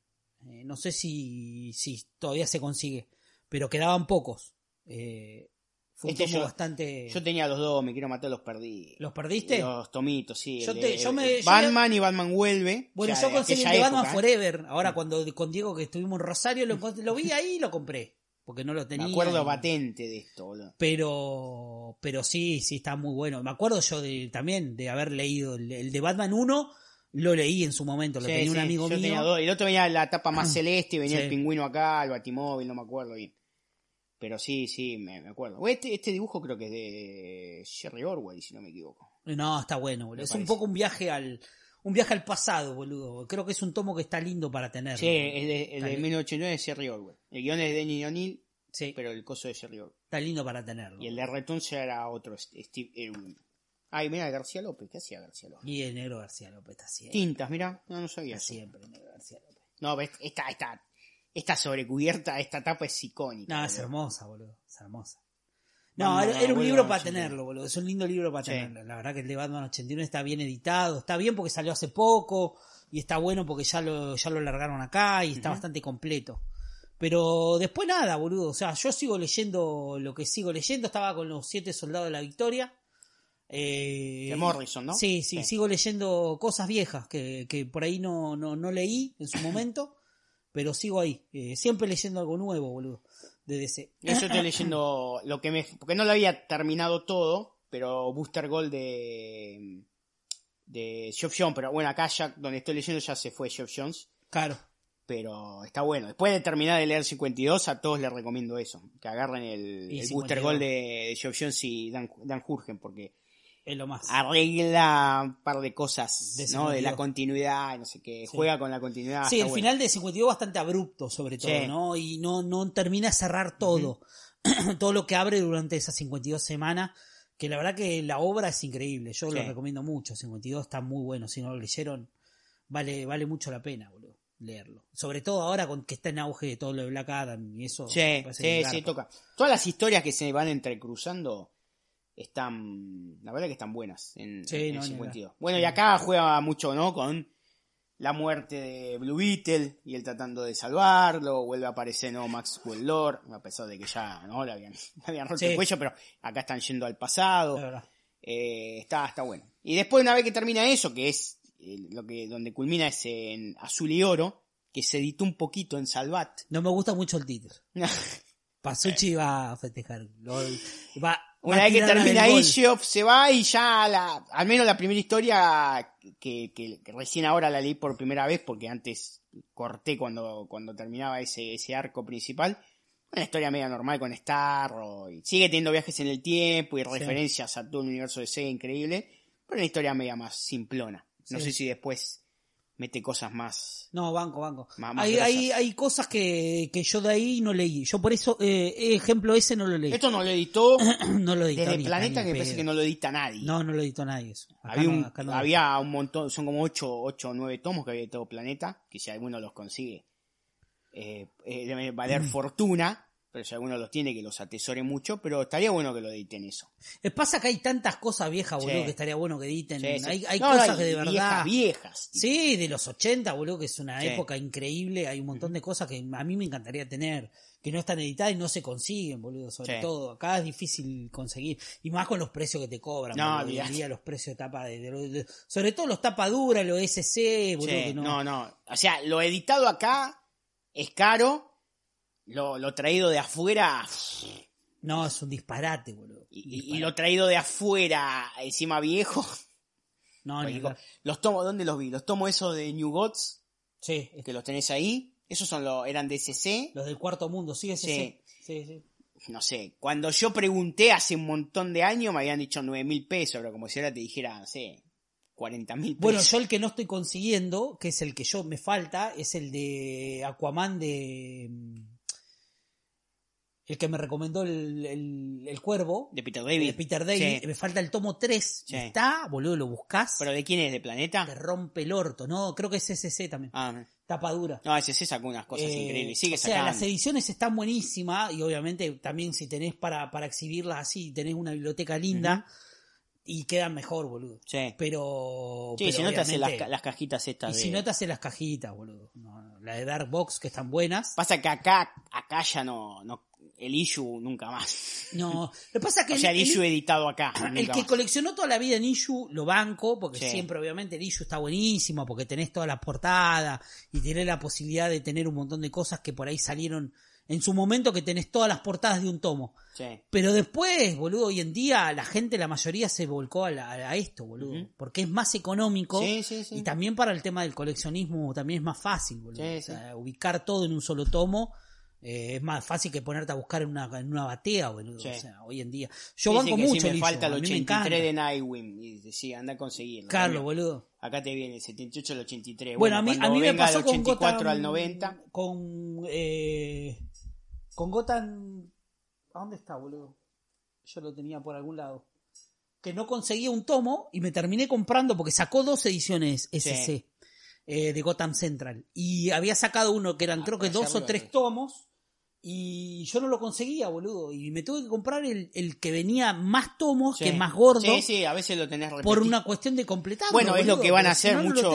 Eh, no sé si, si todavía se consigue, pero quedaban pocos. Eh, fue un Este tomo yo- bastante... Yo tenía los dos, me quiero matar, los perdí. ¿Los perdiste? Los tomitos, sí. Yo el te- de- yo me- el yo Batman y Batman vuelve. Bueno, yo conseguí el de Batman época. Forever. Ahora, cuando con Diego que estuvimos en Rosario, lo, lo vi ahí y lo compré. Porque no lo tenía. Me acuerdo y- patente de esto, boludo. Pero, pero sí, sí, está muy bueno. Me acuerdo yo de, también de haber leído el, el de Batman 1, lo leí en su momento, lo Sí, tenía un amigo yo mío. tenía dos. El otro venía la tapa más celeste y venía Sí. el pingüino acá, el batimóvil, no me acuerdo bien. Pero sí, sí, me, me acuerdo. Este, este dibujo creo que es de Jerry Orwell, si no me equivoco. No, está bueno, boludo. Me Es un poco un viaje al un viaje al pasado, boludo. Creo que es un tomo que está lindo para tener. Sí, el de, el de bien. 1989 es Jerry Orwell. El guion es de Denny O'Neill, Sí, pero el coso de Jerry Orwell. está lindo para tenerlo. Y el de Return era otro, Steve Irwin. Ay, mira, García López, ¿qué hacía García López? Y el negro García López está siempre. Tintas, mira, no, no sabía Está eso. siempre el negro García López. No, ves, esta, esta, esta sobrecubierta, esta tapa es icónica. No, es hermosa, boludo. Es hermosa. Batman, No, era, era un libro para 89. tenerlo, boludo. Es un lindo libro para Sí. tenerlo. La verdad que el de Batman 81 está bien editado. Está bien porque salió hace poco. Y está bueno porque ya lo, ya lo largaron acá y está bastante completo. Pero después nada, boludo. O sea, yo sigo leyendo lo que sigo leyendo. Estaba con los siete soldados de la victoria. Eh, De Morrison, ¿no? Sí, sí, Sí. sigo leyendo cosas viejas que, que por ahí no, no, no leí en su momento. Pero sigo ahí. Eh, siempre leyendo algo nuevo, boludo. De DC. Eso estoy leyendo lo que me. Porque no lo había terminado todo, pero Booster Gold de. de Geoff Jones. Pero bueno, acá ya donde estoy leyendo ya se fue Geoff Jones. Claro. Pero está bueno. Después de terminar de leer 52, a todos les recomiendo eso. Que agarren el, Y el 52. Booster Gold de, de Geoff Jones y Dan, Dan Jurgen, porque Es lo más. arregla un par de cosas, De ¿no? De la 52. continuidad, no sé qué. Sí. Juega con la continuidad. Sí, el bueno. final de 52 bastante abrupto, sobre todo, Sí. ¿no? Y no, no termina de cerrar todo. todo lo que abre durante esas 52 semanas. Que la verdad que la obra es increíble. Yo lo Sí. recomiendo mucho. 52 está muy bueno. Si no lo leyeron, vale, vale mucho la pena, boludo, leerlo. Sobre todo ahora con que está en auge todo lo de Black Adam y eso. Sí, sí, sí, toca. Todas las historias que se van entrecruzando están, la verdad que están buenas en, Sí, en no, ni 52. Bueno, y acá juega mucho, ¿no? Con la muerte de Blue Beetle y él tratando de salvarlo, vuelve a aparecer, ¿no? Maxwell Lord, a pesar de que ya, ¿no? Le habían, le habían roto Sí. el cuello, pero acá están yendo al pasado. Eh, está, está bueno. Y después, una vez que termina eso, que es eh, lo que, donde culmina es en Azul y Oro, que se editó un poquito en Salvat. No me gusta mucho el título. Pasucci va a festejar. Va. Una vez que termina. Geoff se va y ya la, al menos la primera historia que, que- que recién ahora la leí por primera vez porque antes corté cuando, cuando terminaba ese, ese arco principal. Una historia media normal con Starro y sigue teniendo viajes en el tiempo y referencias a todo el universo de Sega increíble, pero una historia media más simplona. No Sí. sé si después mete cosas más. No, banco, banco. Más- más hay, hay, hay cosas que, que yo de ahí no leí. Yo por eso, eh, ejemplo ese no lo leí. Esto no lo editó no lo editó desde ni Planeta ni que parece que no lo edita nadie. No, no lo editó nadie eso. Había, no- un, no- había un montón, son como 8 ocho o 9 tomos que había de todo Planeta, que si alguno los consigue, eh, eh, debe valer Mm. fortuna, pero si alguno los tiene que los atesore mucho, pero estaría bueno que lo editen eso. Eh, Pasa que hay tantas cosas viejas, boludo, Sí. que estaría bueno que editen. Sí, sí. Hay, hay No, cosas hay que de verdad... Viejas, tipo. Sí, de los 80, boludo, que es una época increíble. Hay un montón de cosas que a mí me encantaría tener, que no están editadas y no se consiguen, boludo. Sobre todo, acá es difícil conseguir. Y más con los precios que te cobran. No, boludo. Hoy día los precios de tapa de, de- de- sobre todo los tapa dura, los SC, boludo, que no. no, no. O sea, lo editado acá es caro, lo, lo traído de afuera No, es un disparate, boludo. y, y- lo traído de afuera encima viejo. No, ni Digo, los tomos, ¿dónde los vi? Los tomos esos de New Gods, Sí, que los tenés ahí. Esos son los, eran de SC. los del cuarto mundo, sí, ese Sí. sí. Sí, sí. no sé, cuando yo pregunté hace un montón de años me habían dicho nueve mil pesos, pero como si ahora te dijera, no sé, 40 mil pesos. Bueno, yo el que no estoy consiguiendo, que es el que yo me falta, es el de Aquaman de. El que me recomendó el, el, el Cuervo, De Peter David. de Peter David, Sí. me falta el tomo 3. Sí. Está, boludo, lo buscas. ¿Pero de quién es? ¿De Planeta? Te rompe el orto, ¿no? Creo que es SC también. Ah, Tapa dura. no, sí sacó unas cosas Eh, increíbles. Sigue o sea, sacando. las ediciones están buenísimas y obviamente también si tenés para, para exhibirlas así, tenés una biblioteca linda y quedan mejor, boludo. Sí. Pero. Sí, pero si no te hacen las, las cajitas estas Y de... si no te hacen las cajitas, boludo. No, la de Dark Box, que están buenas. Pasa que acá, acá ya no, no, el issue nunca más. No, lo que pasa que o sea, el, el- issue editado acá. El que más. coleccionó toda la vida en Issue lo banco, porque Sí. siempre obviamente el Issue está buenísimo, porque tenés toda la portada y tenés la posibilidad de tener un montón de cosas que por ahí salieron en su momento, que tenés todas las portadas de un tomo. Sí. Pero después, boludo, hoy en día la gente, la mayoría se volcó a, la- a esto, boludo, porque es más económico Sí, sí, sí. y también para el tema del coleccionismo también es más fácil, boludo. Sí, O sea, ubicar todo en un solo tomo. eh, es más fácil que ponerte a buscar en una, en una batea, boludo. Sí. O sea, hoy en día. Yo Dicen banco que mucho si me el falta el a mí me encanta. 83 de Nightwing. Y sí, anda a conseguirlo. Carlos, boludo. Acá te viene el 78 al 83. Bueno, a mí, a mí me pasó del con 84 Gotham. al 90. Con. Eh, con Gotham. ¿A dónde está, boludo? Yo lo tenía por algún lado. Que no conseguía un tomo y me terminé comprando porque sacó dos ediciones SC Sí. eh, de Gotham Central. Y había sacado uno que eran Ah, creo que dos o tres tomos. Y yo no lo conseguía, boludo. Y me tuve que comprar el, el que venía más tomos, Sí. que más gordo, Sí, sí, a veces lo tenés por repetido. una cuestión de completar. Bueno, es lo que van a hacer mucho-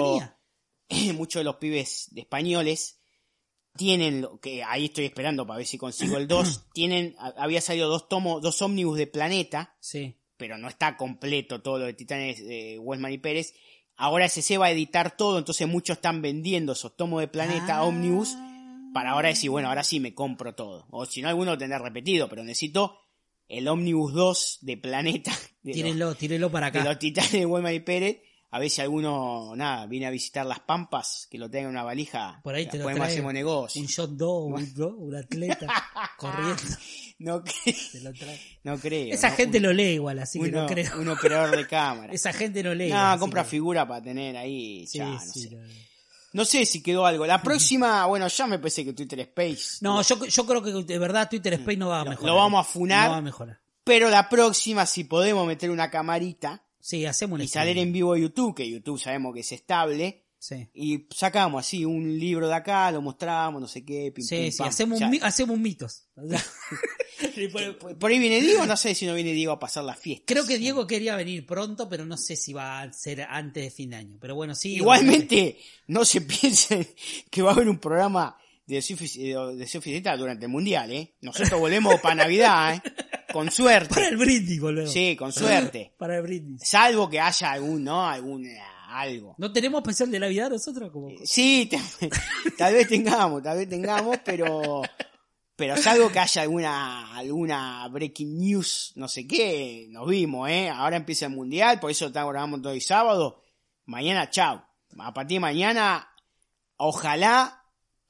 muchos muchos de los pibes de españoles tienen lo que ahí estoy esperando para ver si consigo el 2 tienen había salido dos tomos dos ómnibus de planeta Sí. pero no está completo todo lo de Titanes de Westman y Pérez ahora SC va a editar todo entonces muchos están vendiendo esos tomos de planeta Ah. ómnibus para ahora decir bueno ahora sí me compro todo o si no alguno lo tendrá repetido pero necesito el ómnibus 2 de planeta de los- Tírenlo, tírenlo para de acá. los titanes de Westman y Pérez. A ver si alguno, nada, viene a visitar las Pampas, que lo tenga en una valija. Por ahí te lo Podemos trae hacemos negocio. Un shot dog, un, ¿no? un atleta corriendo. No, te lo trae. no creo. Esa ¿no? gente lo lee igual, así que no creo. un operador de cámara. Esa gente no lee. no, compra que- figura para tener ahí. Sí, ya, no, sí, sé. no. Si quedó algo. La próxima, bueno, ya me parece que Twitter Space. No, yo, yo creo que de verdad Twitter Space no va a mejorar. lo vamos a funar. No va a mejorar. Pero la próxima, si podemos meter una camarita Sí, hacemos un y salir en vivo a YouTube, que YouTube sabemos que es estable. Sí, Y sacamos así un libro de acá, lo mostramos, no sé qué, pim, sí, sí, pam. hacemos, un, hacemos mitos. Por por ahí viene Diego, no sé si no viene Diego a pasar la fiesta. Creo que Diego quería venir pronto, pero no sé si va a ser antes de fin de año. Pero bueno, sí. Igualmente, no se piensen que va a haber un programa de Zeta durante el Mundial, ¿eh? Nosotros volvemos para Navidad, ¿eh? Con suerte. Para el brindis, boludo. Sí, con suerte. Para el brindis. Salvo que haya algún, ¿no? Algún, eh, algo. ¿No tenemos especial de Navidad nosotros? Como... Sí, te- tal vez tengamos, tal vez tengamos, pero pero salvo que haya alguna alguna breaking news, no sé qué, nos vimos, ¿eh? Ahora empieza el mundial, por eso estamos grabando todo el sábado. Mañana, chao. A partir de mañana, ojalá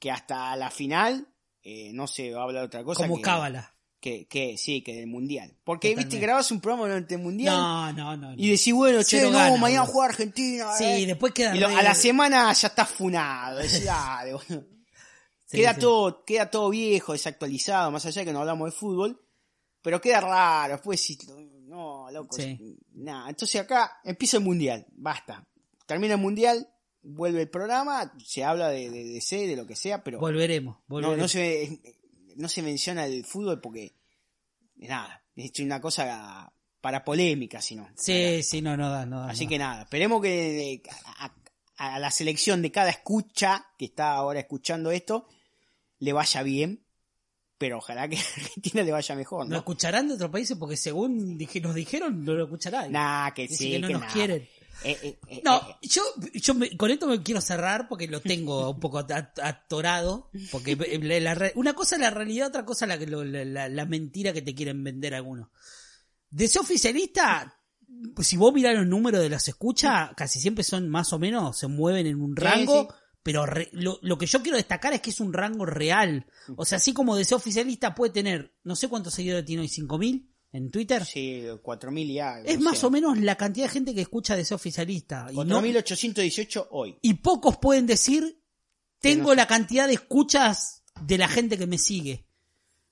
que hasta la final eh, no se va a hablar de otra cosa como que, cábala. que, que sí, que del mundial. Porque viste Totalmente. grabas un programa durante el mundial No, no, no. y decís, bueno, che, no, ganas, mañana boludo. juega Argentina. Sí, eh. después queda Y lo- a la semana ya está funado. decís. Sí, queda sí. todo, queda todo viejo, desactualizado, más allá de que no hablamos de fútbol, pero queda raro, después si no, loco, Sí. nada, entonces acá empieza el mundial, basta. Termina el mundial, vuelve el programa, se habla de, de, de C, de lo que sea, pero Volveremos, no, volveremos. no se no se menciona el fútbol porque nada, es una cosa para polémica, sino. Sí, sí, no, no da, no da. Así no que da. nada, esperemos que a, a- a la selección de cada escucha que está ahora escuchando esto le vaya bien, pero ojalá que a Argentina le vaya mejor, ¿Lo ¿no? escucharán de otros países? Porque según dije- nos dijeron, no lo escucharán. Nah, que sí, que no nos nada. quieren. Eh, eh, eh, No, eh, yo, yo me- con esto me quiero cerrar porque lo tengo un poco at- atorado. Porque la- una cosa es la realidad, otra cosa lo- la, la- la mentira que te quieren vender algunos. De ser oficialista, si vos mirás los números de las escuchas, casi siempre son más o menos, se mueven en un rango. sí. Pero re- lo, lo que yo quiero destacar es que es un rango real. O sea, así como de ser oficialista puede tener, no sé cuántos seguidores tiene hoy, 5.000 en Twitter. sí, 4.000 y algo. Es más o menos la cantidad de gente que escucha de ser oficialista. Y, no- 4.818 hoy. y pocos pueden decir, tengo no la cantidad de escuchas de la gente que me sigue.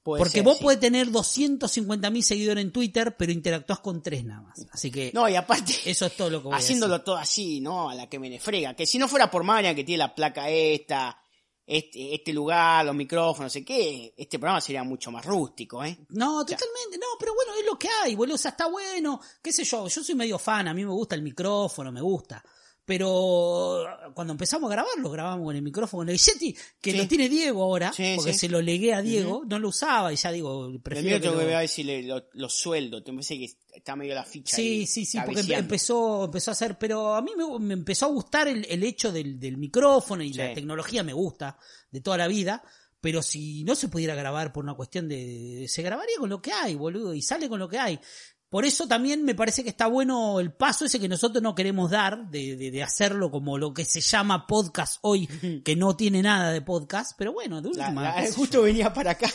Puede Porque ser, vos sí. podés tener 250.000 seguidores en Twitter, pero interactúas con tres nada más. Así que No, y aparte, eso es todo lo que voy a haciéndolo decir. todo así, ¿no? A la que me le frega. Que si no fuera por Marian, que tiene la placa esta, este, este lugar, los micrófonos, no sé qué, este programa sería mucho más rústico, ¿eh? No, totalmente, no, pero bueno, es lo que hay, boludo, o sea, está bueno, qué sé yo, yo soy medio fan, a mí me gusta el micrófono, me gusta. Pero cuando empezamos a grabar, lo grabamos con el micrófono, con el Yeti, que Sí. lo tiene Diego ahora, Sí, porque sí. se lo legué a Diego, no lo usaba y ya digo, prefiero mío que tengo lo- que ver si le, lo, los sueldos, te parece que está medio la ficha Sí, ahí sí, sí, porque cabeceando. empezó, empezó a hacer, pero a mí me, me empezó a gustar el, el hecho del, del micrófono y la tecnología me gusta de toda la vida, pero si no se pudiera grabar por una cuestión de, se grabaría con lo que hay, boludo, y sale con lo que hay. Por eso también me parece que está bueno el paso ese que nosotros no queremos dar, de, de, de hacerlo como lo que se llama podcast hoy, que no tiene nada de podcast, pero bueno, de La- última. la- justo venía para acá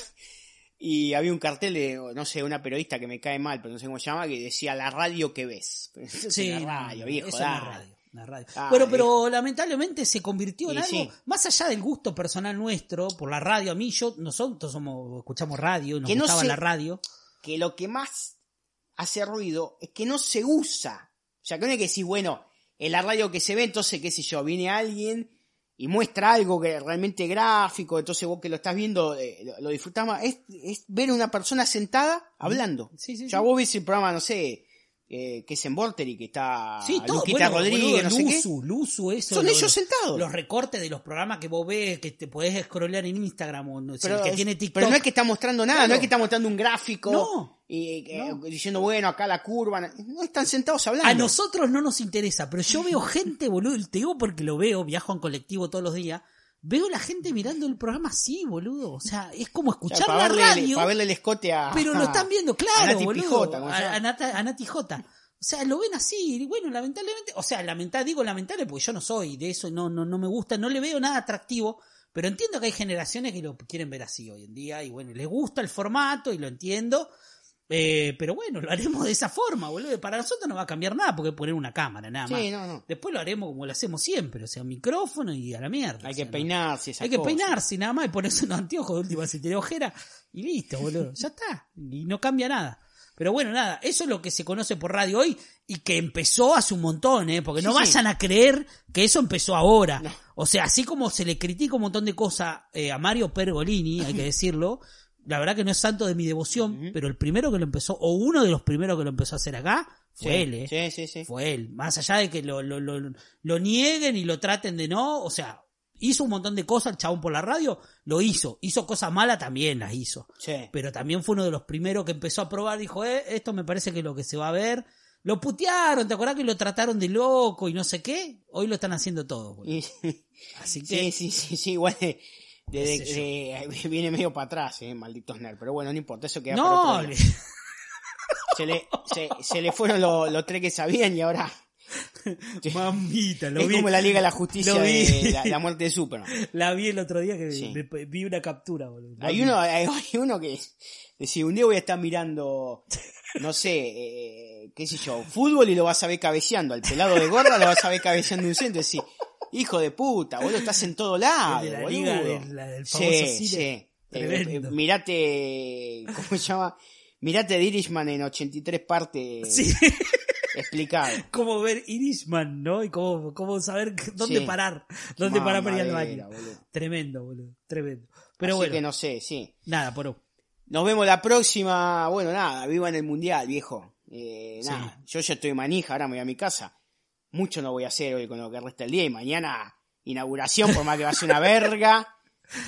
y había un cartel de, no sé, una periodista que me cae mal, pero no sé cómo se llama, que decía la radio que ves. Sí, la radio, no, viejo, dale. radio, es radio. Ah, bueno, pero viejo. lamentablemente se convirtió en Y algo sí. más allá del gusto personal nuestro por la radio. A mí, yo, nosotros somos, escuchamos radio, nos Que no gustaba la radio. Que lo que más hace ruido es que no se usa. O sea, que no hay que decir, bueno, en la radio que se ve, entonces, qué sé yo, viene alguien y muestra algo que es realmente gráfico, entonces vos que lo estás viendo eh, lo, lo disfrutás más. Es, es ver a una persona sentada hablando. Sí, sí, ya sí. vos ves el programa, no sé, eh, que es en Vorteri, que está Sí, todo. Luquita bueno, Rodríguez, boludo, no sé qué. Luzu, eso. Son lo- ellos sentados. Los recortes de los programas que vos ves, que te podés scrollear en Instagram o no, si el que tiene TikTok. pero no es que está mostrando nada, Claro. no es que está mostrando un gráfico No. y eh, No. diciendo, bueno, acá la curva. No, no están sentados hablando. A nosotros no nos interesa, pero yo veo gente, boludo, te digo porque lo veo, viajo en colectivo todos los días, veo la gente mirando el programa así, boludo. O sea, es como O sea, escuchar la verle, radio. para verle el escote a. Pero lo están viendo, claro, a Nati boludo. Pijota, ¿cómo se a, Nata- a Nati J. O sea, lo ven así, y bueno, lamentablemente, o sea, lamentable, digo lamentable porque yo no soy de eso, no, no, no me gusta, no le veo nada atractivo, pero entiendo que hay generaciones que lo quieren ver así hoy en día, y bueno, les gusta el formato y lo entiendo, eh, pero bueno, lo haremos de esa forma, boludo. Para nosotros no va a cambiar nada porque poner una cámara, nada más. Sí, no, no. Después lo haremos como lo hacemos siempre, o sea, un micrófono y a la mierda. Hay o que sea, peinarse, esa hay que peinarse nada más y ponerse unos anteojos de última si tiene ojera y listo, boludo. Ya está. Y no cambia nada. Pero bueno, nada, eso es lo que se conoce por radio hoy y que empezó hace un montón, ¿eh? Porque no Sí, sí. vayan a creer que eso empezó ahora. O sea, así como se le critica un montón de cosas eh, a Mario Pergolini, hay que decirlo, la verdad que no es santo de mi devoción, pero el primero que lo empezó, o uno de los primeros que lo empezó a hacer acá, fue Sí, él, ¿eh? Sí, sí, sí. fue él. Más allá de que lo, lo, lo, lo nieguen y lo traten de no, o sea, hizo un montón de cosas el chabón por la radio, lo hizo. Hizo cosas malas, también las hizo. Sí. Pero también fue uno de los primeros que empezó a probar, dijo, eh, esto me parece que es lo que se va a ver. Lo putearon, ¿te acordás que lo trataron de loco y no sé qué? Hoy lo están haciendo todo, boludo. Y- Así que, sí, sí, sí, sí, igual de, de- de- viene medio para atrás, eh, malditos nerds. Pero bueno, no importa, eso queda no, para otro día. Se le, se, se le fueron los, los tres que sabían y ahora mamita, lo es vi. como la Liga de la Justicia de la, la muerte de Superman. La vi el otro día que Sí. vi una captura, boludo. Hay uno, hay, uno que decía, un día voy a estar mirando, no sé, eh, qué sé yo, fútbol y lo vas a ver cabeceando. Al pelado de gorda lo vas a ver cabeceando un centro y decir, hijo de puta, boludo, estás en todo lado, de la boludo. liga la del famoso sí, cine. sí. Eh, mirate, ¿cómo se llama? Mirate Irishman en 83 partes Sí. explicado. cómo ver Irishman, ¿no? Y cómo, cómo saber dónde Sí. parar, dónde parar para ir al Mamadera, baño. boludo. Tremendo, boludo, tremendo. Pero Así bueno, que no sé, sí. nada, por Nos vemos la próxima. Bueno, nada, viva en el mundial, viejo. Eh, Sí. nada, yo ya estoy manija, ahora me voy a mi casa. Mucho no voy a hacer hoy con lo que resta el día y mañana inauguración, por más que va a ser una verga.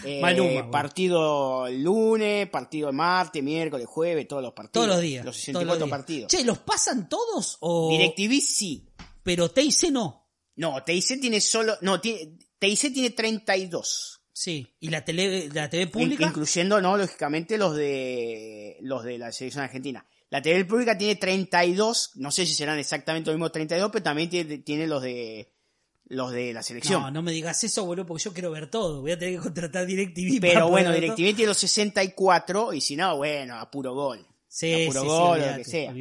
Eh, Maluma, partido el lunes, partido el martes, miércoles, jueves, todos los partidos. todos los días. Los todos 64 días. partidos. Che, ¿los pasan todos o...? DirecTV sí. Pero TIC no. No, TIC tiene solo. No, tiene, TIC tiene 32. Sí. ¿Y la tele, la TV In- pública? incluyendo, no, lógicamente, los de los de la selección argentina. La TV pública tiene 32, no sé si serán exactamente los mismos 32, pero también tiene, tiene los de los de la selección. no, no me digas eso, boludo, porque yo quiero ver todo. Voy a tener que contratar DirecTV. pero bueno, DirecTV tiene los 64 y si no, bueno, a puro gol. Sí, a puro sí, sí, gol o lo que sea.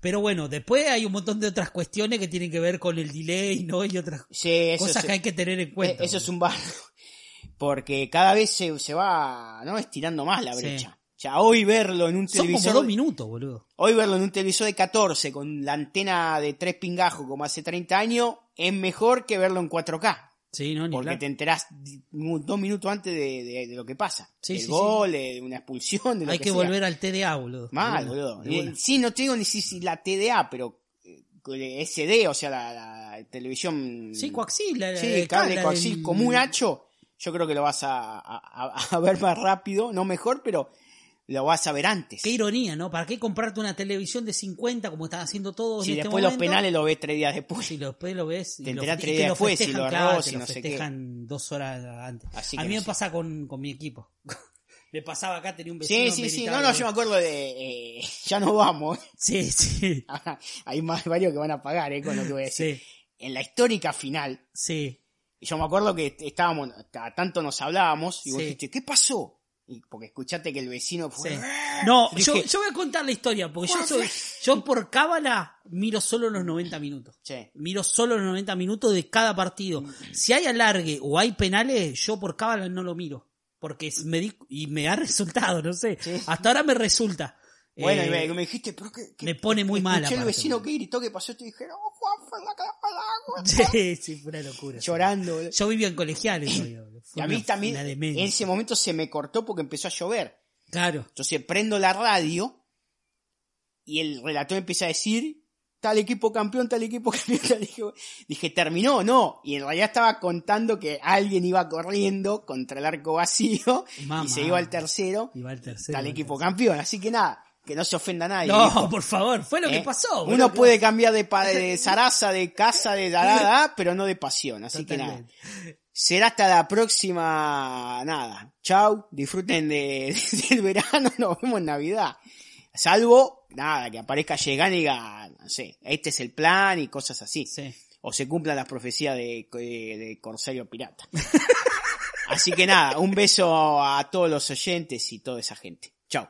Pero bueno, después hay un montón de otras cuestiones que tienen que ver con el delay, ¿no? Y otras Sí, cosas es, que hay que tener en cuenta. eso es un barro. Porque cada vez se, se va ¿no? estirando más la Sí, brecha. Ya hoy verlo en un Son como televisor. dos minutos, boludo. Hoy verlo en un televisor de 14 con la antena de tres pingajos como hace 30 años es mejor que verlo en 4K. Sí, no, ni Porque te enterás dos minutos antes de, de- de lo que pasa. Sí, el sí, gol, de una expulsión, de lo Hay que, que sea. volver al TDA, boludo. Mal, boludo. Sí, no te digo ni si, la TDA, pero eh, SD, o sea, la, la televisión... Sí, coaxil. la- Sí, la- cable la coaxil del- como un hacho. Yo creo que lo vas a, a- a- a ver más rápido, no mejor, pero lo vas a ver antes. Qué ironía, ¿no? ¿Para qué comprarte una televisión de 50 como están haciendo todos Si en este después los penales lo ves tres días después. Si después lo ves Te lo, enterás tres días después, si lo te si no sé qué. festejan dos horas antes. Así a mí no me sé. pasa con, con mi equipo. me pasaba acá, tenía un vecino. Sí, sí, sí. No, no, yo me acuerdo de... eh, ya no vamos. Sí, sí. Hay más varios que van a pagar, ¿eh? Con lo que voy a decir. Sí, En la histórica final, sí. yo me acuerdo que estábamos, a tanto nos hablábamos, y vos Sí. dijiste, ¿qué pasó? Y porque escuchaste que el vecino fue... Sí. No, yo, dije, yo voy a contar la historia, porque yo soy, yo por cábala miro solo los 90 minutos. Miro solo los 90 minutos de cada partido. Si hay alargue o hay penales, yo por cábala no lo miro. Porque me di, y me ha resultado, no sé. Sí. Hasta ahora me resulta. Bueno, Eh, y me, me dijiste, pero que, me pone muy mal, Escuché el aparte, vecino que gritó que pasó esto y dije, oh, Juan, fue la cara al agua. Sí, sí, fue una locura. Llorando. boludo. Yo vivía en colegiales todavía, Y a mí también, en ese momento se me cortó porque empezó a llover. Claro. Entonces prendo la radio y el relator empieza a decir, tal equipo campeón, tal equipo campeón, tal equipo... Dije, terminó, no. Y en realidad estaba contando que alguien iba corriendo contra el arco vacío Mamá. y se iba al tercero, Iba al tercero. tal equipo tercero. campeón. Así que nada, que no se ofenda a nadie. No, viejo. por favor, fue lo ¿Eh? que pasó. boludo, Uno puede cambiar de, pa- de zaraza, de casa, de darada, pero no de pasión. Así que nada. Será hasta la próxima. Nada. Chau. Disfruten de, del verano. Nos vemos en Navidad. Salvo, nada, que aparezca Llegan y diga, no sé, este es el plan y cosas así. Sí. O se cumplan las profecías de, de, de Corsario Pirata. Así que nada, un beso a todos los oyentes y toda esa gente. Chau.